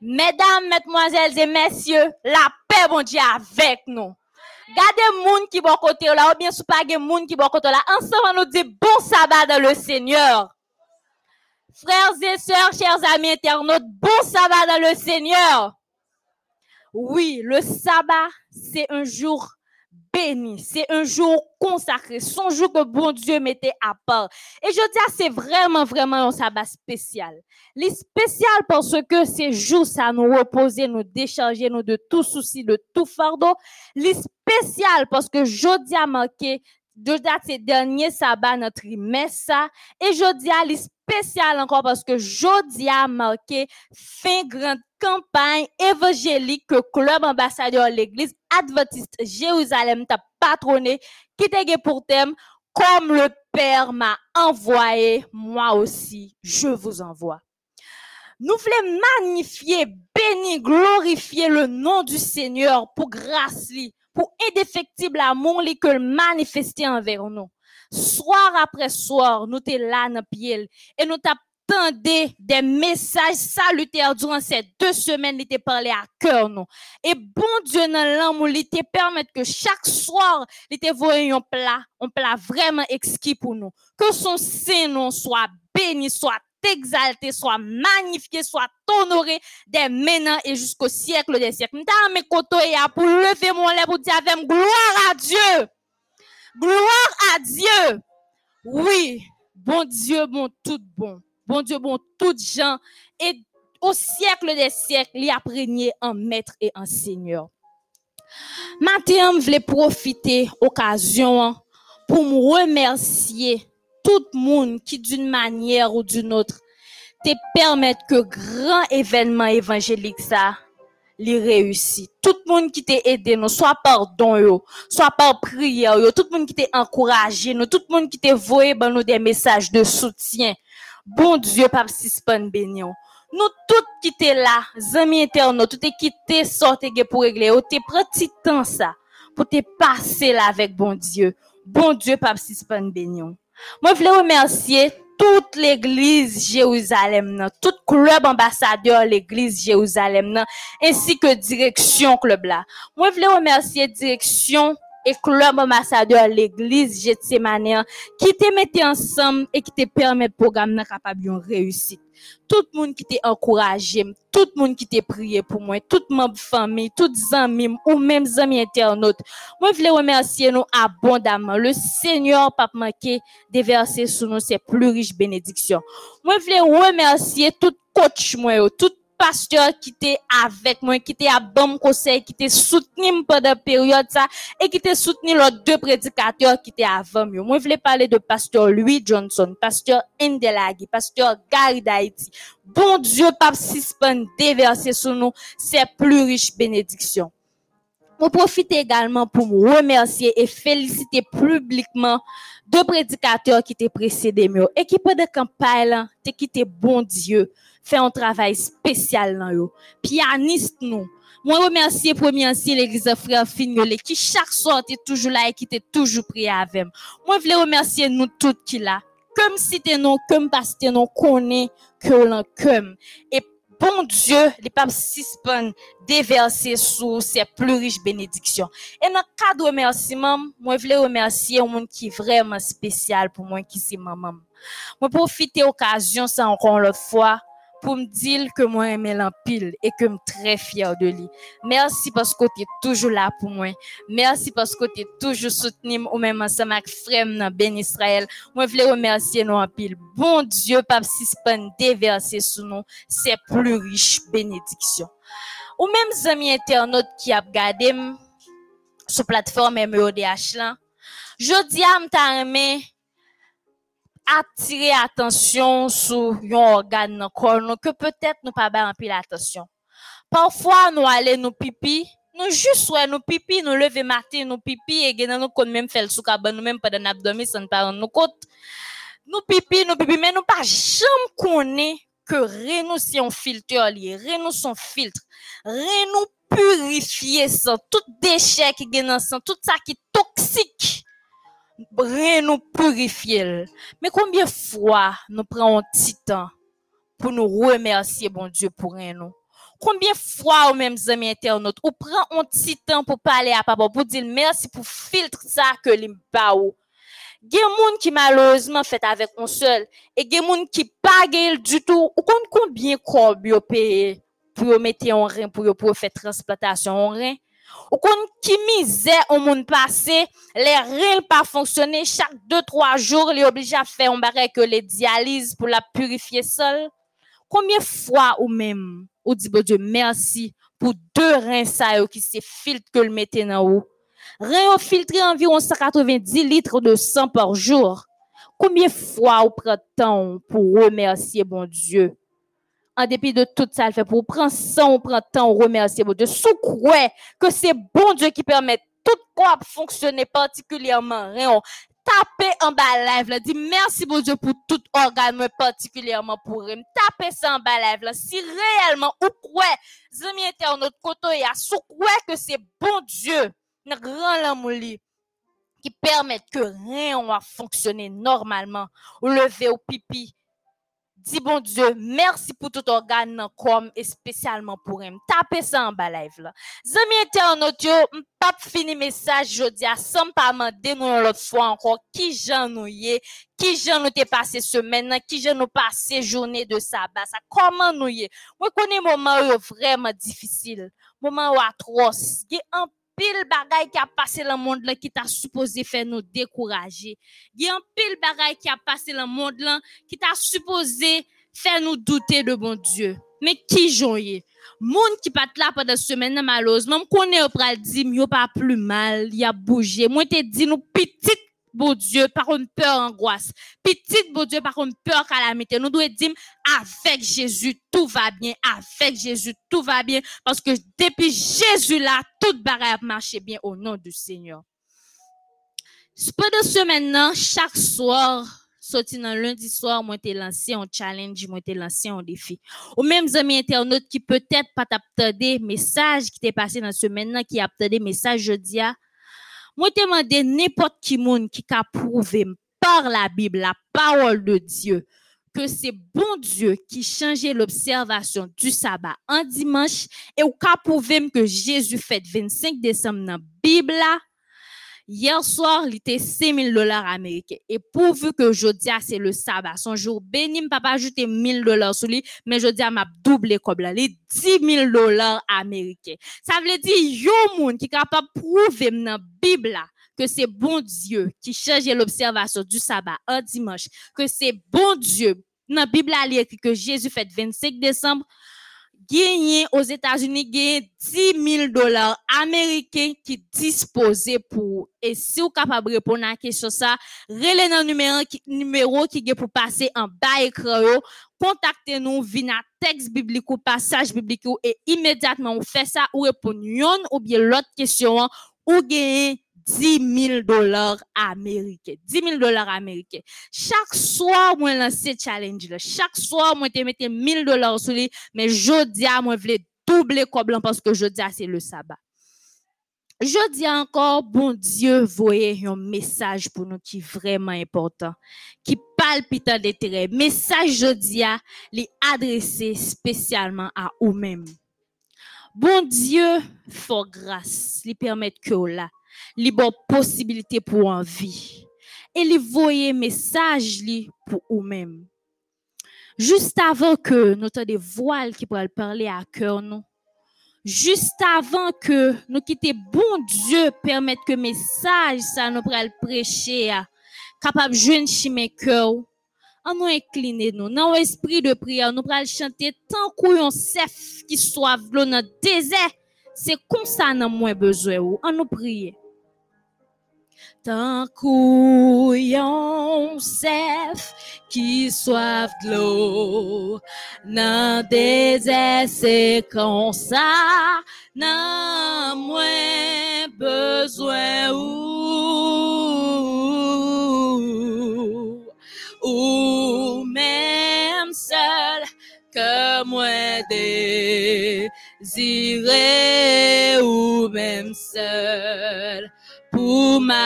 Mesdames, mesdemoiselles et messieurs, la paix, bon Dieu, avec nous. Gardez moun qui bon côté là, ou bien sous moun qui bon côté là. Ensemble, nous dit bon sabbat dans le Seigneur. Frères et sœurs, chers amis internautes, bon sabbat dans le Seigneur. Oui, le sabbat, c'est un jour béni, c'est un jour consacré, son jour que bon Dieu mettait à part. Et je dis, c'est vraiment, vraiment un sabbat spécial. Les spécial parce que ces jours, ça nous reposer, nous décharger, nous de tout souci, de tout fardeau. Les spécial parce que jeudi a marqué de date ces derniers sabbats notre trimestre et jeudi a les spécial encore parce que jeudi a marqué fin grande campagne évangélique que club ambassadeur l'église adventiste Jérusalem t'a patronné qui t'a pour thème comme le Père m'a envoyé, moi aussi je vous envoie. Nous voulons magnifier, bénir, glorifier le nom du Seigneur pour grâce pour indéfectible amour que le manifester envers nous. Soir après soir, nous t'es là et nous t'attendons des messages salutaires durant ces deux semaines, il t'a parlé à cœur nous. Et bon Dieu dans l'amour, il te permet que chaque soir, il te un plat, un plat vraiment exquis pour nous. Que son Seigneur soit béni, soit exalté, soit magnifié, soit honoré dès maintenant et jusqu'au siècle des siècles. Mes côtés pour lever mon lèvre pour dire gloire à Dieu. Gloire à Dieu. Oui, bon Dieu, bon tout bon. Bon Dieu, bon tout gens. Et au siècle des siècles, il a régné en maître et en seigneur. Maintenant, je voulais profiter occasion pour me remercier tout le monde qui, d'une manière ou d'une autre, te permettre que grand événement évangélique ça, les réussit. Tout le monde qui t'a aidé nous, soit par don soit par prière tout le monde qui t'a encouragé nous, tout le monde qui t'a voué ben nous des messages de soutien. Bon Dieu, Pape Sispan béni. Nous tous qui t'es là, amis internautes, tout qui t'es sorti pour régler, ou t'es pris temps ça, pour te passer là avec bon Dieu. Bon Dieu, Pape Sispan béni. Moi, je voulais remercier toute l'église Jérusalem, tout club ambassadeur l'église Jérusalem, ainsi que direction club là. Moi, je voulais remercier direction et club ambassadeur l'église Gethsemane qui te mettait ensemble et qui te permet de programme capable de réussir tout le monde qui t'a encouragé, tout le monde qui t'a prié pour moi, toute ma famille, toutes amis ou même amis internautes. Moi, je voulais remercier nous abondamment. Le Seigneur pas manqué déverser sur nous ses plus riches bénédictions. Moi, je voulais remercier tout coach moi, tout pasteur qui était avec moi, qui était à bon conseil, qui était soutenu pendant la période ça, et qui était soutenu les deux prédicateurs qui étaient avant moi. Moi, je voulais parler de pasteur Louis Johnson, pasteur Indelagi, pasteur Gary d'Haïti. Bon Dieu, pape Sispan déverser sur nous ses plus riches bénédictions. Je profite également pour me remercier et féliciter publiquement deux prédicateurs qui étaient précédés et qui pendant campagne, qui quitté bon Dieu fait un travail spécial dans eux. Pianiste nous. Moi remercier premier ancien l'église frère Fignolé qui chaque soir était toujours là et qui était toujours prié avec moi. je voulais remercier nous toutes qui là. Comme si t'es non, comme parce que nous connaît que l'on comme. Et bon Dieu, les papes suspendent déverser sous ses plus riches bénédictions. Et dans le cadre de remerciement, moi, je voulais remercier un monde qui est vraiment spécial pour moi, qui c'est maman. Moi, profiter occasion, ça encore une fois, pour me dire que moi aime l'empile et que je suis très fier de lui. Merci parce que tu es toujours là pour moi. Merci parce que tu es toujours soutenu ou même ensemble avec dans Ben Israël. Moi je voulais remercier nous en pile. Bon Dieu, Pape Sispan déverser sur nous ses plus riches bénédictions. Ou même amis internautes qui a regardé sur plateforme MEODH. Je dis à attirer attention sur un organe dans que peut-être nous pas bien pile attention. Parfois nous allons nous pipi, nous juste nous pipi nous lever matin nous pipi et nous kon même le soukaban nous même pas dans abdomen sans nous compte nous pipi nous pipi mais nous pas jamais connaît que renou c'est un filtre lié renou son filtre renou purifier tout déchet qui dans sang tout ça qui toxique renou purifier mais combien de fois nous prenons un petit temps pour nous remercier bon Dieu pour nous? Combien de fois, aux mêmes amis internautes, un petit temps pour parler à papa, pour dire merci pour filtre ça que l'impa ou? Gen moun qui malheureusement fait avec un seul, et gen moun qui pas gagne du tout, ou combien cob yo paye pour mettre un rein, pour faire transplantation en rein? Ou compte qui misère au monde passé, les reins pas fonctionner, chaque 2-3 jours, les obligé à faire un barré que les dialyses pour la purifier seul. Combien de fois ou même, ou dit bon Dieu merci pour deux reins ça qui se filtre que le mettez dans haut. Rein filtré environ 190 litres de sang par jour. Combien de fois ou prend pour remercier bon Dieu? En dépit de tout ça, le fait pour prendre sang, on prend temps remercier bon Dieu. Sous quoi que c'est bon Dieu qui permet tout quoi fonctionner particulièrement rien tapez en bas live là, dit merci bon Dieu pour tout organe, particulièrement pour him. Tapez ça en bas live. Si réellement ou quoi, zami internaute koto ya, sou quoi que c'est bon Dieu, grand l'amour qui permet que rien va fonctionner normalement, ou lever au pipi, Dis bon Dieu, merci pour tout organe comme et spécialement pour him. Tapez ça en bas live là. Zami internaute yo, m'pap fini message jodi a sans pas demander nous l'autre fois encore qui j'en nous qui j'en nous t'es passé semaine, qui j'en nous passé journée de sabbat, ça comment nous yé. Moi connais moment vraiment difficile, moment atroce. Pile bagay qui a passé dans le monde qui t'a supposé faire nous décourager. Il y a un pile bagay qui a passé dans le monde qui t'a supposé faire nous douter de bon Dieu. Mais qui joye? Moun qui pat là pendant semaine malheureusement, me connaît pral di yo pas plus mal, il a bougé. Moi te dit nous petite bon Dieu, par une peur, angoisse. Petite, bon Dieu, par une peur, calamité. Nous devons dire, avec Jésus, tout va bien. Avec Jésus, tout va bien. Parce que depuis Jésus là, toute barrière marche bien au nom du Seigneur. Pendant ce maintenant, chaque soir, sorti dans lundi soir, moi t'ai lancé un challenge, moi t'ai lancé un défi. Ou même amis internautes qui peut-être pas t'attendé message qui t'est passé dans ce maintenant, qui a des message jeudi à, moi, te demande n'importe qui monde qui a prouvé par la Bible, la parole de Dieu, que c'est bon Dieu qui changeait l'observation du sabbat en dimanche et ou qu'a prouvé que Jésus fait 25 décembre dans la Bible Hier soir, il était 5 000 dollars américains. Et pourvu que je dis, c'est le sabbat, son jour béni, papa ajouté 1000 dollars sur lui, mais je dis, m'a doublé comme là, les 10 000 dollars américains. Ça veut dire, yo moun qui capable de prouver dans la Bible là, que c'est bon Dieu qui change l'observation du sabbat un dimanche, que c'est bon Dieu. Dans la Bible, il écrit que Jésus fait 25 décembre gagné aux États-Unis gagné 10 000 dollars américains qui disposaient pour. Et si vous capable de répondre à la question ça dans numéro numéro qui est pour passer en bas écran contactez-nous via texte biblique ou passage biblique et immédiatement on fait ça ou répondre ou bien l'autre question ou gagner 10 000 dollars américains. 10 000 dollars américains. Chaque soir, moi, lance challenge là. Chaque soir, moi, te mette 1000 dollars sur lui, mais jeudi, moi, je voulais doubler comme parce que jeudi, c'est le sabbat. Je dis encore, bon Dieu, voyez un message pour nous qui est vraiment important, qui palpitant d'intérêt. Message jeudi, les adressé spécialement à vous-même. Bon Dieu, faut grâce, lui permettre que là, li bon possibilité pour en vie. Et li voyer message li pour vous-même. Juste avant que nous des voiles qui pourraient parler à cœur nous, juste avant que nous quitter bon Dieu permettre que message ça nous pourrait prêcher capable joindre chez mes cœurs en nous incliner nous dans esprit de prière nous pourrons chanter tant qu'on chef qui soit dans le désert c'est comme ça nous moins besoin en nous prier Tankou sef qui soif l'eau. Nan désert c'est comme ça nan moins besoin ou ou même seul que moi désiré ou même seul pour m'adorer.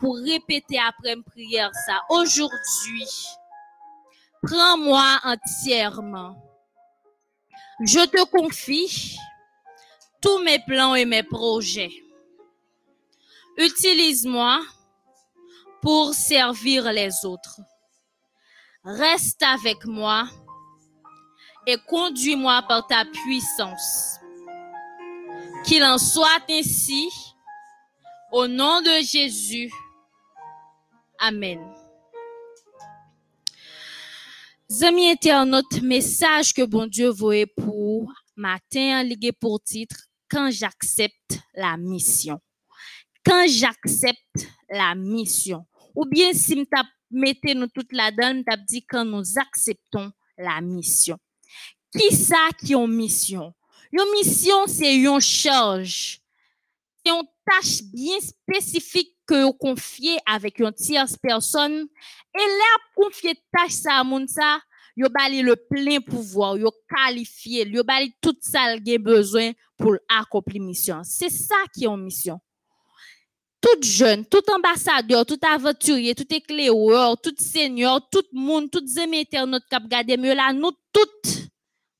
Pour répéter après une prière ça. Aujourd'hui, prends-moi entièrement. Je te confie tous mes plans et mes projets. Utilise-moi pour servir les autres. Reste avec moi et conduis-moi par ta puissance. Qu'il en soit ainsi au nom de Jésus. Amen. Amis internautes, message que bon Dieu voyait pour matin, lié pour titre, quand j'accepte la mission. Quand j'accepte la mission. Ou bien si m'tap mettez nous toute la donne, m'tap dit quand nous acceptons la mission. Qui ça qui ont mission? Une mission, c'est une charge. C'est tâche bien spécifique que vous confiez avec une tierce personne. Et là, confier tâche ça à moun ça, yo bali le plein pouvoir, yo qualifié, yo bali tout ça qu'il besoin pour accomplir mission. C'est ça qui est une mission. Tout jeune, tout ambassadeur, tout aventurier, tout éclaireur, tout seigneur, tout monde, tout internautes qui regardé mieux là, nous toutes,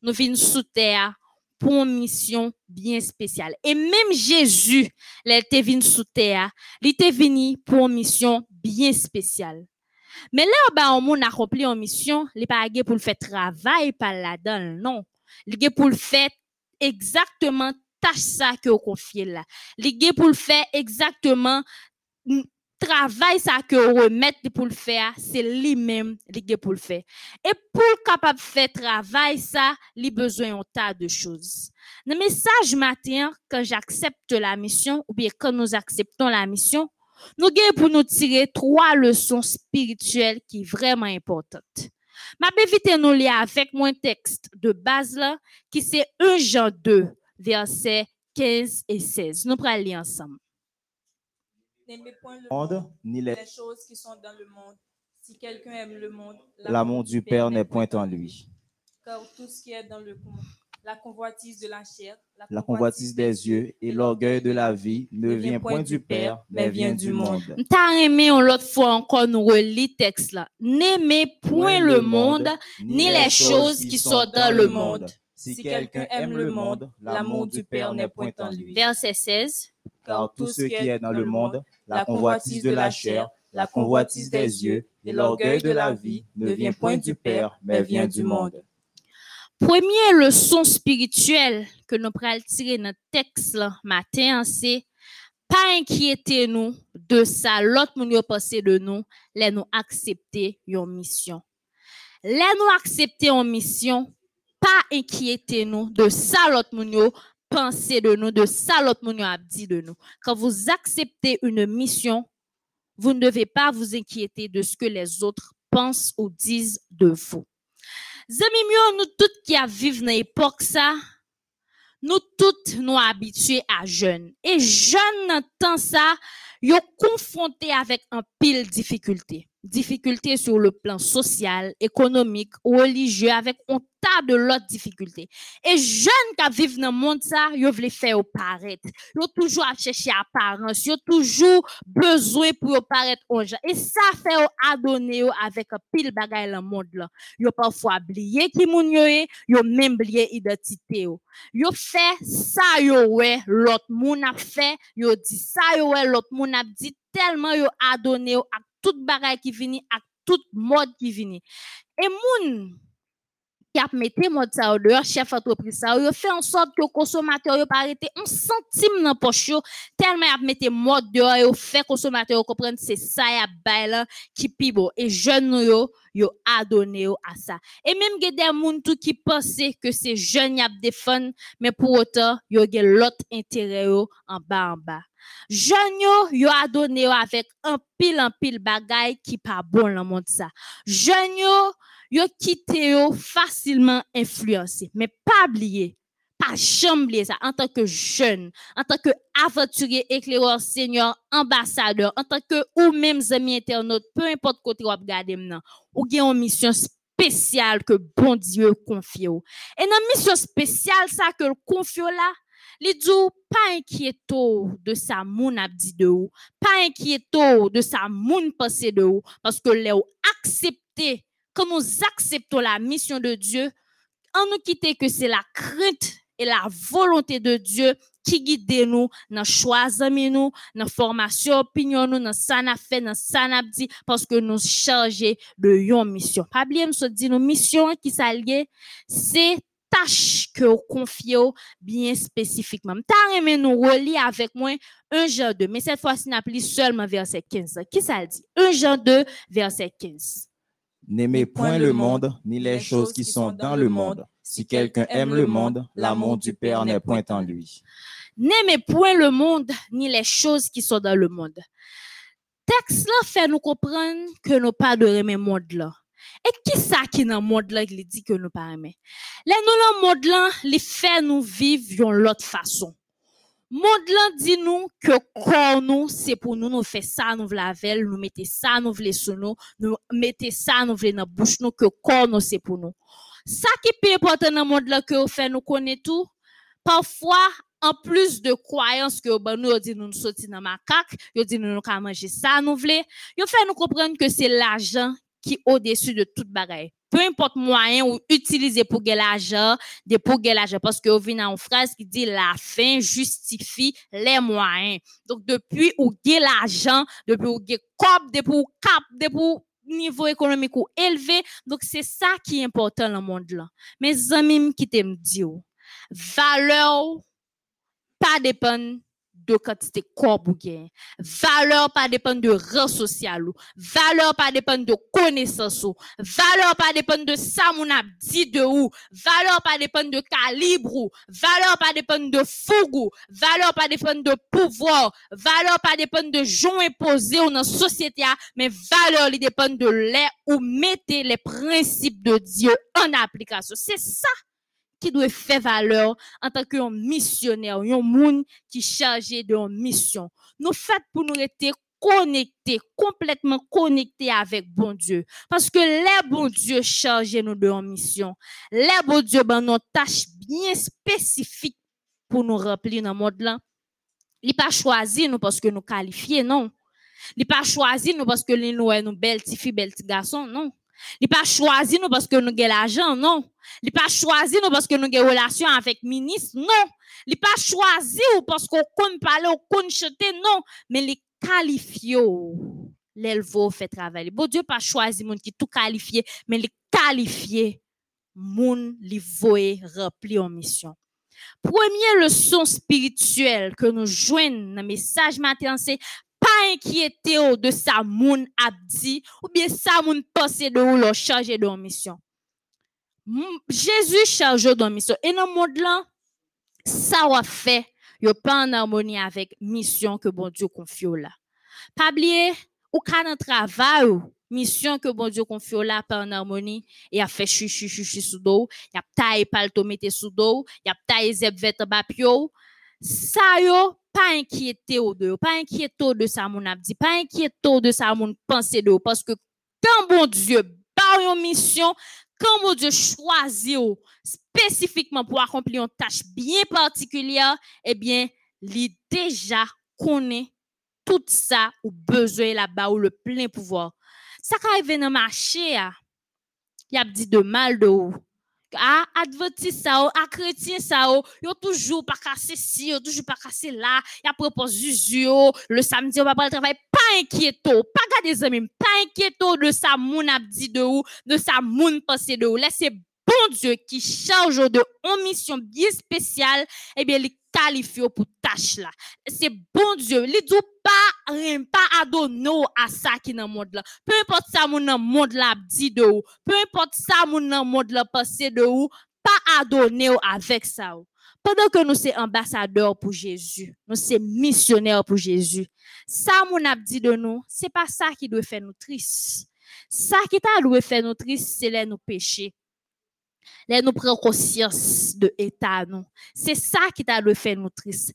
nous venons sous terre pour une mission bien spéciale. Et même Jésus, il était venu sous terre, il venu pour une mission bien spéciale. Mais là, bah, on a accompli une mission, il pas pour le faire travail par là-dedans, non. Il est pour le faire exactement tâche ça que vous confiez là. Il est pour le faire exactement travail ça que vous remettez pour le faire, c'est lui-même qui pour le faire. Et pour capable faire travail ça, il besoin d'un tas de choses. Le message matin quand j'accepte la mission ou bien quand nous acceptons la mission, nous gagnons pour nous tirer trois leçons spirituelles qui sont vraiment importantes. Ma éviter nous lire avec mon texte de base là, qui c'est 1 Jean 2, versets 15 et 16. Nous allons lire ensemble. N'aimez point le monde, monde, ni les- les choses qui sont dans le monde. Si quelqu'un aime le monde, L'amour du Père n'est point en lui. Car tout ce qui est dans le monde, la convoitise de la chair, La convoitise des yeux et l'orgueil de la vie ne vient point du Père, mais vient du monde. T'as aimé une autre fois encore nous relit texte là. N'aimez point le monde, ni les choses qui sont dans le monde. Si quelqu'un aime le monde, l'amour du Père n'est point en lui. Verset 16. Car tout ce qui est dans le monde, la convoitise de la chair, la convoitise des yeux et l'orgueil de la vie ne vient point du Père, mais vient du monde. Première leçon spirituelle que nous prenons tirer dans le texte là, matin, c'est pas inquiétez-nous de ça, l'autre yo pensé de nous, les nous accepter une mission. Les nous accepter une mission, pas inquiétez-nous de ça, l'autre moun pensé de nous, de ça, l'autre moun yo a dit de nous. Quand vous acceptez une mission, vous ne devez pas vous inquiéter de ce que les autres pensent ou disent de vous. Myo, nous toutes qui vivre dans l'époque ça, nous toutes nous habitués à jeunes. Et jeunes dans temps ça, yo confronté avec un pile difficulté. Difficulté sur le plan social, économique, religieux, avec un tas de l'autre difficultés. Et jeunes qui vivent dans le monde ça, yo vle faire paraître. Yo toujours à chercher apparence, yo toujours besoin pour paraître aux gens. Et ça fait adonner avec un pile bagay dans le monde là. Yo parfois oublié qui yo est, yo même oublié identité yo. Yo fait ça l'autre moun a fait, yo dit ça l'autre moun a dit tellement yo adonné à toute bagay qui vini, à toute mode qui vini. Et moun qui a mis mode ça au dehors, chef entreprise ça, yo fait en sorte que consommateur yo pas arrêté un centime dans poche tellement a mis mode dehors yo fait consommateur comprendre c'est ça y a bail qui pi beau et jeune yo yo adonné à ça. Et même que des gens tout qui pensaient que c'est jeune y a défendre mais pour autant yo gen l'autre intérêt en bas en bas. Jeune yo, yo adonné yo avec un pile en pile bagay qui pas bon dans monde ça. Jeune yo quitté yo facilement influencé. Mais pas oublier, pas jamais ça en tant que jeune, en tant que aventurier, éclaireur, seigneur, ambassadeur, en tant que ou même amis internautes, peu importe côté ou regarder maintenant, ou gen une mission spéciale que bon Dieu confie. Et dans mission spéciale ça que le confie là, li dit pas inquiéto de sa moun ap di de ou, pas inquiéto de sa moun pensée de ou, parce que les ou accepté nous acceptons la mission de Dieu, en nous quitter que c'est la crainte et la volonté de Dieu qui guide nous dans choix nous, dans formation opinion nous, dans ça n'a fait, dans ça n'a dit, parce que nous chargés de yon mission. Pas oublier, nous dit, nos missions qui s'allient, c'est tâche que vous confiez bien spécifiquement. T'as aimé nous relier avec moi un Jean 2, mais cette fois-ci, n'a plus seulement verset 15. Qui ça dit? Un Jean 2, verset 15. N'aimez point le monde, ni les choses qui sont dans le monde. Si quelqu'un aime le monde, l'amour du Père n'est point en lui. N'aimez point le monde, ni les choses qui sont dans le monde. Texte là fait nous comprendre que nous pas de aimer le monde là. Et qui ça qui dans le monde là qui dit que nous pas aimer? Les nous dans le monde là, les fait nous vivre d'une l'autre façon. Monde là dit nous que corps nous c'est pour nous nous faire ça nous la veille nous mettez ça nous voulons sous nous nous mettez ça nous voulons dans bouche nous que corps nous c'est pour nous. Ça qui est important dans le monde là que vous fait nous connaît tout. Parfois en plus de croyances que ben nous dit nous nous sorti dans macaque, yo dit nous nous manger ça nous voulons, yo fait nous comprendre que c'est l'argent qui au-dessus de toute bagaille. Peu importe moyen ou utiliser pour gagner l'argent, de pour gagner l'argent parce que vous une phrase qui dit la fin justifie les moyens. Donc depuis ou gagner l'argent, depuis ou gagner cop, depuis ou cap, depuis ou niveau économique ou élevé, donc c'est ça qui est important dans le monde là. Mes amis qui t'aiment dire, valeur pas dépend de quantité corps. Valeur pas dépend de rang social. Valeur pas dépend de connaissance. Valeur pas dépend de ça mon dit de ou. Valeur pas dépend de calibre ou. Valeur pas dépend de fougue ou. Valeur pas dépend de pouvoir. Valeur pas dépend de gens imposés ou dans société mais valeur li dépend de l'air ou mettez les principes de Dieu en application. C'est ça qui doit faire valeur en tant que missionnaire, un monde qui est chargé de mission. Nous faisons pour nous être connectés, complètement connectés avec bon Dieu. Parce que les bon Dieu chargé nous de mission. Les bon Dieu ben nos tâches bien spécifiques pour nous remplir dans le monde là. Il pas choisi nous parce que nous qualifiés, non. Il pas choisi nous parce que nous sommes belles filles, belles garçons, non. Il pas choisi nous parce que nous avons l'argent, non? Il pas choisi nous parce que nous avons relation avec ministre, non? Il pas choisi ou parce qu'on connaît parler, on connaît chanter, non? Mais les qualifié, l'élève fait travail. Bon Dieu pas choisi monde qui tout qualifié, mais les qualifié, moun li voye remplir en mission. Première leçon spirituelle que nous joignons dans le message matin, inquiéter de sa moun abdi ou bien sa moun pensée de ou leur chargé de mission. Jésus chargé de mission. Et dans le monde là, ça va fait, yo pas en harmonie avec mission que bon Dieu confie là. Pas oublier ou quand dans travail mission que bon Dieu confie là pas en harmonie et a fait chuchu chuchu sous dos, y a taille palto mettre sous dos, y a taille zeb vêtement bapio. Ça yo pas inquiété au de, pas inquiété de ça mon abdi, pas inquiété de ça mon pensée de parce que quand bon Dieu par une mission, quand mon Dieu choisit spécifiquement pour accomplir une tâche bien particulière, eh bien, il déjà connaît tout ça ou besoin là-bas ou le plein pouvoir. Ça qui arrive dans le marché, il a dit de mal de ou à adventiste ça à chrétien ça yo toujours pas casser ci yo toujours pas casser là y a propose Zuzu le samedi on va pas le travail pas inquiéto pas garder amis pas inquiéto de ça moun a dit de ou de ça moun pensé de ou laissez bon Dieu qui charge de une mission bien spéciale, eh bien, il qualifie pour tâche là. C'est bon Dieu. Il dit pas, rien, pas adonner à ça qui dans monde là. Peu importe ça, mon dans monde là dit de ou. Peu importe ça, mon dans monde là passé de ou. Pas adonner avec ça. Pendant que nous sommes ambassadeurs pour Jésus, nous sommes missionnaires pour Jésus, ça, mon dit de nous, c'est pas ça qui doit faire nous tristes. Ça qui t'a doit faire nous tristes, c'est les nous péchés. Les nous prendre conscience de l'état nous. C'est ça qui t'a doit faire nous tristes.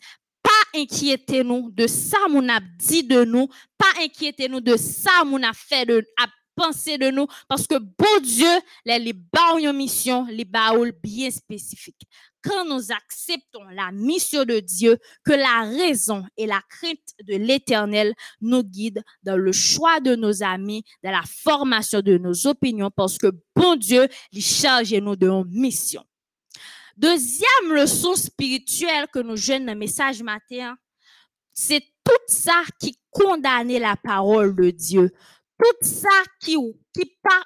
Pas inquiéter nous de ça, mon a dit de nous. Pas inquiéter nous de ça, mon a fait de, a de nous. Parce que bon Dieu, les, les une mission, les baoul bien spécifique quand nous acceptons la mission de Dieu, que la raison et la crainte de l'Éternel nous guident dans le choix de nos amis, dans la formation de nos opinions, parce que bon Dieu, il charge nous de une mission. Deuxième leçon spirituelle que nous jeunes dans le message matin, c'est tout ça qui condamne la parole de Dieu. Tout ça qui, qui pas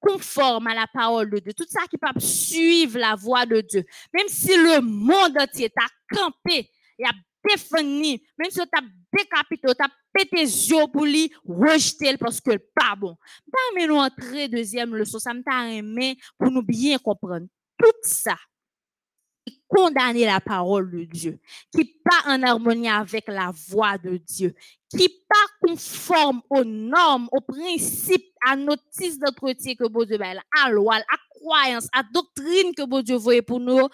conforme à la parole de Dieu, tout ça qui peut suivre la voix de Dieu, même si le monde entier t'a campé, il a défini, même si t'a décapité, t'a pété les yeux pour lui rejeter parce que pas bon. Dans nous entrer deuxième leçon, ça me t'a aimé pour nous bien comprendre. Tout ça, qui condamner la parole de Dieu, qui pas en harmonie avec la voix de Dieu, qui pas conforme aux normes, aux principes, à notice d'entretien que bon Dieu a, à loi, à croyance, à doctrine que bon Dieu voyait pour nous,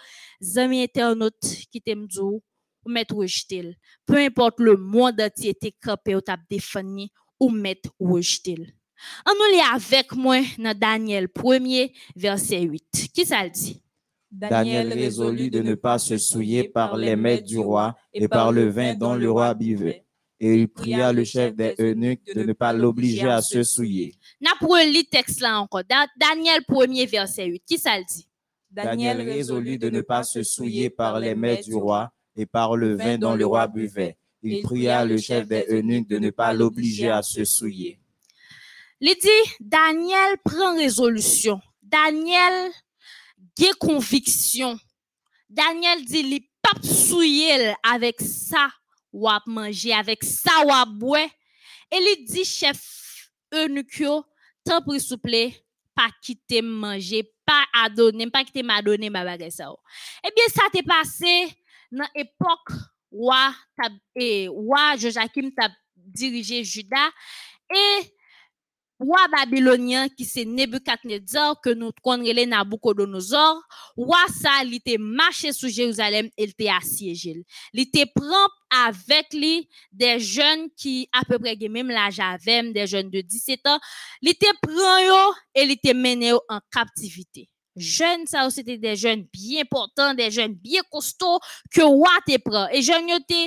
amis internautes qui t'aiment ou mettre rejeter. Peu importe le monde entier était campé ou t'a défini ou mettre rejeter. On nous lit avec moi dans Daniel 1er verset 8. Qui ça le dit? Daniel résolut de ne pas se souiller par les mets du roi et par le vin dont le roi buvait. Et il pria le chef des eunuques de ne pas l'obliger à se souiller. N'a pour le texte là encore. Da- Daniel 1er verset 8. Qui ça le dit? Daniel résolut de ne pas se souiller par les mets du roi et par le vin dont le roi buvait. Il pria le chef des eunuques de ne pas l'obliger à se souiller. Il dit, Daniel prend résolution. Daniel conviction. Daniel dit, il pas souiller avec ça ou à manger, avec ça ou à boire. Et il dit, chef eunuque, yo, tant pis s'il plaît, pas quitter manger, pas à donner, pas quitter m'a donner ma bagage ça. Eh bien, ça t'est passé dans l'époque où tab- et roi Joachim t'a dirigé Juda et roi babylonien qui c'est Nebuchadnezzar que nous connaissons Nabucodonosor, roi ça il était marché sur Jérusalem, il était assiégé. Il était prend avec lui des jeunes qui à peu près même l'âge avec des jeunes de 17 ans, il était prend yo et il était mené en captivité. Jeunes, ça aussi, c'était des jeunes bien portants, des jeunes bien costauds que roi te prend. Et jeunes te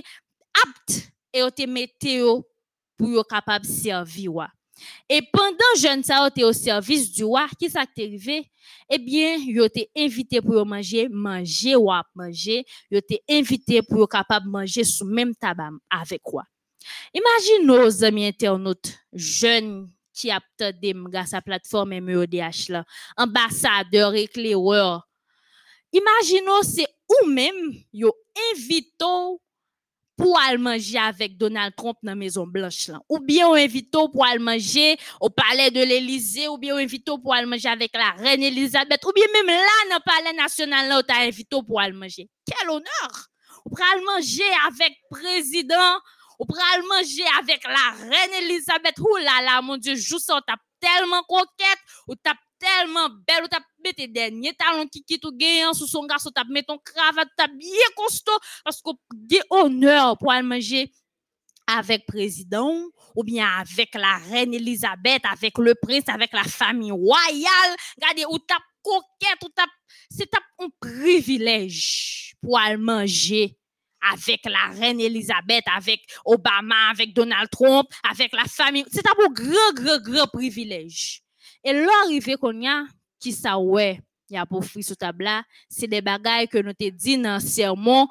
aptes et te mette yo pour yo capable servir roi. Et pendant jeune ça était au service du roi, qui ça t'est arrivé? Eh bien, yo t'es invité pour manger, manger ou manger, yo t'es invité pour yo capable manger sous même tabac avec roi. Imagine nos amis internautes jeunes qui a peut-être grâce à la plateforme MEODH là, ambassadeur, éclaireur. Imaginons c'est ou même yo invito pour aller manger avec Donald Trump dans la Maison Blanche. Ou bien on invite pour aller manger au palais de l'Élysée, ou bien on invite pour aller manger avec la reine Elisabeth, ou bien même là dans le palais national on t'a invité pour aller manger. Quel honneur! Ou pour aller manger avec président, ou pour aller manger avec la reine Elisabeth. Ouh là là, mon Dieu, ça, t'as tellement coquette, ou t'as tellement belle, ou t'as mis tes derniers talons qui quittent ou sous son garçon, t'as mis ton cravate, t'as bien costaud, parce qu'on a honneur pour aller manger avec président, ou bien avec la reine Elisabeth, avec le prince, avec la famille royale. Regardez, ou t'as coquette, ou t'as, c'est un privilège pour aller manger avec la reine Elisabeth, avec Obama, avec Donald Trump, avec la famille. C'est un grand, grand, grand privilège. Et l'arrivée qu'on y a, qui ça ouais, y a pour fruit sur table là, c'est des bagailles que nous te dit dans sermon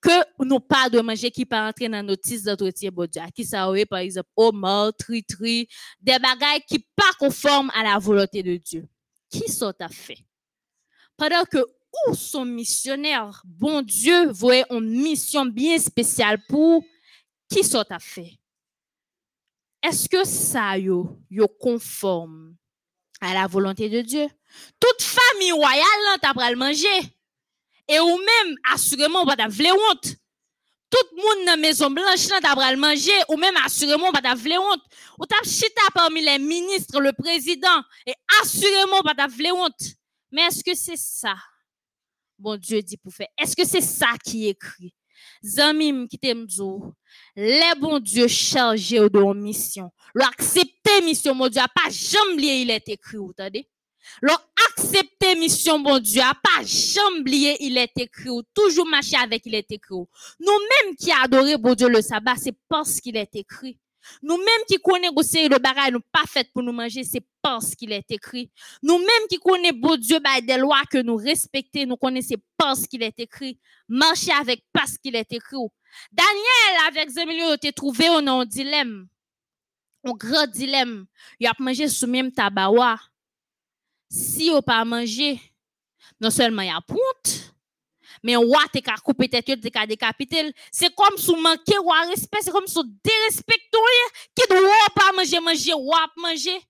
que nous pas de manger qui pas entrer dans notice d'entretien bon Dieu. Qui ça ouais, par exemple, homard, tri tri, des bagailles qui pas conformes à la volonté de Dieu. Qui ça t'a fait? pendant que ou son missionnaire, bon Dieu, voyait une mission bien spéciale pour qui ça t'a fait? Est-ce que ça yo, yo conforme? À la volonté de Dieu? Toute famille royale là t'a pral manger. Et ou même assurément pas vle honte. Tout monde dans maison blanche là t'a pral manger ou même assurément pas vle honte. Ou t'a chita parmi les ministres, le président et assurément pas vle honte. Mais est-ce que c'est ça? Bon Dieu dit pour faire? Est-ce que c'est ça qui est écrit? Zamim qui t'aime les bons Dieu chargé de mission. L'accepter mission, mon Dieu, pas jamais oublié, il est écrit, vous entendez? L'accepter mission, mon Dieu, pas jamais oublié, il est écrit, toujours marcher avec, il est écrit. Nous-mêmes qui adorons, bon Dieu, le sabbat, c'est parce qu'il est écrit. Nous-mêmes qui connaissons aussi le bagage, nous pas fait pour nous manger, c'est parce qu'il est écrit. Nous-mêmes qui connaissons bon Dieu bah, des lois que nous respectons, nous connaissons parce qu'il est écrit. Marcher avec parce qu'il est écrit. Daniel avec Zemilio ont trouvé un dilemme. Un grand dilemme. Il a mangé sous même tabawa. Si on pas mangé, non seulement il a honte, mais roi te ka couper tête te ka décapiter c'est comme sous manquer roi respect c'est comme sous dérespecter. Qui doit pas manger manger roi manger?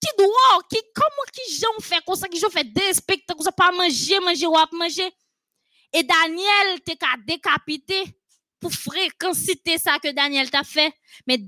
Qui doit qui comment qui j'en fait comme ça qui j'en fait dérespecter comme ça pas manger manger roi manger? Et Daniel te ka décapité pour fréquenter ça que Daniel t'a fait. Mais